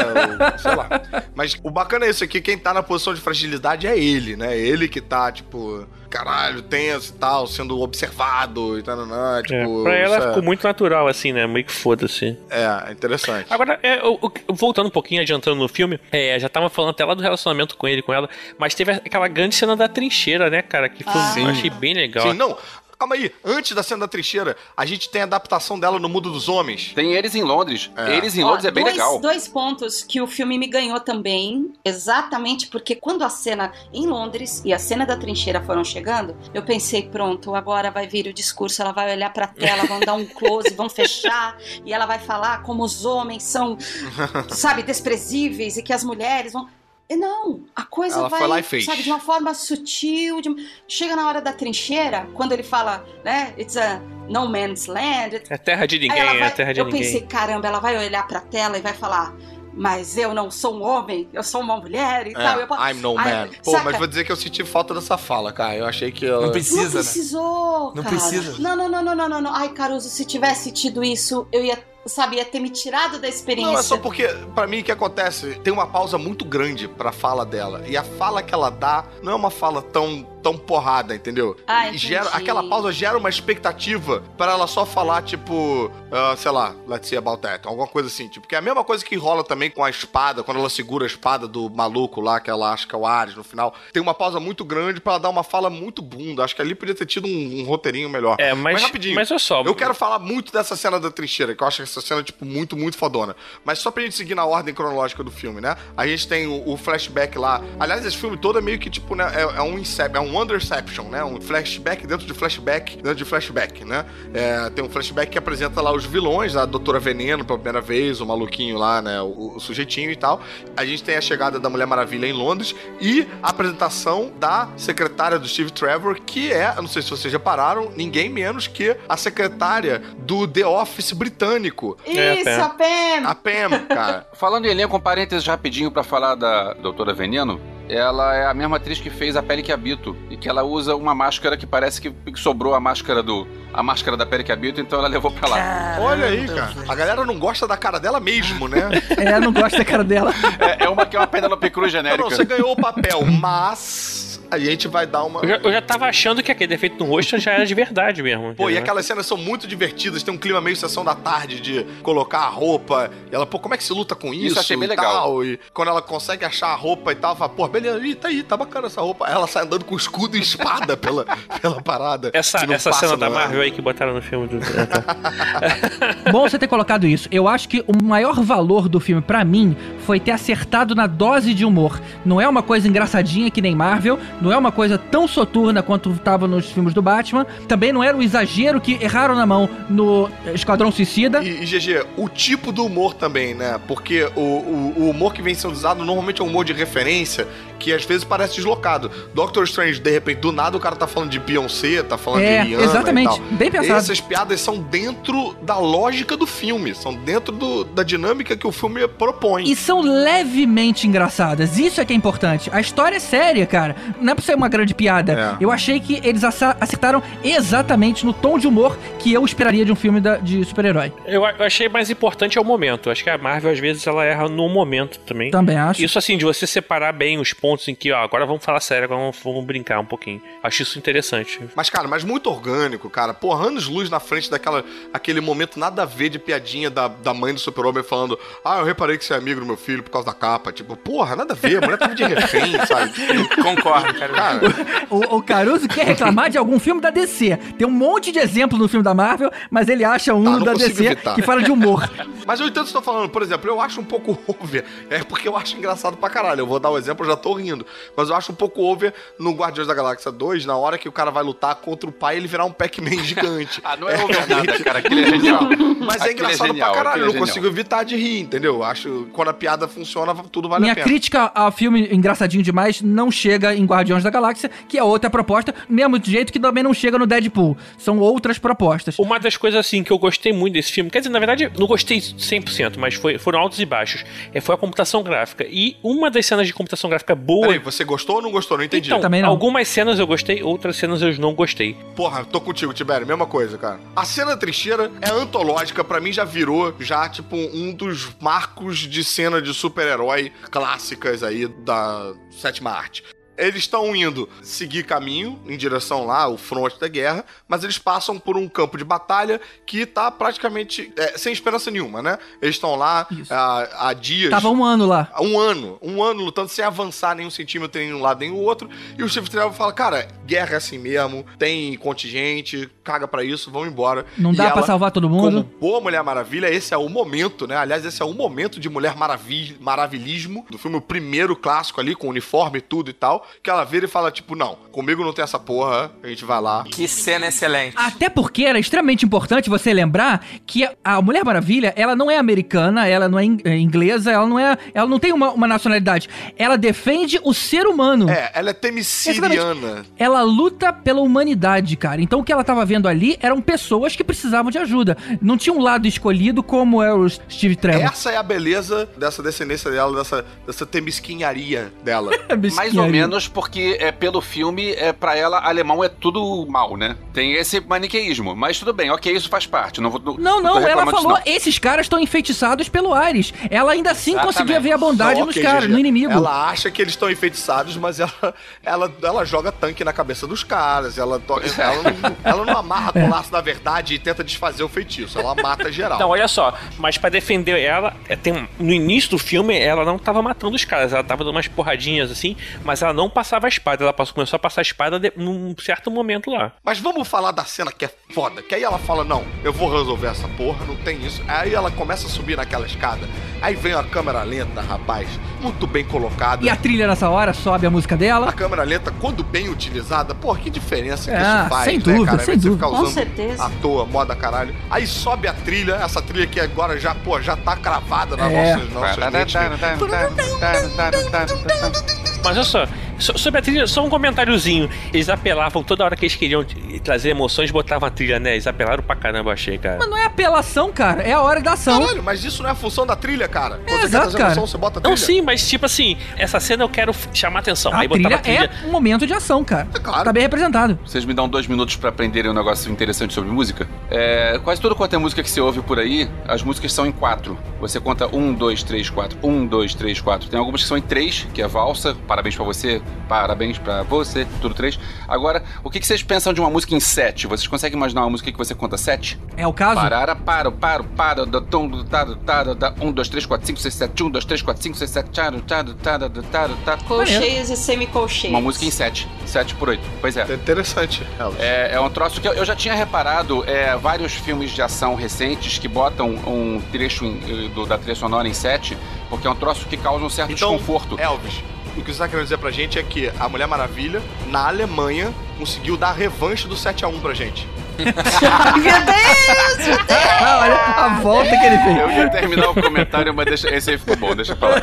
[SPEAKER 7] ou- sei lá. Mas o bacana é isso aqui, quem tá na posição de fragilidade é ele, né? Ele que tá, tipo, caralho, tenso e tal, sendo observado e tal,
[SPEAKER 9] É,
[SPEAKER 7] tipo.
[SPEAKER 9] pra ela
[SPEAKER 7] é-
[SPEAKER 9] ficou muito natural, assim, né? Meio que foda-se.
[SPEAKER 7] É, interessante.
[SPEAKER 9] Agora, é, o- o- voltando um pouquinho, adiantando no filme, é, já tava falando até lá do relacionamento com ele, com ela, mas teve aquela grande cena da trincheira, né, cara? Que foi,
[SPEAKER 10] Ah.
[SPEAKER 9] eu achei bem legal.
[SPEAKER 7] Sim, não. Calma aí, antes da cena da trincheira, a gente tem a adaptação dela no mundo dos homens.
[SPEAKER 8] Tem eles em Londres.
[SPEAKER 7] É.
[SPEAKER 8] Eles em
[SPEAKER 10] Ó,
[SPEAKER 8] Londres é bem
[SPEAKER 10] dois,
[SPEAKER 8] legal.
[SPEAKER 10] Dois pontos que o filme me ganhou também, exatamente porque quando a cena em Londres e a cena da trincheira foram chegando, eu pensei, pronto, agora vai vir o discurso, ela vai olhar pra tela, vão dar um close, vão fechar, e ela vai falar como os homens são, sabe, desprezíveis e que as mulheres vão. E Não, a coisa
[SPEAKER 7] Ela
[SPEAKER 10] vai,
[SPEAKER 7] foi lá e fez.
[SPEAKER 10] sabe, de uma forma sutil, de- chega na hora da trincheira, quando ele fala, né, it's a no man's land,
[SPEAKER 9] É terra de ninguém, é
[SPEAKER 10] vai-
[SPEAKER 9] terra de
[SPEAKER 10] eu
[SPEAKER 9] ninguém.
[SPEAKER 10] pensei, caramba, ela vai olhar pra tela e vai falar, mas eu não sou um homem, eu sou uma mulher e tal. Eu,
[SPEAKER 7] É, I'm no man. Pô,
[SPEAKER 10] saca?
[SPEAKER 7] mas vou dizer que eu senti falta dessa fala, cara. Eu achei que ela.
[SPEAKER 3] Não
[SPEAKER 10] não
[SPEAKER 3] precisa, né?
[SPEAKER 10] precisou,
[SPEAKER 3] Não
[SPEAKER 10] cara.
[SPEAKER 3] precisa.
[SPEAKER 10] Não, não, não, não, não, não, não. Ai, Caruso, se tivesse tido isso, eu ia, sabe, ia ter me tirado da experiência.
[SPEAKER 7] Não, é só porque, pra mim, o que acontece? Tem uma pausa muito grande pra fala dela. E a fala que ela dá não é uma fala tão, tão porrada, entendeu?
[SPEAKER 10] Ah,
[SPEAKER 7] E
[SPEAKER 10] entendi.
[SPEAKER 7] gera, aquela pausa gera uma expectativa pra ela só falar, tipo, ah, sei lá, let's see about that. Alguma coisa assim. Tipo, que é a mesma coisa que rola também com a espada, quando ela segura a espada do maluco lá, que ela acha que é o Ares no final. Tem uma pausa muito grande pra ela dar uma fala muito bunda. Acho que ali podia ter tido um, um roteirinho melhor.
[SPEAKER 9] É, mas,
[SPEAKER 7] Mas rapidinho.
[SPEAKER 9] mas olha só.
[SPEAKER 7] Eu quero falar muito dessa cena da trincheira, que eu acho essa cena, tipo, muito, muito fodona. Mas só pra gente seguir na ordem cronológica do filme, né? A gente tem o, o flashback lá. Aliás, esse filme todo é meio que, tipo, né? É, é um incep, é um underception, né? Um flashback dentro de flashback dentro de flashback, né? É, tem um flashback que apresenta lá os vilões, a Doutora Veneno pela primeira vez, o maluquinho lá, né? O, o sujeitinho e tal. A gente tem a chegada da Mulher Maravilha em Londres e a apresentação da secretária do Steve Trevor, que é, eu não sei se vocês repararam, ninguém menos que a secretária do The Office britânico.
[SPEAKER 10] Isso,
[SPEAKER 9] É,
[SPEAKER 10] a Pam!
[SPEAKER 7] A Pam, cara.
[SPEAKER 8] Falando em elenco, um parênteses rapidinho pra falar da Doutora Veneno. Ela é a mesma atriz que fez A Pele que Habito. E que ela usa uma máscara que parece que sobrou a máscara do. A máscara da Pele que Habito, então ela levou pra lá.
[SPEAKER 7] Olha aí, cara. A galera não gosta da cara dela mesmo, né?
[SPEAKER 6] É, não gosto da cara dela.
[SPEAKER 8] É, é uma que é uma Penelope Cruz genérica.
[SPEAKER 7] não, você ganhou o papel, mas a gente vai dar uma.
[SPEAKER 9] Eu já, eu já tava achando que aquele defeito no rosto já era de verdade mesmo.
[SPEAKER 7] Pô, e aquelas cenas são muito divertidas, tem um clima meio sessão da tarde de colocar a roupa. E ela, pô, como é que se luta com isso?
[SPEAKER 8] Isso achei bem
[SPEAKER 7] e
[SPEAKER 8] legal.
[SPEAKER 7] Tal, e quando ela consegue achar a roupa e tal, fala, pô, beleza, ih, tá aí, tá bacana essa roupa. Aí ela sai andando com escudo e espada pela, pela parada.
[SPEAKER 9] Essa, essa cena da Marvel aí que botaram no filme do.
[SPEAKER 6] Bom você ter colocado isso. Eu acho que o maior valor do filme, pra mim, foi ter acertado na dose de humor. Não é uma coisa engraçadinha que nem Marvel, não é uma coisa tão soturna quanto tava nos filmes do Batman, também não era o exagero que erraram na mão no Esquadrão Suicida.
[SPEAKER 7] E, e, GG, o tipo do humor também, né? Porque o, o, o humor que vem sendo usado normalmente é um humor de referência que às vezes parece deslocado. Doctor Strange, de repente, do nada o cara tá falando de Beyoncé, tá falando
[SPEAKER 6] É,
[SPEAKER 7] de Rihanna
[SPEAKER 6] exatamente.
[SPEAKER 7] e tal.
[SPEAKER 6] Bem pensado.
[SPEAKER 7] Essas piadas são dentro da lógica do filme, são dentro do- da dinâmica que o filme propõe.
[SPEAKER 6] E são levemente engraçadas. Isso é que é importante. A história é séria, cara. Não é pra ser uma grande piada.
[SPEAKER 7] É.
[SPEAKER 6] Eu achei que eles acertaram exatamente no tom de humor que eu esperaria de um filme da- de super-herói.
[SPEAKER 9] Eu, a- eu achei mais importante é o momento. Acho que a Marvel, às vezes, ela erra no momento também.
[SPEAKER 6] Também acho.
[SPEAKER 9] Isso assim, de você separar bem os pontos em que, ó, agora vamos falar sério, agora vamos, vamos brincar um pouquinho. Acho isso interessante.
[SPEAKER 7] Mas, cara, mas muito orgânico, cara. Porra, anos luz na frente daquela aquele momento nada a ver de piadinha da, da mãe do super-homem falando Ah, eu reparei que você é amigo do meu filho por causa da capa. Tipo, porra, nada a ver, a mulher tava de refém, sabe? Tipo,
[SPEAKER 3] Concordo, cara.
[SPEAKER 7] cara,
[SPEAKER 6] O, o Caruso quer reclamar de algum filme da DC. Tem um monte de exemplo no filme da Marvel, mas ele acha um
[SPEAKER 7] Tá,
[SPEAKER 6] da DC
[SPEAKER 7] evitar.
[SPEAKER 6] que fala de humor.
[SPEAKER 7] Mas eu entendo o que você tá falando. Por exemplo, eu acho um pouco over. É porque eu acho engraçado pra caralho. Eu vou dar o exemplo, eu já tô rindo. Mas eu acho um pouco over no Guardiões da Galáxia 2, na hora que o cara vai lutar contra o pai e ele virar um Pac-Man gigante.
[SPEAKER 8] ah, não é over nada, cara. Aquele é genial.
[SPEAKER 7] Mas é
[SPEAKER 8] Aquele
[SPEAKER 7] engraçado
[SPEAKER 8] genial,
[SPEAKER 7] pra caralho. Eu
[SPEAKER 8] é
[SPEAKER 7] não consigo evitar de rir, entendeu? Acho que quando a piada funciona, tudo vale
[SPEAKER 6] Minha
[SPEAKER 7] a pena.
[SPEAKER 6] crítica ao filme engraçadinho demais não chega em Guardiões da Galáxia, que é outra proposta, mesmo jeito que também não chega no Deadpool. São outras propostas.
[SPEAKER 9] Uma das coisas assim que eu gostei muito desse filme, quer dizer, na verdade, não gostei 100%, mas foi, foram altos e baixos. É, foi a computação gráfica. E uma das cenas de computação gráfica boa.
[SPEAKER 7] Peraí, você gostou ou não gostou? Não entendi.
[SPEAKER 9] Então, algumas cenas eu gostei, outras cenas eu não gostei.
[SPEAKER 7] Porra, tô contigo, Tibério, mesma coisa, cara. A cena da trincheira é antológica, pra mim já virou já, tipo, um dos marcos de cena de super-herói clássicas aí da sétima arte. Eles estão indo seguir caminho em direção lá, o fronte da guerra, mas eles passam por um campo de batalha que tá praticamente é, sem esperança nenhuma, né? Eles estão lá há, há dias.
[SPEAKER 6] Tava um ano lá.
[SPEAKER 7] Um ano. Um ano lutando sem avançar nenhum centímetro nem um lado nem o outro. E o Steve Trevor fala: Cara, guerra é assim mesmo, tem contingente, caga pra isso, vamos embora.
[SPEAKER 6] Não
[SPEAKER 7] E
[SPEAKER 6] dá pra
[SPEAKER 7] ela,
[SPEAKER 6] salvar todo mundo.
[SPEAKER 7] Como boa Mulher Maravilha, esse é o momento, né? Aliás, esse é o momento de Mulher Maravilha, Maravilhismo, do filme, o primeiro clássico ali, com uniforme e tudo e tal, que ela vira e fala, tipo, não, comigo não tem essa porra, a gente vai lá.
[SPEAKER 3] Que cena excelente.
[SPEAKER 6] Até porque era extremamente importante você lembrar que a Mulher Maravilha, ela não é americana, ela não é é inglesa, ela não é, ela não tem uma, uma nacionalidade. Ela defende o ser humano.
[SPEAKER 7] É, ela é temiciriana.
[SPEAKER 6] Ela luta pela humanidade, cara. Então o que ela tava vendo ali eram pessoas que precisavam de ajuda. Não tinha um lado escolhido como é o Steve Trevor.
[SPEAKER 7] Essa é a beleza dessa descendência dela, dessa, dessa temesquinharia dela.
[SPEAKER 8] Mais ou menos porque é pelo filme, é para ela, alemão é tudo mal, né? Tem esse maniqueísmo. Mas tudo bem, ok, isso faz parte. Não, vou,
[SPEAKER 6] Não,
[SPEAKER 8] tô
[SPEAKER 6] não, ela falou,
[SPEAKER 8] não.
[SPEAKER 6] esses caras estão enfeitiçados pelo Ares. Ela ainda assim
[SPEAKER 7] Exatamente.
[SPEAKER 6] conseguia ver a bondade
[SPEAKER 7] Só
[SPEAKER 6] nos
[SPEAKER 7] que,
[SPEAKER 6] caras, no inimigo.
[SPEAKER 7] Ela acha que eles estão enfeitiçados, mas ela, ela, ela joga tanque na cabeça dos caras. Ela, to- ela, não, ela não amarra com o laço da verdade e tenta desfazer o feitiço. Ela mata geral.
[SPEAKER 9] Não, olha só, mas pra defender ela, é, tem, no início do filme, ela não tava matando os caras, ela tava dando umas porradinhas assim, mas ela não passava a espada, ela passou, começou a passar a espada de, num certo momento lá.
[SPEAKER 7] Mas vamos falar da cena que é foda. Que aí ela fala: Não, eu vou resolver essa porra, não tem isso. Aí ela começa a subir naquela escada. Aí vem a câmera lenta, rapaz. Muito bem colocada.
[SPEAKER 6] E a trilha nessa hora sobe a música dela.
[SPEAKER 7] A câmera lenta, quando bem utilizada, porra, que diferença que
[SPEAKER 6] Ah,
[SPEAKER 7] isso faz,
[SPEAKER 6] sem
[SPEAKER 7] né,
[SPEAKER 6] dúvida,
[SPEAKER 7] cara?
[SPEAKER 6] Sem dúvida.
[SPEAKER 10] Com certeza.
[SPEAKER 7] à toa, moda caralho. Aí sobe a trilha, essa trilha que agora já, pô, já tá cravada na
[SPEAKER 6] É.
[SPEAKER 7] nossa, nossas.
[SPEAKER 9] Mas olha só, so- sobre a trilha, só um comentáriozinho. Eles apelavam toda hora que eles queriam trazer emoções, botavam a trilha, né? Eles apelaram pra caramba, eu achei, cara.
[SPEAKER 6] Mas não é apelação, cara, é a hora da ação.
[SPEAKER 7] Caralho, mas isso não é a função da trilha, cara. Quando
[SPEAKER 6] É,
[SPEAKER 7] você
[SPEAKER 6] exato,
[SPEAKER 7] quer trazer
[SPEAKER 6] cara.
[SPEAKER 7] emoção, você bota a trilha.
[SPEAKER 9] Não, sim, mas tipo assim, essa cena eu quero chamar atenção.
[SPEAKER 6] A
[SPEAKER 9] Aí botava
[SPEAKER 6] trilha,
[SPEAKER 9] a trilha.
[SPEAKER 6] é um momento de ação, cara.
[SPEAKER 7] claro.
[SPEAKER 6] Tá bem representado.
[SPEAKER 8] Vocês me dão dois minutos pra aprenderem um negócio interessante sobre música? É, quase tudo quanto é música que você ouve por aí, as músicas são em quatro. Você conta um, dois, três, quatro. Um, dois, três, quatro. Tem algumas que são em três, que é valsa. Parabéns pra você, parabéns pra você, tudo três. Agora, o que, que vocês pensam de uma música em sete? Vocês conseguem imaginar uma música que você conta sete?
[SPEAKER 6] É o caso?
[SPEAKER 8] Parara, paro, paro, para, da, tom, do, tá, do, tá, do, tá, um, dois, três, quatro, cinco, seis, sete, um, dois, três, quatro, cinco, seis, sete, tcharo, tcharo, tcharo, tcharo, tá.
[SPEAKER 10] Colcheias e semicolcheias.
[SPEAKER 8] Uma música em sete. Sete por oito. Pois é.
[SPEAKER 7] É interessante.
[SPEAKER 8] É, é um troço que eu, eu já tinha reparado é, vários filmes de ação recentes que botam um trecho em- do- da trilha sonora em set, porque é um troço que causa um certo
[SPEAKER 7] Então,
[SPEAKER 8] desconforto.
[SPEAKER 7] Elvis, o que você tá querendo dizer pra gente é que a Mulher Maravilha, na Alemanha, conseguiu dar revanche do 7x1 pra gente.
[SPEAKER 10] Meu Deus! meu Deus!
[SPEAKER 6] Ah, olha a volta que ele fez.
[SPEAKER 8] Eu ia terminar o comentário, mas deixa, esse aí ficou bom, deixa pra lá.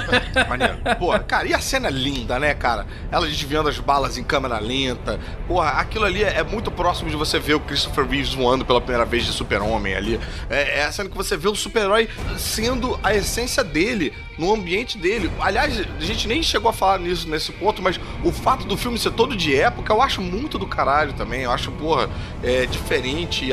[SPEAKER 7] Maneiro. Porra, cara, e a cena é linda, né, cara? Ela desviando as balas em câmera lenta. Porra, aquilo ali é muito próximo de você ver o Christopher Reeves voando pela primeira vez de super-homem ali. É, é a cena que você vê o super-herói sendo a essência dele, no ambiente dele. Aliás, a gente nem chegou a falar nisso nesse ponto, mas o fato do filme ser todo de época, eu acho muito do caralho também. Eu acho, porra, é, diferente,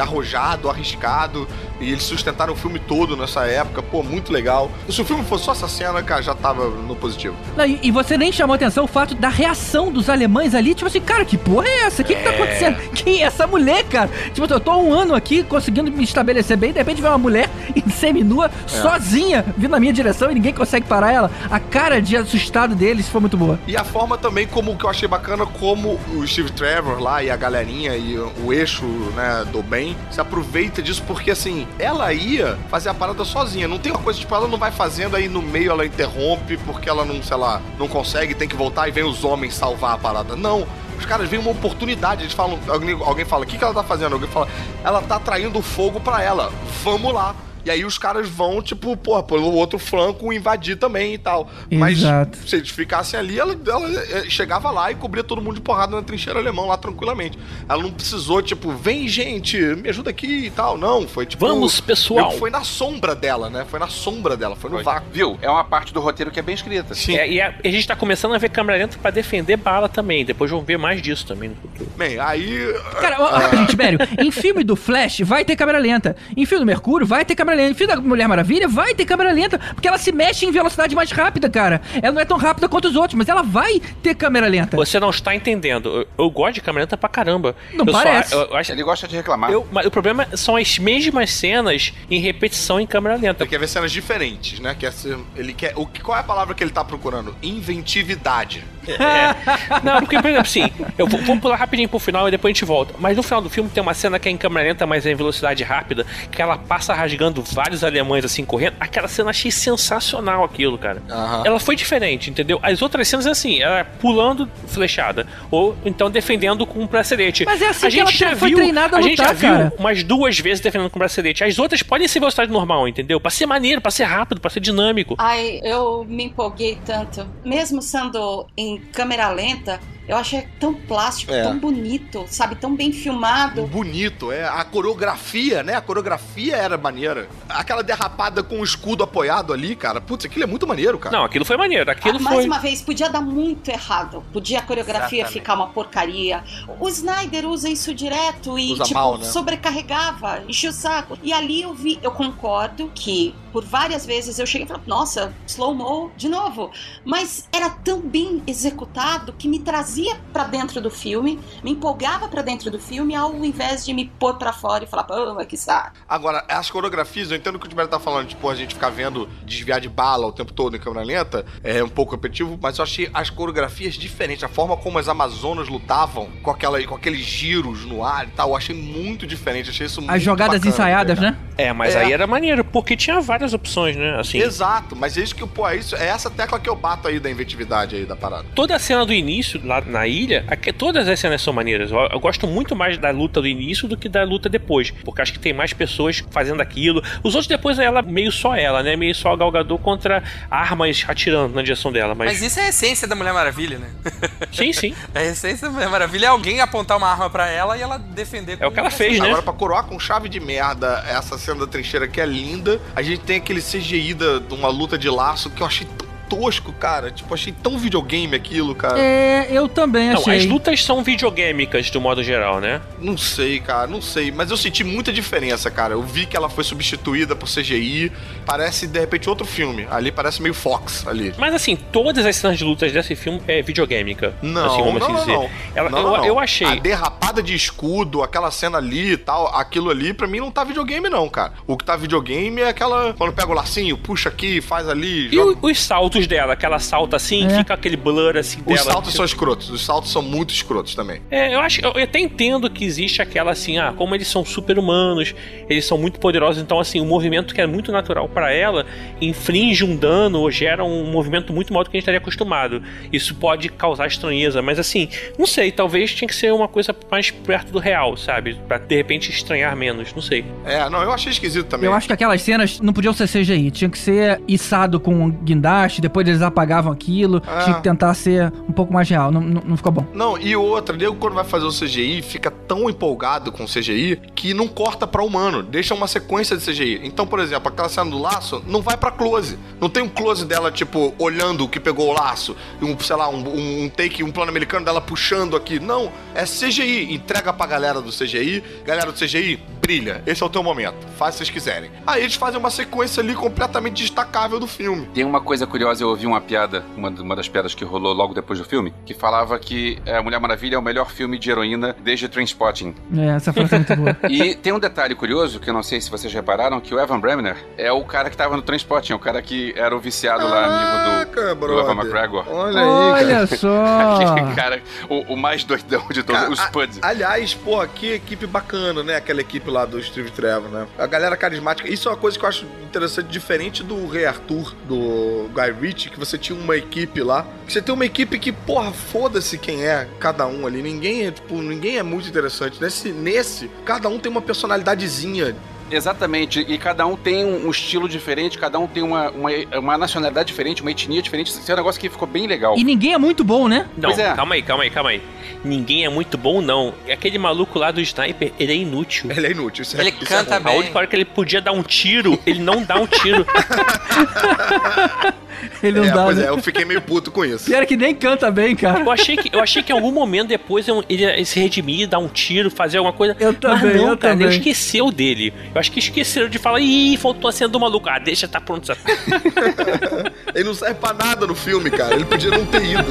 [SPEAKER 7] arrojado, arriscado. E eles sustentaram o filme todo nessa época. Pô, muito legal. Se o filme fosse só essa cena, cara, já tava no positivo.
[SPEAKER 6] Não, e, e você nem chamou atenção o fato da reação dos alemães ali, tipo assim, cara, que porra é essa? O que, que tá acontecendo? Quem é essa mulher, cara? Tipo, eu tô há um ano aqui conseguindo me estabelecer bem, de repente vem uma mulher em seminua, sozinha, vindo na minha direção e ninguém consegue parar ela. A cara de assustado deles foi muito boa.
[SPEAKER 7] E a forma também como que eu achei bacana como o Steve Trevor lá e a galerinha e o eixo, né, do bem, se aproveita disso porque, assim, ela ia fazer a parada sozinha. Não tem uma coisa, tipo, ela não vai fazendo, aí no meio ela interrompe porque ela não, sei lá, não consegue, tem que voltar e vem os homens salvar a parada. Não. Os caras veem uma oportunidade, eles falam, alguém, alguém fala, o que, que ela tá fazendo? Alguém fala, ela tá atraindo fogo pra ela, vamos lá. E aí os caras vão, tipo, porra, pelo outro flanco invadir também e tal.
[SPEAKER 6] Exato.
[SPEAKER 7] Mas se eles ficassem ali, ela, ela eh, chegava lá e cobria todo mundo de porrada na trincheira alemão lá tranquilamente. Ela não precisou, tipo, vem gente, me ajuda aqui e tal. Não, foi tipo.
[SPEAKER 9] Vamos, pessoal.
[SPEAKER 7] Foi na sombra dela, né? Foi na sombra dela, foi no
[SPEAKER 8] Foi.
[SPEAKER 7] vácuo.
[SPEAKER 8] Viu? É uma parte do roteiro que é bem escrita.
[SPEAKER 7] Sim.
[SPEAKER 9] É, e a, a gente tá começando a ver câmera lenta pra defender bala também. Depois vão ver mais disso também no futuro.
[SPEAKER 7] Bem, aí.
[SPEAKER 6] Cara, ó, rapidinho, Tibério. Em filme do Flash, vai ter câmera lenta. Em filme do Mercúrio, vai ter câmera lenta. Em filme da Mulher Maravilha, vai ter câmera lenta. Porque ela se mexe em velocidade mais rápida, cara. Ela não é tão rápida quanto os outros, mas ela vai ter câmera lenta.
[SPEAKER 9] Você não está entendendo. Eu, eu gosto de câmera lenta pra caramba.
[SPEAKER 6] Não
[SPEAKER 9] eu só-
[SPEAKER 6] parece.
[SPEAKER 9] eu, eu acho,
[SPEAKER 8] Ele gosta de reclamar.
[SPEAKER 9] eu- mas o problema são as mesmas cenas em repetição em câmera lenta.
[SPEAKER 7] Ele quer ver cenas diferentes, né? Quer ser, ele quer. O, que- qual é a palavra que ele tá procurando? Inventividade.
[SPEAKER 9] É. Não, porque, por exemplo, assim, eu vou, vamos pular rapidinho pro final e depois a gente volta. Mas no final do filme tem uma cena que é em câmera lenta, mas é em velocidade rápida, que ela passa rasgando vários alemães assim correndo. Aquela cena achei sensacional aquilo, cara. Ela foi diferente, entendeu? As outras cenas é assim, ela pulando flechada, ou então defendendo com um bracelete.
[SPEAKER 6] Mas é assim
[SPEAKER 9] a
[SPEAKER 6] que
[SPEAKER 9] gente
[SPEAKER 6] ela
[SPEAKER 9] já
[SPEAKER 6] foi
[SPEAKER 9] viu,
[SPEAKER 6] treinada a
[SPEAKER 9] a gente já
[SPEAKER 6] lutar,
[SPEAKER 9] viu
[SPEAKER 6] cara.
[SPEAKER 9] umas duas vezes defendendo com bracelete. As outras podem ser velocidade normal, entendeu? Pra ser maneiro, pra ser rápido, pra ser dinâmico.
[SPEAKER 10] Ai, eu me empolguei tanto. Mesmo sendo em câmera lenta, eu achei tão plástico,
[SPEAKER 7] É.
[SPEAKER 10] tão bonito, sabe? Tão bem filmado.
[SPEAKER 7] Bonito, é. A coreografia, né? A coreografia era maneira. Aquela derrapada com o escudo apoiado ali, cara. Putz, aquilo é muito maneiro, cara.
[SPEAKER 9] Não, aquilo foi maneiro. Aquilo
[SPEAKER 10] Ah, mais
[SPEAKER 9] foi.
[SPEAKER 10] uma vez, podia dar muito errado. Podia a coreografia
[SPEAKER 3] Exatamente.
[SPEAKER 10] ficar uma porcaria. O Snyder usa isso direto e,
[SPEAKER 7] Usa
[SPEAKER 10] tipo,
[SPEAKER 7] mal, né?
[SPEAKER 10] sobrecarregava, enchia o saco. E ali eu vi, eu concordo que por várias vezes eu cheguei e falei, nossa, slow-mo de novo. Mas era tão bem executado que me trazia pra dentro do filme, me empolgava pra dentro do filme, ao invés de me pôr pra fora e falar, pô, que saco.
[SPEAKER 7] Agora, as coreografias, eu entendo o que o Tibério tá falando, tipo, a gente ficar vendo desviar de bala o tempo todo em câmera lenta, é um pouco repetitivo, mas eu achei as coreografias diferentes, a forma como as Amazonas lutavam, com, aquela, com aqueles giros no ar e tal, eu achei muito diferente, achei isso muito
[SPEAKER 6] As jogadas
[SPEAKER 7] bacana,
[SPEAKER 6] ensaiadas,
[SPEAKER 7] cara.
[SPEAKER 6] né?
[SPEAKER 9] É, mas
[SPEAKER 7] É.
[SPEAKER 9] aí era maneiro, porque tinha várias opções, né? Assim,
[SPEAKER 7] Exato, mas é isso que, pô, é, isso, é essa tecla que eu bato aí da inventividade aí da parada.
[SPEAKER 9] toda a cena do início lá na ilha, aqui, todas as cenas são maneiras. Eu, eu gosto muito mais da luta do início do que da luta depois, porque acho que tem mais pessoas fazendo aquilo. Os outros depois é ela meio só ela, né? Meio só a Galgador contra armas atirando na direção dela, mas,
[SPEAKER 3] Mas isso é a essência da Mulher Maravilha, né?
[SPEAKER 9] sim, sim.
[SPEAKER 3] A essência da Mulher Maravilha é alguém apontar uma arma pra ela e ela defender.
[SPEAKER 9] É o que ela fez, né?
[SPEAKER 7] Agora, pra coroar com chave de merda essa cena da trincheira que é linda, a gente tem aquele CGI da, de uma luta de laço que eu achei tão tosco, cara. Tipo, achei tão videogame aquilo, cara.
[SPEAKER 6] É, eu também
[SPEAKER 9] Não,
[SPEAKER 6] achei.
[SPEAKER 9] as lutas são videogêmicas do modo geral, né?
[SPEAKER 7] Não sei, cara, não sei. Mas eu senti muita diferença, cara. Eu vi que ela foi substituída por CGI. Parece, de repente, outro filme. Ali parece meio Fox ali.
[SPEAKER 9] Mas assim, todas as cenas de lutas desse filme é videogêmica.
[SPEAKER 7] Não,
[SPEAKER 9] assim,
[SPEAKER 7] não,
[SPEAKER 9] assim
[SPEAKER 7] não,
[SPEAKER 9] dizer.
[SPEAKER 7] não.
[SPEAKER 9] Ela-
[SPEAKER 7] Não,
[SPEAKER 9] eu,
[SPEAKER 7] não,
[SPEAKER 9] eu achei.
[SPEAKER 7] A derrapada de escudo, aquela cena ali e tal, aquilo ali, pra mim não tá videogame, não, cara. O que tá videogame é aquela. Quando pega o lacinho, puxa aqui, faz ali.
[SPEAKER 9] E
[SPEAKER 7] joga-
[SPEAKER 9] os saltos dela, que ela salta assim,
[SPEAKER 6] É.
[SPEAKER 9] fica aquele blur assim
[SPEAKER 7] Os
[SPEAKER 9] dela.
[SPEAKER 7] saltos são escrotos. Os saltos são muito escrotos também.
[SPEAKER 9] É, eu acho, eu até entendo que existe aquela assim, ah, como eles são super humanos, eles são muito poderosos, então assim, o movimento que é muito natural pra ela infringe um dano ou gera um movimento muito maior do que a gente estaria acostumado. Isso pode causar estranheza, mas assim, não sei, talvez tinha que ser uma coisa mais perto do real, sabe? Pra de repente estranhar menos, não sei.
[SPEAKER 7] É, não, eu achei esquisito também.
[SPEAKER 6] Eu acho que aquelas cenas não podiam ser CGI, tinha que ser içado com guindaste, depois eles apagavam aquilo,
[SPEAKER 7] Ah.
[SPEAKER 6] tinha que tentar ser um pouco mais real, não, não, não ficou bom.
[SPEAKER 7] Não, e outra, nego quando vai fazer o CGI fica tão empolgado com o CGI que não corta pra humano, deixa uma sequência de CGI. Então, por exemplo, aquela cena do laço não vai pra close. Não tem um close dela, tipo, olhando o que pegou o laço, e um, sei lá, um, um- um take, um plano americano dela puxando aqui. Não, é CGI. Entrega pra galera do CGI, galera do CGI, brilha, esse é o teu momento, faz se vocês quiserem. Aí eles fazem uma sequência ali completamente destacável do filme.
[SPEAKER 8] Tem uma coisa curiosa, eu ouvi uma piada, uma, uma das piadas que rolou logo depois do filme, que falava que é, a Mulher Maravilha é o melhor filme de heroína desde Trainspotting.
[SPEAKER 6] É, essa frase é muito boa.
[SPEAKER 8] E tem um detalhe curioso, que eu não sei se vocês repararam, que o Evan Bremner é o cara que tava no Trainspotting, o cara que era o viciado lá, amigo do, do. Evan McGregor.
[SPEAKER 7] Olha aí, cara.
[SPEAKER 6] Olha só.
[SPEAKER 8] Aquele cara, o, o mais doidão de todos,
[SPEAKER 7] Cara,
[SPEAKER 8] os Spuds.
[SPEAKER 7] a- aliás, pô, que equipe bacana, né? Aquela equipe lá do Steve Trevor, né? A galera carismática. Isso é uma coisa que eu acho interessante, diferente do Rei Arthur, do Guy Ritchie, que você tinha uma equipe lá. Você tem uma equipe que, porra, foda-se quem é cada um ali. Ninguém é, tipo, ninguém é muito interessante. Nesse, nesse, cada um tem uma personalidadezinha.
[SPEAKER 8] Exatamente, e cada um tem um, estilo diferente, cada um tem uma, uma, uma nacionalidade diferente, uma etnia diferente. Isso é um negócio que ficou bem legal.
[SPEAKER 6] E ninguém é muito bom, né?
[SPEAKER 9] Não,
[SPEAKER 8] Pois é.
[SPEAKER 9] calma aí, calma aí, calma aí. Ninguém é muito bom, não. Aquele maluco lá do sniper, ele é inútil.
[SPEAKER 7] Ele é inútil. Isso é-
[SPEAKER 3] Ele
[SPEAKER 7] isso
[SPEAKER 3] canta
[SPEAKER 7] é ruim.
[SPEAKER 9] A
[SPEAKER 3] bem.
[SPEAKER 9] única hora que ele podia dar um tiro, ele não dá um tiro.
[SPEAKER 6] Ele não
[SPEAKER 7] É,
[SPEAKER 6] dá,
[SPEAKER 7] pois
[SPEAKER 6] né?
[SPEAKER 7] é, eu fiquei meio puto com isso.
[SPEAKER 6] Pior que nem canta bem, cara.
[SPEAKER 9] Eu achei que, eu achei que em algum momento depois ele ia se redimir, dar um tiro, fazer alguma coisa.
[SPEAKER 6] Eu também,
[SPEAKER 9] Mas não,
[SPEAKER 6] eu
[SPEAKER 9] cara,
[SPEAKER 6] também.
[SPEAKER 9] ele esqueceu dele. Eu acho que esqueceram de falar, ih, faltou a cena do maluco. Ah, deixa, tá pronto.
[SPEAKER 7] Ele não serve pra nada no filme, cara. Ele podia não ter ido.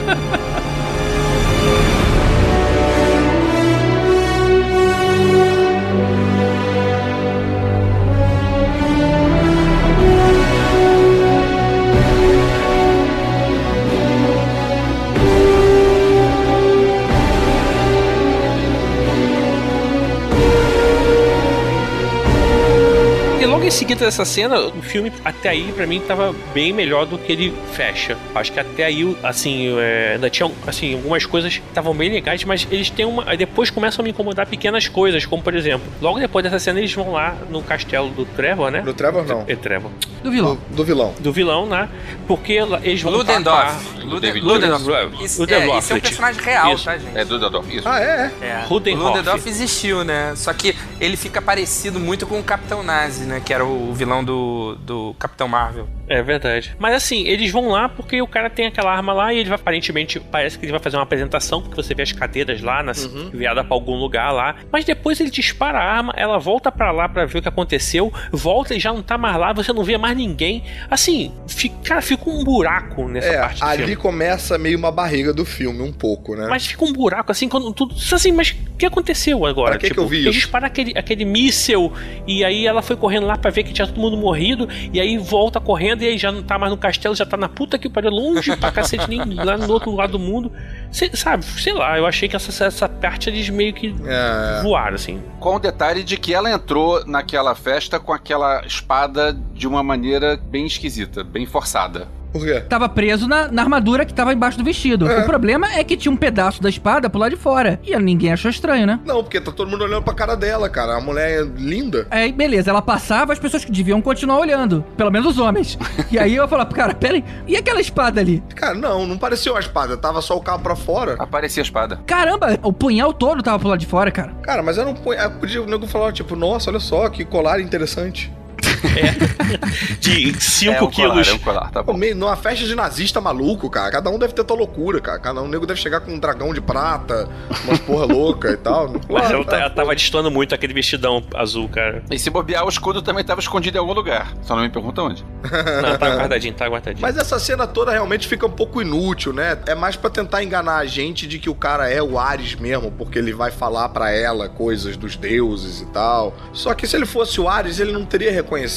[SPEAKER 9] Em seguida dessa cena, o filme até aí pra mim tava bem melhor do que ele fecha. Acho que até aí, assim, é, ainda tinha assim, algumas coisas que estavam bem legais, mas eles têm uma. Aí depois começam a me incomodar pequenas coisas, como por exemplo, logo depois dessa cena eles vão lá no castelo do Trevor, né?
[SPEAKER 7] Do Trevor, não.
[SPEAKER 9] É Trevor.
[SPEAKER 6] Do vilão.
[SPEAKER 7] Do, do vilão.
[SPEAKER 9] Do vilão, né? Porque eles vão
[SPEAKER 3] Ludendorff. Ludendorff.
[SPEAKER 9] Ludendorff.
[SPEAKER 3] Isso, é,
[SPEAKER 9] Ludendorff,
[SPEAKER 3] isso é um personagem real,
[SPEAKER 9] Isso.
[SPEAKER 3] tá, gente?
[SPEAKER 8] É do Dodó, isso.
[SPEAKER 7] Ah, é? é?
[SPEAKER 3] É.
[SPEAKER 9] Ludendorff.
[SPEAKER 3] Ludendorff existiu, né? Só que ele fica parecido muito com o Capitão Nazi, né? Que era o vilão do, do Capitão Marvel.
[SPEAKER 9] É verdade. Mas assim, eles vão lá porque o cara tem aquela arma lá e ele vai aparentemente parece que ele vai fazer uma apresentação, porque você vê as cadeiras lá na, enviada pra algum lugar lá. Mas depois ele dispara a arma, ela volta pra lá pra ver o que aconteceu, volta e já não tá mais lá, você não vê mais ninguém. Assim, fica, cara, fica um buraco nessa
[SPEAKER 7] É,
[SPEAKER 9] parte
[SPEAKER 7] ali
[SPEAKER 9] filme.
[SPEAKER 7] começa meio uma barriga do filme, um pouco, né?
[SPEAKER 9] Mas fica um buraco assim, quando tudo. Assim, mas o que aconteceu agora?
[SPEAKER 7] Pra que
[SPEAKER 9] tipo,
[SPEAKER 7] que eu vi
[SPEAKER 9] eles
[SPEAKER 7] isso?
[SPEAKER 9] disparam aquele, aquele míssel e aí ela foi correndo lá pra ver que tinha todo mundo morrido e aí volta correndo e aí já não tá mais no castelo, já tá na puta que pariu, longe pra cacete, nem lá no outro lado do mundo. Cê, sabe, sei lá, eu achei que essa, essa parte eles meio que
[SPEAKER 7] É.
[SPEAKER 9] voaram, assim.
[SPEAKER 8] Com o detalhe de que ela entrou naquela festa com aquela espada de uma maneira bem esquisita, bem forçada.
[SPEAKER 7] Por quê?
[SPEAKER 6] Tava preso na, na armadura que tava embaixo do vestido.
[SPEAKER 7] É.
[SPEAKER 6] O problema é que tinha um pedaço da espada pro lado de fora. E ninguém achou estranho, né?
[SPEAKER 7] Não, porque tá todo mundo olhando pra cara dela, cara. A mulher é linda.
[SPEAKER 6] Aí, beleza, ela passava, as pessoas que deviam continuar olhando. Pelo menos os homens. E aí eu falava, cara, pera aí, e aquela espada ali?
[SPEAKER 7] Cara, não, não parecia uma espada. Tava só o cabo pra fora.
[SPEAKER 8] Aparecia a espada.
[SPEAKER 6] Caramba, o punhal todo tava pro lado de fora, cara.
[SPEAKER 7] Cara, mas eu não põe. aí Podia o nego falar, tipo, nossa, olha só, que colar interessante.
[SPEAKER 9] De 5
[SPEAKER 8] é um
[SPEAKER 9] quilos.
[SPEAKER 8] Colar, é um colar, tá
[SPEAKER 7] Pô,
[SPEAKER 8] bom.
[SPEAKER 7] meio, numa festa de nazista maluco, cara. Cada um deve ter tua loucura, cara. Cada um nego deve chegar com um dragão de prata, umas porra louca e tal.
[SPEAKER 9] Mas
[SPEAKER 7] Claro,
[SPEAKER 9] ela,
[SPEAKER 7] tá,
[SPEAKER 9] tava destoando muito aquele vestidão azul, cara.
[SPEAKER 8] E se bobear, o escudo também estava escondido em algum lugar. Só não me pergunta onde.
[SPEAKER 9] Não, tá guardadinho, tá guardadinho.
[SPEAKER 7] Mas essa cena toda realmente fica um pouco inútil, né? É mais pra tentar enganar a gente de que o cara é o Ares mesmo, porque ele vai falar pra ela coisas dos deuses e tal. Só que se ele fosse o Ares, ele não teria reconhecido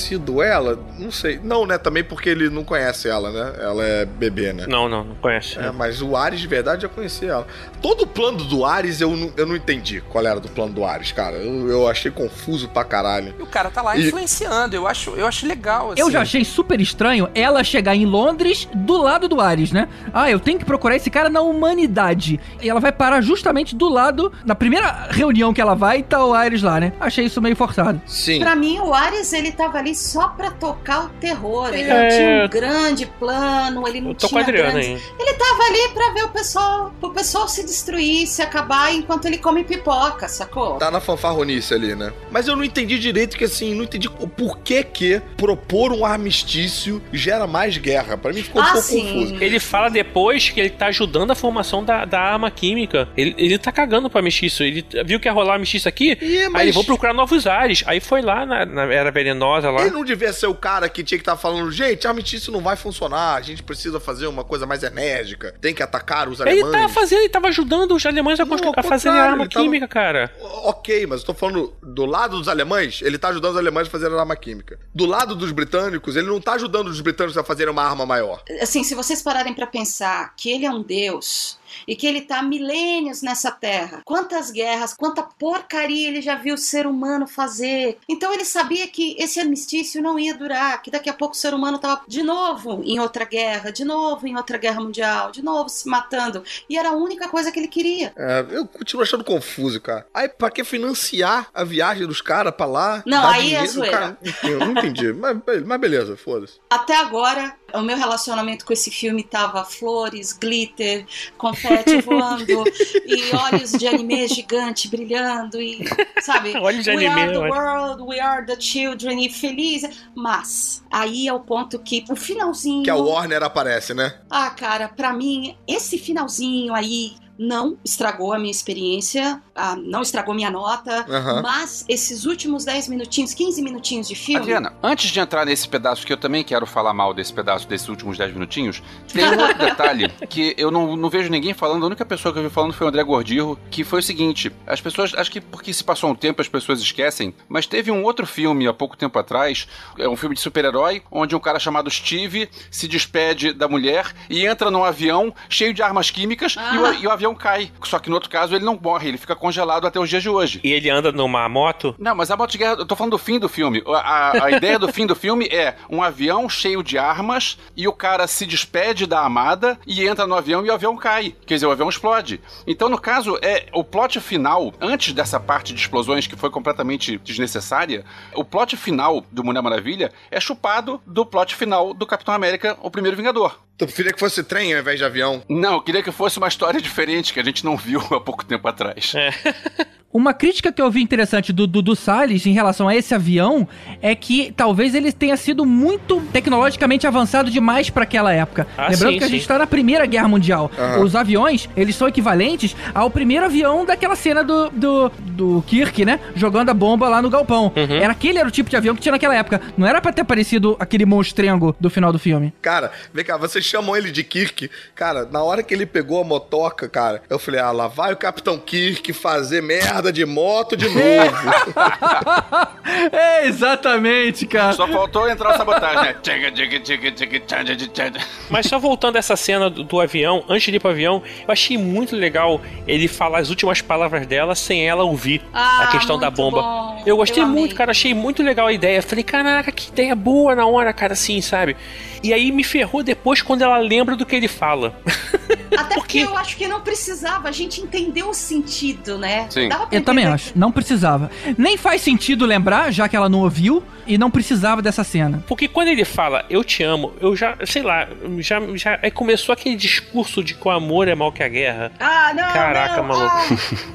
[SPEAKER 7] ela? Não sei. Não, né? Também porque ele não conhece ela, né? Ela é bebê, né?
[SPEAKER 9] Não, não, não conhece.
[SPEAKER 7] É, mas o Ares de verdade já conhecia ela. Todo o plano do Ares eu não, eu não entendi qual era do plano do Ares, cara. Eu, eu achei confuso pra caralho.
[SPEAKER 3] E o cara tá lá
[SPEAKER 7] E-
[SPEAKER 3] influenciando. Eu acho, eu acho legal, assim.
[SPEAKER 6] Eu já achei super estranho ela chegar em Londres do lado do Ares, né? Ah, eu tenho que procurar esse cara na humanidade. E ela vai parar justamente do lado, na primeira reunião que ela vai, tá o Ares lá, né? Achei isso meio forçado.
[SPEAKER 7] Sim.
[SPEAKER 10] Pra mim, o Ares, ele tava ali só pra tocar o terror. Ele
[SPEAKER 9] É.
[SPEAKER 10] não tinha um grande plano, ele não
[SPEAKER 9] Eu tô com a
[SPEAKER 10] tinha
[SPEAKER 9] Adriana
[SPEAKER 10] grandes...
[SPEAKER 9] aí.
[SPEAKER 10] Ele tava ali pra ver o pessoal, o pessoal se destruir, se acabar enquanto ele come pipoca, sacou?
[SPEAKER 7] Tá na fanfarronice ali, né? Mas eu não entendi direito que assim, não entendi o porquê que propor um armistício gera mais guerra. Pra mim ficou um
[SPEAKER 10] Ah,
[SPEAKER 7] pouco
[SPEAKER 10] sim.
[SPEAKER 7] confuso.
[SPEAKER 9] Ele fala depois que ele tá ajudando a formação da, da arma química. Ele, ele tá cagando pra mestiço. Ele viu que ia rolar mestiço aqui,
[SPEAKER 7] Ih, mas-
[SPEAKER 9] aí ele vou procurar novos ares. Aí foi lá na, na Era Venenosa lá.
[SPEAKER 7] Ele não devia ser o cara que tinha que estar falando, gente, armistício não vai funcionar, a gente precisa fazer uma coisa mais enérgica, tem que atacar os
[SPEAKER 9] Ele
[SPEAKER 7] alemães.
[SPEAKER 9] tava fazendo, ele tava ajudando os alemães a,
[SPEAKER 7] ao
[SPEAKER 9] a fazer
[SPEAKER 7] contrário,
[SPEAKER 9] arma
[SPEAKER 7] ele tava-
[SPEAKER 9] química, cara.
[SPEAKER 7] Ok, mas eu tô falando do lado dos alemães, ele tá ajudando os alemães a fazer arma química. Do lado dos britânicos, ele não tá ajudando os britânicos a fazerem uma arma maior.
[SPEAKER 10] Assim, se vocês pararem pra pensar que ele é um deus e que ele tá há milênios nessa terra, quantas guerras, quanta porcaria ele já viu o ser humano fazer. Então ele sabia que esse armistício não ia durar, que daqui a pouco o ser humano tava de novo em outra guerra, de novo em outra guerra mundial, de novo se matando. E era a única coisa que ele queria.
[SPEAKER 7] É, eu continuo achando confuso, cara. Aí, pra que financiar a viagem dos caras pra lá?
[SPEAKER 10] Não, aí é
[SPEAKER 7] dinheiro?
[SPEAKER 10] zoeira.
[SPEAKER 7] Cara, eu não entendi. mas, mas beleza, foda-se.
[SPEAKER 10] Até agora, o meu relacionamento com esse filme tava flores, glitter, confete voando e olhos de anime gigante brilhando e, sabe?
[SPEAKER 9] Olhos de
[SPEAKER 10] we
[SPEAKER 9] anime,
[SPEAKER 10] are the
[SPEAKER 9] olha.
[SPEAKER 10] world, we are the children e feliz. Mas aí é o ponto que o finalzinho.
[SPEAKER 7] Que a Warner aparece, né?
[SPEAKER 10] Ah, cara, pra mim, esse finalzinho aí não estragou a minha experiência, ah, não estragou minha nota,
[SPEAKER 8] Aham.
[SPEAKER 10] mas esses últimos 10 minutinhos, 15 minutinhos de filme.
[SPEAKER 8] Adriana, antes de entrar nesse pedaço, que eu também quero falar mal desse pedaço, desses últimos 10 minutinhos, tem um outro detalhe que eu não, não vejo ninguém falando, a única pessoa que eu vi falando foi o André Gordirro, que foi o seguinte, as pessoas, acho que porque se passou um tempo as pessoas esquecem, mas teve um outro filme há pouco tempo atrás, é um filme de super-herói, onde um cara chamado Steve se despede da mulher e entra num avião cheio de armas químicas e, o, e o avião cai. Só que no outro caso ele não morre, ele fica congelado até os dias de hoje.
[SPEAKER 9] E ele anda numa moto?
[SPEAKER 8] Não, mas a moto de guerra, eu tô falando do fim do filme. A, a- a ideia do fim do filme é um avião cheio de armas e o cara se despede da amada e entra no avião e o avião cai. Quer dizer, o avião explode. Então, no caso, é o plot final, antes dessa parte de explosões que foi completamente desnecessária, o plot final do Mulher Maravilha é chupado do plot final do Capitão América, o primeiro Vingador.
[SPEAKER 7] Tu preferia que fosse trem ao invés de avião?
[SPEAKER 8] Não, eu queria que fosse uma história diferente que a gente não viu há pouco tempo atrás.
[SPEAKER 9] É.
[SPEAKER 6] Uma crítica que eu vi interessante do Dudu Salles em relação a esse avião é que talvez ele tenha sido muito tecnologicamente avançado demais para aquela época.
[SPEAKER 9] Ah,
[SPEAKER 6] Lembrando
[SPEAKER 9] sim,
[SPEAKER 6] que a gente tá na Primeira Guerra Mundial.
[SPEAKER 9] Aham.
[SPEAKER 6] Os aviões, eles são equivalentes ao primeiro avião daquela cena do, do, do Kirk, né? Jogando a bomba lá no galpão.
[SPEAKER 9] Uhum.
[SPEAKER 6] Era aquele era o tipo de avião que tinha naquela época. Não era pra ter parecido aquele monstrengo do final do filme.
[SPEAKER 7] Cara, vem cá, vocês chamam ele de Kirk. Cara, na hora que ele pegou a motoca, cara, eu falei, ah, lá vai o Capitão Kirk fazer merda de moto de novo.
[SPEAKER 6] é, exatamente, cara.
[SPEAKER 8] Só faltou entrar o sabotagem, né?
[SPEAKER 9] Mas só voltando a essa cena do, do avião, antes de ir pro avião, eu achei muito legal ele falar as últimas palavras dela sem ela ouvir
[SPEAKER 10] Ah,
[SPEAKER 9] a questão da bomba.
[SPEAKER 10] bom.
[SPEAKER 9] Eu gostei
[SPEAKER 10] Eu
[SPEAKER 9] muito, cara, achei muito legal a ideia. Falei, caraca, que ideia boa na hora, cara, assim, sabe? E aí me ferrou depois quando ela lembra do que ele fala.
[SPEAKER 10] Até porque eu acho que não precisava, a gente entendeu o sentido, né? Dava pra
[SPEAKER 6] Eu também acho. Não precisava. Nem faz sentido lembrar, já que ela não ouviu, e não precisava dessa cena.
[SPEAKER 9] Porque quando ele fala eu te amo, eu já, sei lá, já, já aí começou aquele discurso de que o amor é mal que a guerra.
[SPEAKER 10] Ah, não,
[SPEAKER 9] Caraca,
[SPEAKER 10] não,
[SPEAKER 9] maluco.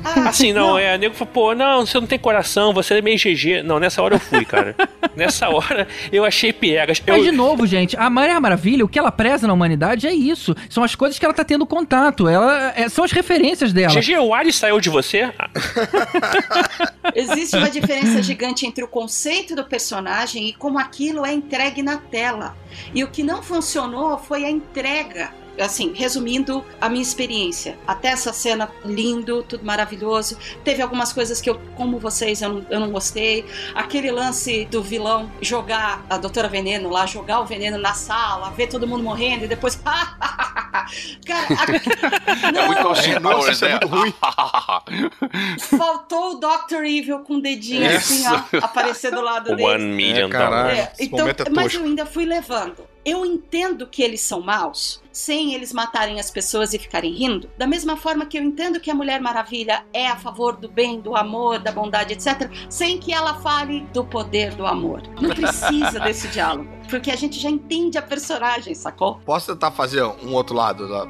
[SPEAKER 10] ah,
[SPEAKER 9] assim, não,
[SPEAKER 10] não.
[SPEAKER 9] é, a nego falou, pô, não, você não tem coração, você é meio GG. Não, nessa hora eu fui, cara. nessa hora eu achei piegas. Eu,
[SPEAKER 6] Mas, de novo, gente, a Mulher Maravilha, o que ela preza na humanidade é isso. São as coisas que ela tá tendo contato. Ela, é- são as referências dela.
[SPEAKER 9] GG, o Ares saiu de você?
[SPEAKER 10] Existe uma diferença gigante entre o conceito do personagem e como aquilo é entregue na tela. E o que não funcionou foi a entrega. Assim, resumindo a minha experiência. Até essa cena lindo, tudo maravilhoso. Teve algumas coisas que eu, como vocês, eu não, eu não gostei. Aquele lance do vilão jogar a doutora Veneno lá, jogar o veneno na sala, ver todo mundo morrendo e depois. Cara, a...
[SPEAKER 8] É muito Austin
[SPEAKER 7] É, nossa, isso é
[SPEAKER 8] né?
[SPEAKER 7] muito ruim.
[SPEAKER 10] faltou o Dr. Evil com o dedinho assim, ó, aparecer do lado dele.
[SPEAKER 9] One million
[SPEAKER 7] É.
[SPEAKER 10] É, então,
[SPEAKER 7] é
[SPEAKER 10] mas eu ainda fui levando. Eu entendo que eles são maus, sem eles matarem as pessoas e ficarem rindo. Da mesma forma que eu entendo que a Mulher Maravilha é a favor do bem, do amor, da bondade, etc., sem que ela fale do poder do amor. Não precisa desse diálogo, porque a gente já entende a personagem, sacou?
[SPEAKER 7] Posso tentar fazer um outro lado da?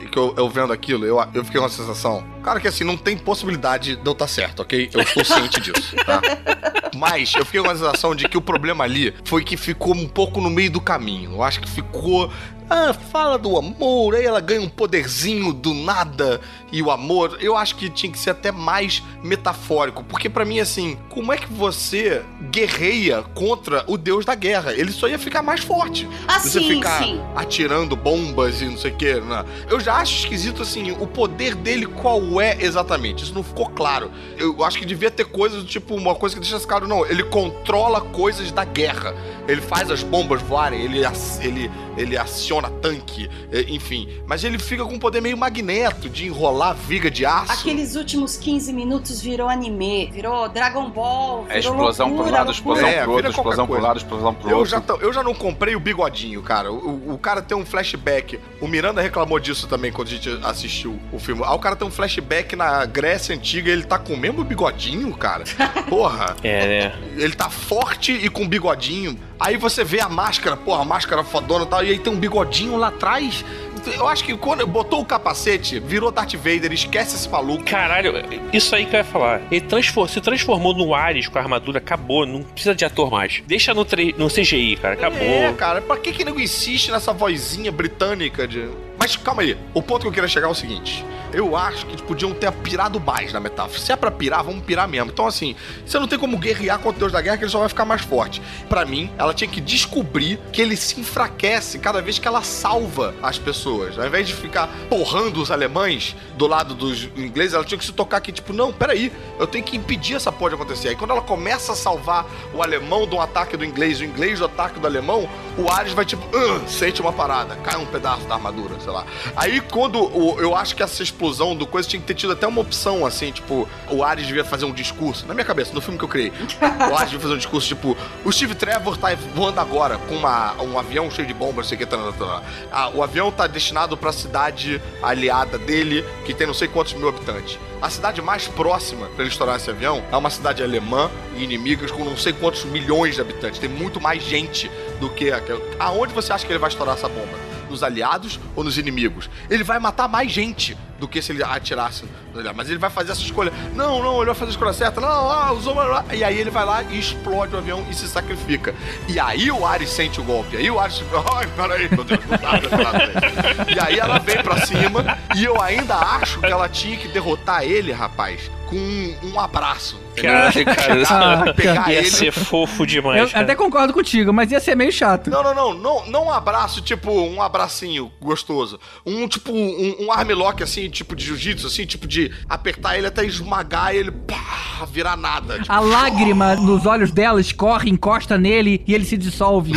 [SPEAKER 7] E que eu, eu vendo aquilo, eu, eu fiquei com uma sensação. Cara, que assim, não tem possibilidade de eu estar certo, ok? Eu estou ciente disso, tá? Mas eu fiquei com a sensação de que o problema ali foi que ficou um pouco no meio do caminho. Eu acho que ficou. Ah, fala do amor, aí ela ganha um poderzinho do nada e o amor. Eu acho que tinha que ser até mais metafórico, porque pra mim assim, como é que você guerreia contra o deus da guerra? Ele só ia ficar mais forte.
[SPEAKER 10] Ah,
[SPEAKER 7] você
[SPEAKER 10] sim,
[SPEAKER 7] ficar
[SPEAKER 10] sim.
[SPEAKER 7] atirando bombas e não sei o que. Né? Eu já acho esquisito assim, o poder dele qual é exatamente? Isso não ficou claro. Eu acho que devia ter coisas do tipo, uma coisa que deixa esse claro, não. Ele controla coisas da guerra. Ele faz as bombas voarem, ele, ele, ele aciona tanque, eh, enfim. Mas ele fica com um poder meio magneto de enrolar viga de aço.
[SPEAKER 10] Aqueles últimos 15 minutos virou anime, virou Dragon Ball, virou
[SPEAKER 8] É explosão por um
[SPEAKER 10] loucura,
[SPEAKER 8] lado, explosão
[SPEAKER 7] É,
[SPEAKER 8] pro outro, explosão pro
[SPEAKER 7] coisa.
[SPEAKER 8] lado, explosão pro
[SPEAKER 7] Eu
[SPEAKER 8] outro.
[SPEAKER 7] já, tô- eu já não comprei o bigodinho, cara. O, o cara tem um flashback. O Miranda reclamou disso também quando a gente assistiu o filme. Ah, o cara tem um flashback na Grécia Antiga ele tá com o mesmo bigodinho, cara. Porra.
[SPEAKER 9] É, né?
[SPEAKER 7] Ele tá forte e com bigodinho. Aí você vê a máscara, porra, a máscara fodona e tal, e aí tem um bigodinho lá atrás. Eu acho que quando botou o capacete, virou Darth Vader, esquece esse maluco.
[SPEAKER 9] Caralho, isso aí que eu ia falar. Ele transfor- se transformou no Ares com a armadura, acabou. Não precisa de ator mais. Deixa no, tre- no CGI, cara. Acabou.
[SPEAKER 7] É, cara, pra que que nego insiste nessa vozinha britânica de. Mas calma aí, o ponto que eu queria chegar é o seguinte. Eu acho que podiam ter pirado mais na metáfora. Se é pra pirar, vamos pirar mesmo. Então, assim, você não tem como guerrear contra o Deus da Guerra, que ele só vai ficar mais forte. Pra mim, ela tinha que descobrir que ele se enfraquece cada vez que ela salva as pessoas. Ao invés de ficar porrando os alemães do lado dos ingleses, ela tinha que se tocar aqui, tipo, não, peraí, eu tenho que impedir essa porra de acontecer. Aí quando ela começa a salvar o alemão um ataque do inglês, o inglês do ataque do alemão, o Ares vai tipo, "Ah", sente uma parada, cai um pedaço da armadura, sei lá. Aí quando o- eu acho que essa explosão do coisa tinha que ter tido até uma opção, assim, tipo, o Ares devia fazer um discurso, na minha cabeça, no filme que eu criei. O Ares devia fazer um discurso tipo, o Steve Trevor tá voando agora com uma, um avião cheio de bombas, não sei o que, tá, tá, tá. Ah, o avião tá destinado pra cidade aliada dele, que tem não sei quantos mil habitantes. A cidade mais próxima pra ele estourar esse avião é uma cidade alemã e inimigas com não sei quantos milhões de habitantes. Tem muito mais gente do que aquela. Aonde você acha que ele vai estourar essa bomba? Nos aliados ou nos inimigos? Ele vai matar mais gente do que se ele atirasse. Mas ele vai fazer essa escolha. Não, não, ele vai fazer a escolha certa. Não, ah, usou. blá, blá. E aí ele vai lá e explode o avião e se sacrifica. E aí o Ares sente o golpe. Aí o Ares. Ai, peraí, meu Deus, não dá pra falar dele. E aí ela vem pra cima e eu ainda acho que ela tinha que derrotar ele, rapaz, com um, um abraço.
[SPEAKER 9] Caralho, cara.
[SPEAKER 6] Ah,
[SPEAKER 7] pegar
[SPEAKER 9] Ia
[SPEAKER 7] ele.
[SPEAKER 9] ser fofo demais.
[SPEAKER 6] Eu
[SPEAKER 9] cara.
[SPEAKER 6] até concordo contigo, mas ia ser meio chato.
[SPEAKER 7] Não, não, não, não, não um abraço, tipo, um abracinho gostoso. Um, tipo, um, um armlock, assim, tipo de jiu-jitsu, assim, tipo de apertar ele até esmagar ele, pá, virar nada. Tipo,
[SPEAKER 6] A lágrima nos olhos dela escorre, encosta nele e ele se dissolve.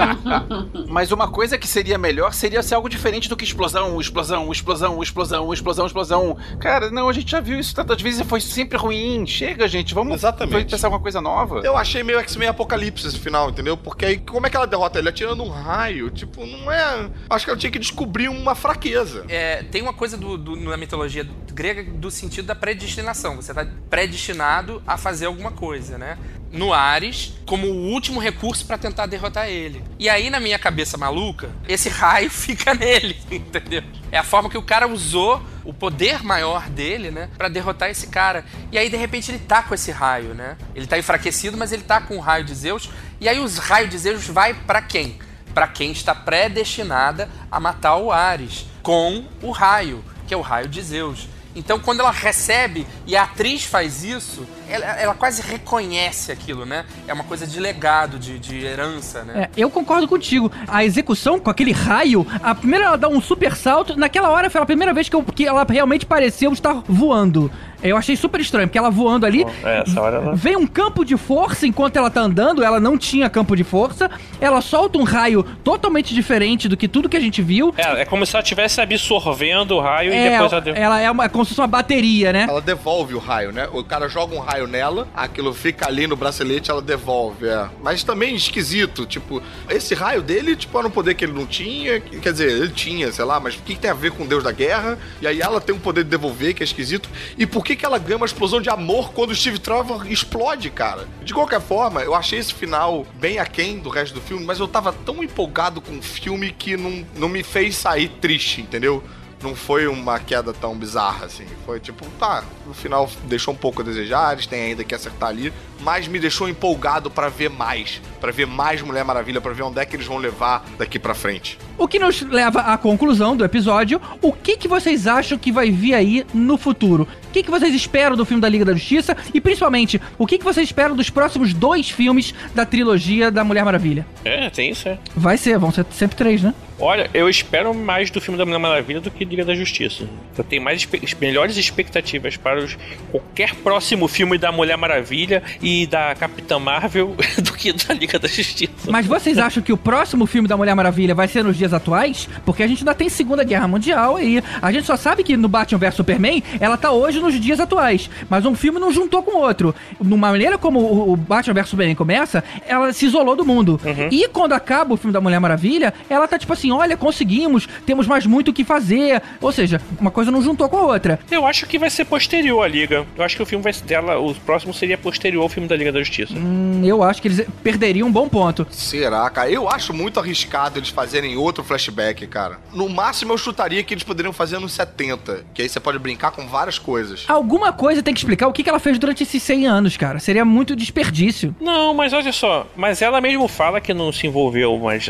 [SPEAKER 8] Mas uma coisa que seria melhor seria ser algo diferente do que explosão, explosão, explosão, explosão, explosão, explosão. Cara, não, a gente já viu isso tantas vezes e foi sempre ruim. Chega, gente, vamos
[SPEAKER 7] Exatamente.
[SPEAKER 8] pensar alguma coisa nova.
[SPEAKER 7] Eu achei meio X-Men Apocalipse esse final, entendeu? Porque aí, como é que ela derrota ele? Atirando um raio, tipo, não é... Acho que ela tinha que descobrir uma fraqueza.
[SPEAKER 3] É, tem uma coisa do, do- na mitologia grega do sentido da predestinação. Você está predestinado a fazer alguma coisa, né? No Ares, como o último recurso para tentar derrotar ele. E aí, na minha cabeça maluca, esse raio fica nele, entendeu? É a forma que o cara usou o poder maior dele, né, Pra derrotar esse cara. E aí, de repente, ele tá com esse raio, né? Ele tá enfraquecido, mas ele tá com o raio de Zeus. E aí, os raios de Zeus vai pra quem? Pra quem está predestinada a matar o Ares com o raio, que é o raio de Zeus. Então, quando ela recebe e a atriz faz isso, ela, ela quase reconhece aquilo, né? É uma coisa de legado, de, de herança, né?
[SPEAKER 6] É, eu concordo contigo. A execução com aquele raio, a primeira ela dá um super salto. Naquela hora foi a primeira vez que, eu- que ela realmente pareceu estar voando. Eu achei super estranho, porque ela voando ali.
[SPEAKER 9] É, essa hora ela...
[SPEAKER 6] Vem um campo de força enquanto ela tá andando, ela não tinha campo de força. Ela solta um raio totalmente diferente do que tudo que a gente viu.
[SPEAKER 9] É, é como se ela estivesse absorvendo o raio e
[SPEAKER 6] É,
[SPEAKER 9] depois ela deu.
[SPEAKER 6] ela é uma, como se fosse uma bateria, né?
[SPEAKER 7] Ela devolve o raio, né? O cara joga um raio nela, aquilo fica ali no bracelete, ela devolve, é. Mas também esquisito, tipo, esse raio dele, tipo, era um poder que ele não tinha, que- quer dizer, ele tinha, sei lá, mas o que, que tem a ver com o Deus da Guerra? E aí ela tem um poder de devolver, que é esquisito. E por que que ela ganha uma explosão de amor quando o Steve Trevor explode, cara? De qualquer forma, eu achei esse final bem aquém do resto do filme, mas eu tava tão empolgado com o filme que não, não me fez sair triste, entendeu? Não foi uma queda tão bizarra, assim. Foi tipo, tá, no final deixou um pouco a desejar, eles têm ainda que acertar ali, mas me deixou empolgado pra ver mais, Pra ver mais Mulher Maravilha, pra ver onde é que eles vão levar daqui pra frente.
[SPEAKER 6] O que nos leva à conclusão do episódio. O que, que vocês acham que vai vir aí no futuro? O que, que vocês esperam do filme da Liga da Justiça? E principalmente, o que, que vocês esperam dos próximos dois filmes da trilogia da Mulher Maravilha?
[SPEAKER 9] É, tem isso, é.
[SPEAKER 6] Vai ser, vão ser sempre três, né?
[SPEAKER 9] Olha, eu espero mais do filme da Mulher Maravilha do que Liga da Justiça. Eu tenho mais melhores expectativas para os, qualquer próximo filme da Mulher Maravilha e da Capitã Marvel do que da Liga da Justiça.
[SPEAKER 6] Mas vocês acham que o próximo filme da Mulher Maravilha vai ser nos dias atuais? Porque a gente ainda tem Segunda Guerra Mundial aí. A gente só sabe que no Batman vs Superman, ela tá hoje nos dias atuais. Mas um filme não juntou com o outro. Numa maneira como o Batman vs Superman começa, ela se isolou do mundo. E quando acaba o filme da Mulher Maravilha, ela tá tipo assim: olha, conseguimos, temos mais muito o que fazer. Ou seja, uma coisa não juntou com a outra.
[SPEAKER 9] Eu acho que vai ser posterior à Liga. Eu acho que o filme vai ser dela, o próximo seria posterior ao filme da Liga da Justiça.
[SPEAKER 6] Hum, eu acho que eles perderiam um bom ponto.
[SPEAKER 7] Será, cara? Eu acho muito arriscado eles fazerem outro flashback, cara. No máximo eu chutaria que eles poderiam fazer nos 70, que aí você pode brincar com várias coisas.
[SPEAKER 6] Alguma coisa tem que explicar o que, que ela fez durante esses 100 anos, cara. Seria muito desperdício.
[SPEAKER 9] Não, mas olha só, mas ela mesmo fala que não se envolveu mais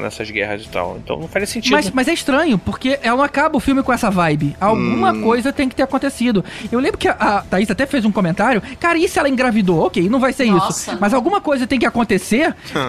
[SPEAKER 9] nessas guerras e tal. Então não faria sentido.
[SPEAKER 6] Mas, mas é estranho, porque ela não acaba o filme com essa vibe. Alguma coisa tem que ter acontecido. Eu lembro que a, a Thaís até fez um comentário. Cara, e se ela engravidou? Ok, não vai ser
[SPEAKER 10] Nossa.
[SPEAKER 6] isso. Mas alguma coisa tem que acontecer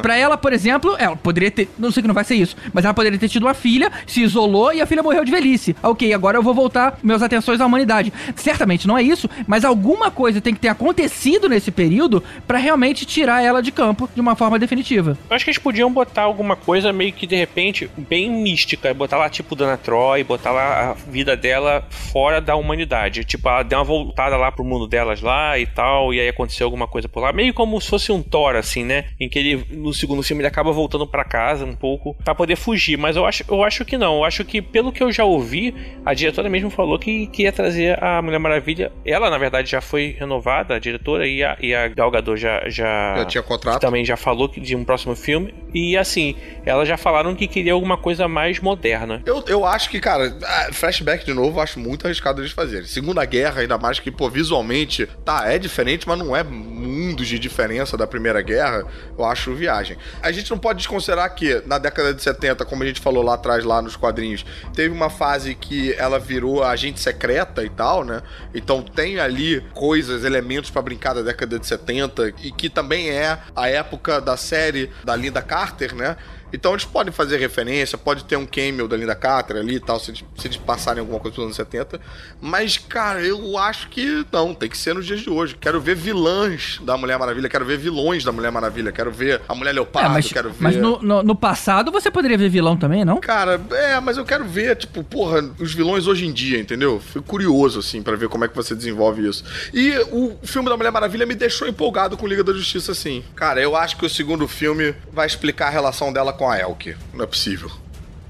[SPEAKER 6] pra ela, por exemplo, ela poderia ter. Não sei que não vai ser isso, mas ela poderia ter tido uma filha, se isolou e a filha morreu de velhice. Ok, agora eu vou voltar meus atenções à humanidade. Certamente não é isso, mas alguma coisa tem que ter acontecido nesse período pra realmente tirar ela de campo de uma forma definitiva.
[SPEAKER 9] Eu acho que eles podiam botar alguma coisa meio que de repente bem mística. Botar lá tipo Dana Troy, botar lá a vida dela fora da humanidade. Tipo, ela deu uma voltada lá pro mundo delas lá e tal, e aí aconteceu alguma coisa por lá. Meio como se fosse um Thor, assim, né? Em que ele, no segundo filme, ele acaba voltando pra casa um pouco pra poder fugir. Mas eu acho, eu acho que não. Eu acho que, pelo que eu já ouvi, a diretora mesmo falou que, que ia trazer a Mulher Maravilha. Ela, na verdade, já foi renovada, a diretora, e a, e a Gal Gadot já, já,
[SPEAKER 7] Já tinha contrato.
[SPEAKER 9] também já falou de um próximo filme. E assim, elas já falaram que queria alguma coisa mais moderna.
[SPEAKER 7] Eu, eu acho que, cara, flashback de novo, eu acho muito arriscado eles fazerem. Segunda Guerra, ainda mais que, pô, visualmente, tá, é diferente, mas não é mundos de diferença da Primeira Guerra, eu acho viagem. A gente não pode desconsiderar que, na década de 70, como a gente falou lá atrás, lá nos quadrinhos, teve uma fase que ela virou agente secreta e tal, né? Então tem ali coisas, elementos pra brincar da década de 70, e que também é a época da série da Linda Carter, né? Então eles podem fazer referência, pode ter um cameo da Linda Carter ali e tal, se eles, se eles passarem alguma coisa dos anos 70. Mas, cara, eu acho que não, tem que ser nos dias de hoje. Quero ver vilãs da Mulher Maravilha, quero ver vilões da Mulher Maravilha, quero ver a Mulher Leopardo,
[SPEAKER 6] É, mas,
[SPEAKER 7] quero ver.
[SPEAKER 6] mas no, no- no passado você poderia ver vilão também, não?
[SPEAKER 7] Cara, é, mas eu quero ver, tipo, porra, os vilões hoje em dia, entendeu? Fui curioso, assim, pra ver como é que você desenvolve isso. E o filme da Mulher Maravilha me deixou empolgado com Liga da Justiça, assim. Cara, eu acho que o segundo filme vai explicar a relação dela com a Elke. Não é possível.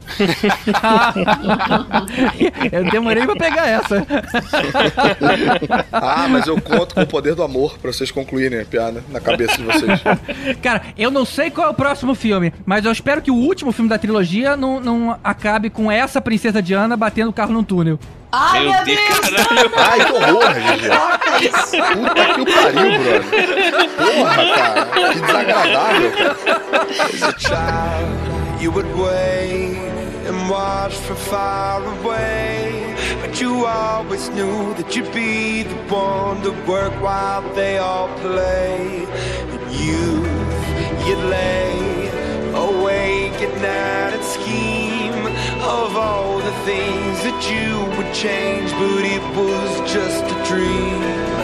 [SPEAKER 6] Eu demorei pra pegar essa.
[SPEAKER 7] Ah, mas eu conto com o poder do amor pra vocês concluírem a piada na cabeça de vocês.
[SPEAKER 6] Cara, eu não sei qual é o próximo filme, mas eu espero que o último filme da trilogia não, não acabe com essa princesa Diana batendo o carro num túnel.
[SPEAKER 10] Ai,
[SPEAKER 9] Meu
[SPEAKER 10] meu
[SPEAKER 9] Deus,
[SPEAKER 10] Deus!
[SPEAKER 9] caralho.
[SPEAKER 7] Ai, que horror,
[SPEAKER 10] isso!
[SPEAKER 7] Puta que o pariu, brother. Porra, cara. Que desagradável.
[SPEAKER 11] As a child, you would wait and watch from far away. But you always knew that you'd be the one to work while they all play. In youth, you'd lay awake at night and scheme of all the things that you would change, but it was just a dream.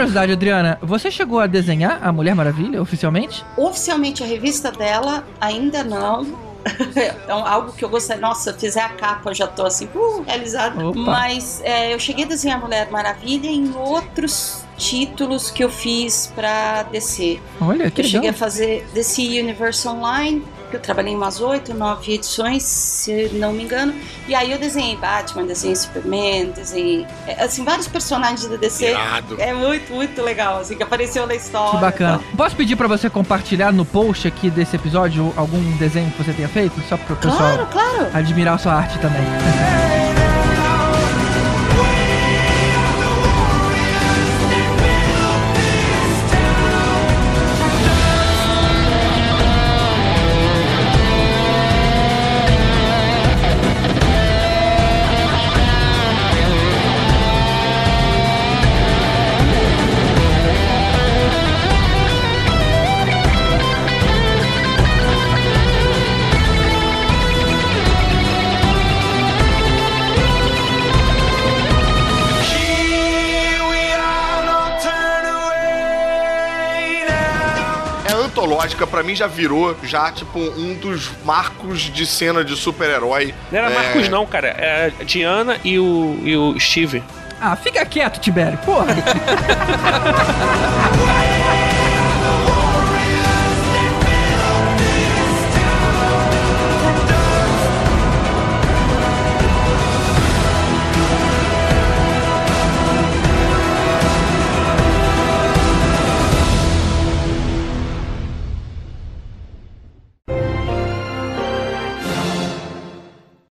[SPEAKER 6] Curiosidade, Adriana, você chegou a desenhar a Mulher Maravilha oficialmente?
[SPEAKER 10] Oficialmente a revista dela ainda não. É algo que eu gostaria. Nossa, fizer a capa, eu já tô assim, uh, realizada.
[SPEAKER 6] Opa.
[SPEAKER 10] Mas é, eu cheguei a desenhar Mulher Maravilha em outros títulos que eu fiz pra DC.
[SPEAKER 6] Olha, que
[SPEAKER 10] eu cheguei
[SPEAKER 6] legal.
[SPEAKER 10] a fazer DC Universe Online, eu trabalhei em umas oito, nove edições, se não me engano. E aí eu desenhei Batman, desenhei Superman, desenhei é, assim vários personagens da DC.
[SPEAKER 7] Irado.
[SPEAKER 10] É muito, muito legal, assim, que apareceu na história.
[SPEAKER 6] Que bacana. Posso pedir pra você compartilhar no post aqui desse episódio algum desenho que você tenha feito? Só pro pessoal
[SPEAKER 10] Claro, claro.
[SPEAKER 6] admirar a sua arte também.
[SPEAKER 7] Antológica, pra mim já virou já, tipo, um dos marcos de cena de super-herói.
[SPEAKER 9] Não era
[SPEAKER 7] É,
[SPEAKER 9] Marcos, não, cara. É a Diana e o, e o Steve.
[SPEAKER 6] Ah, fica quieto, Tibério. Porra.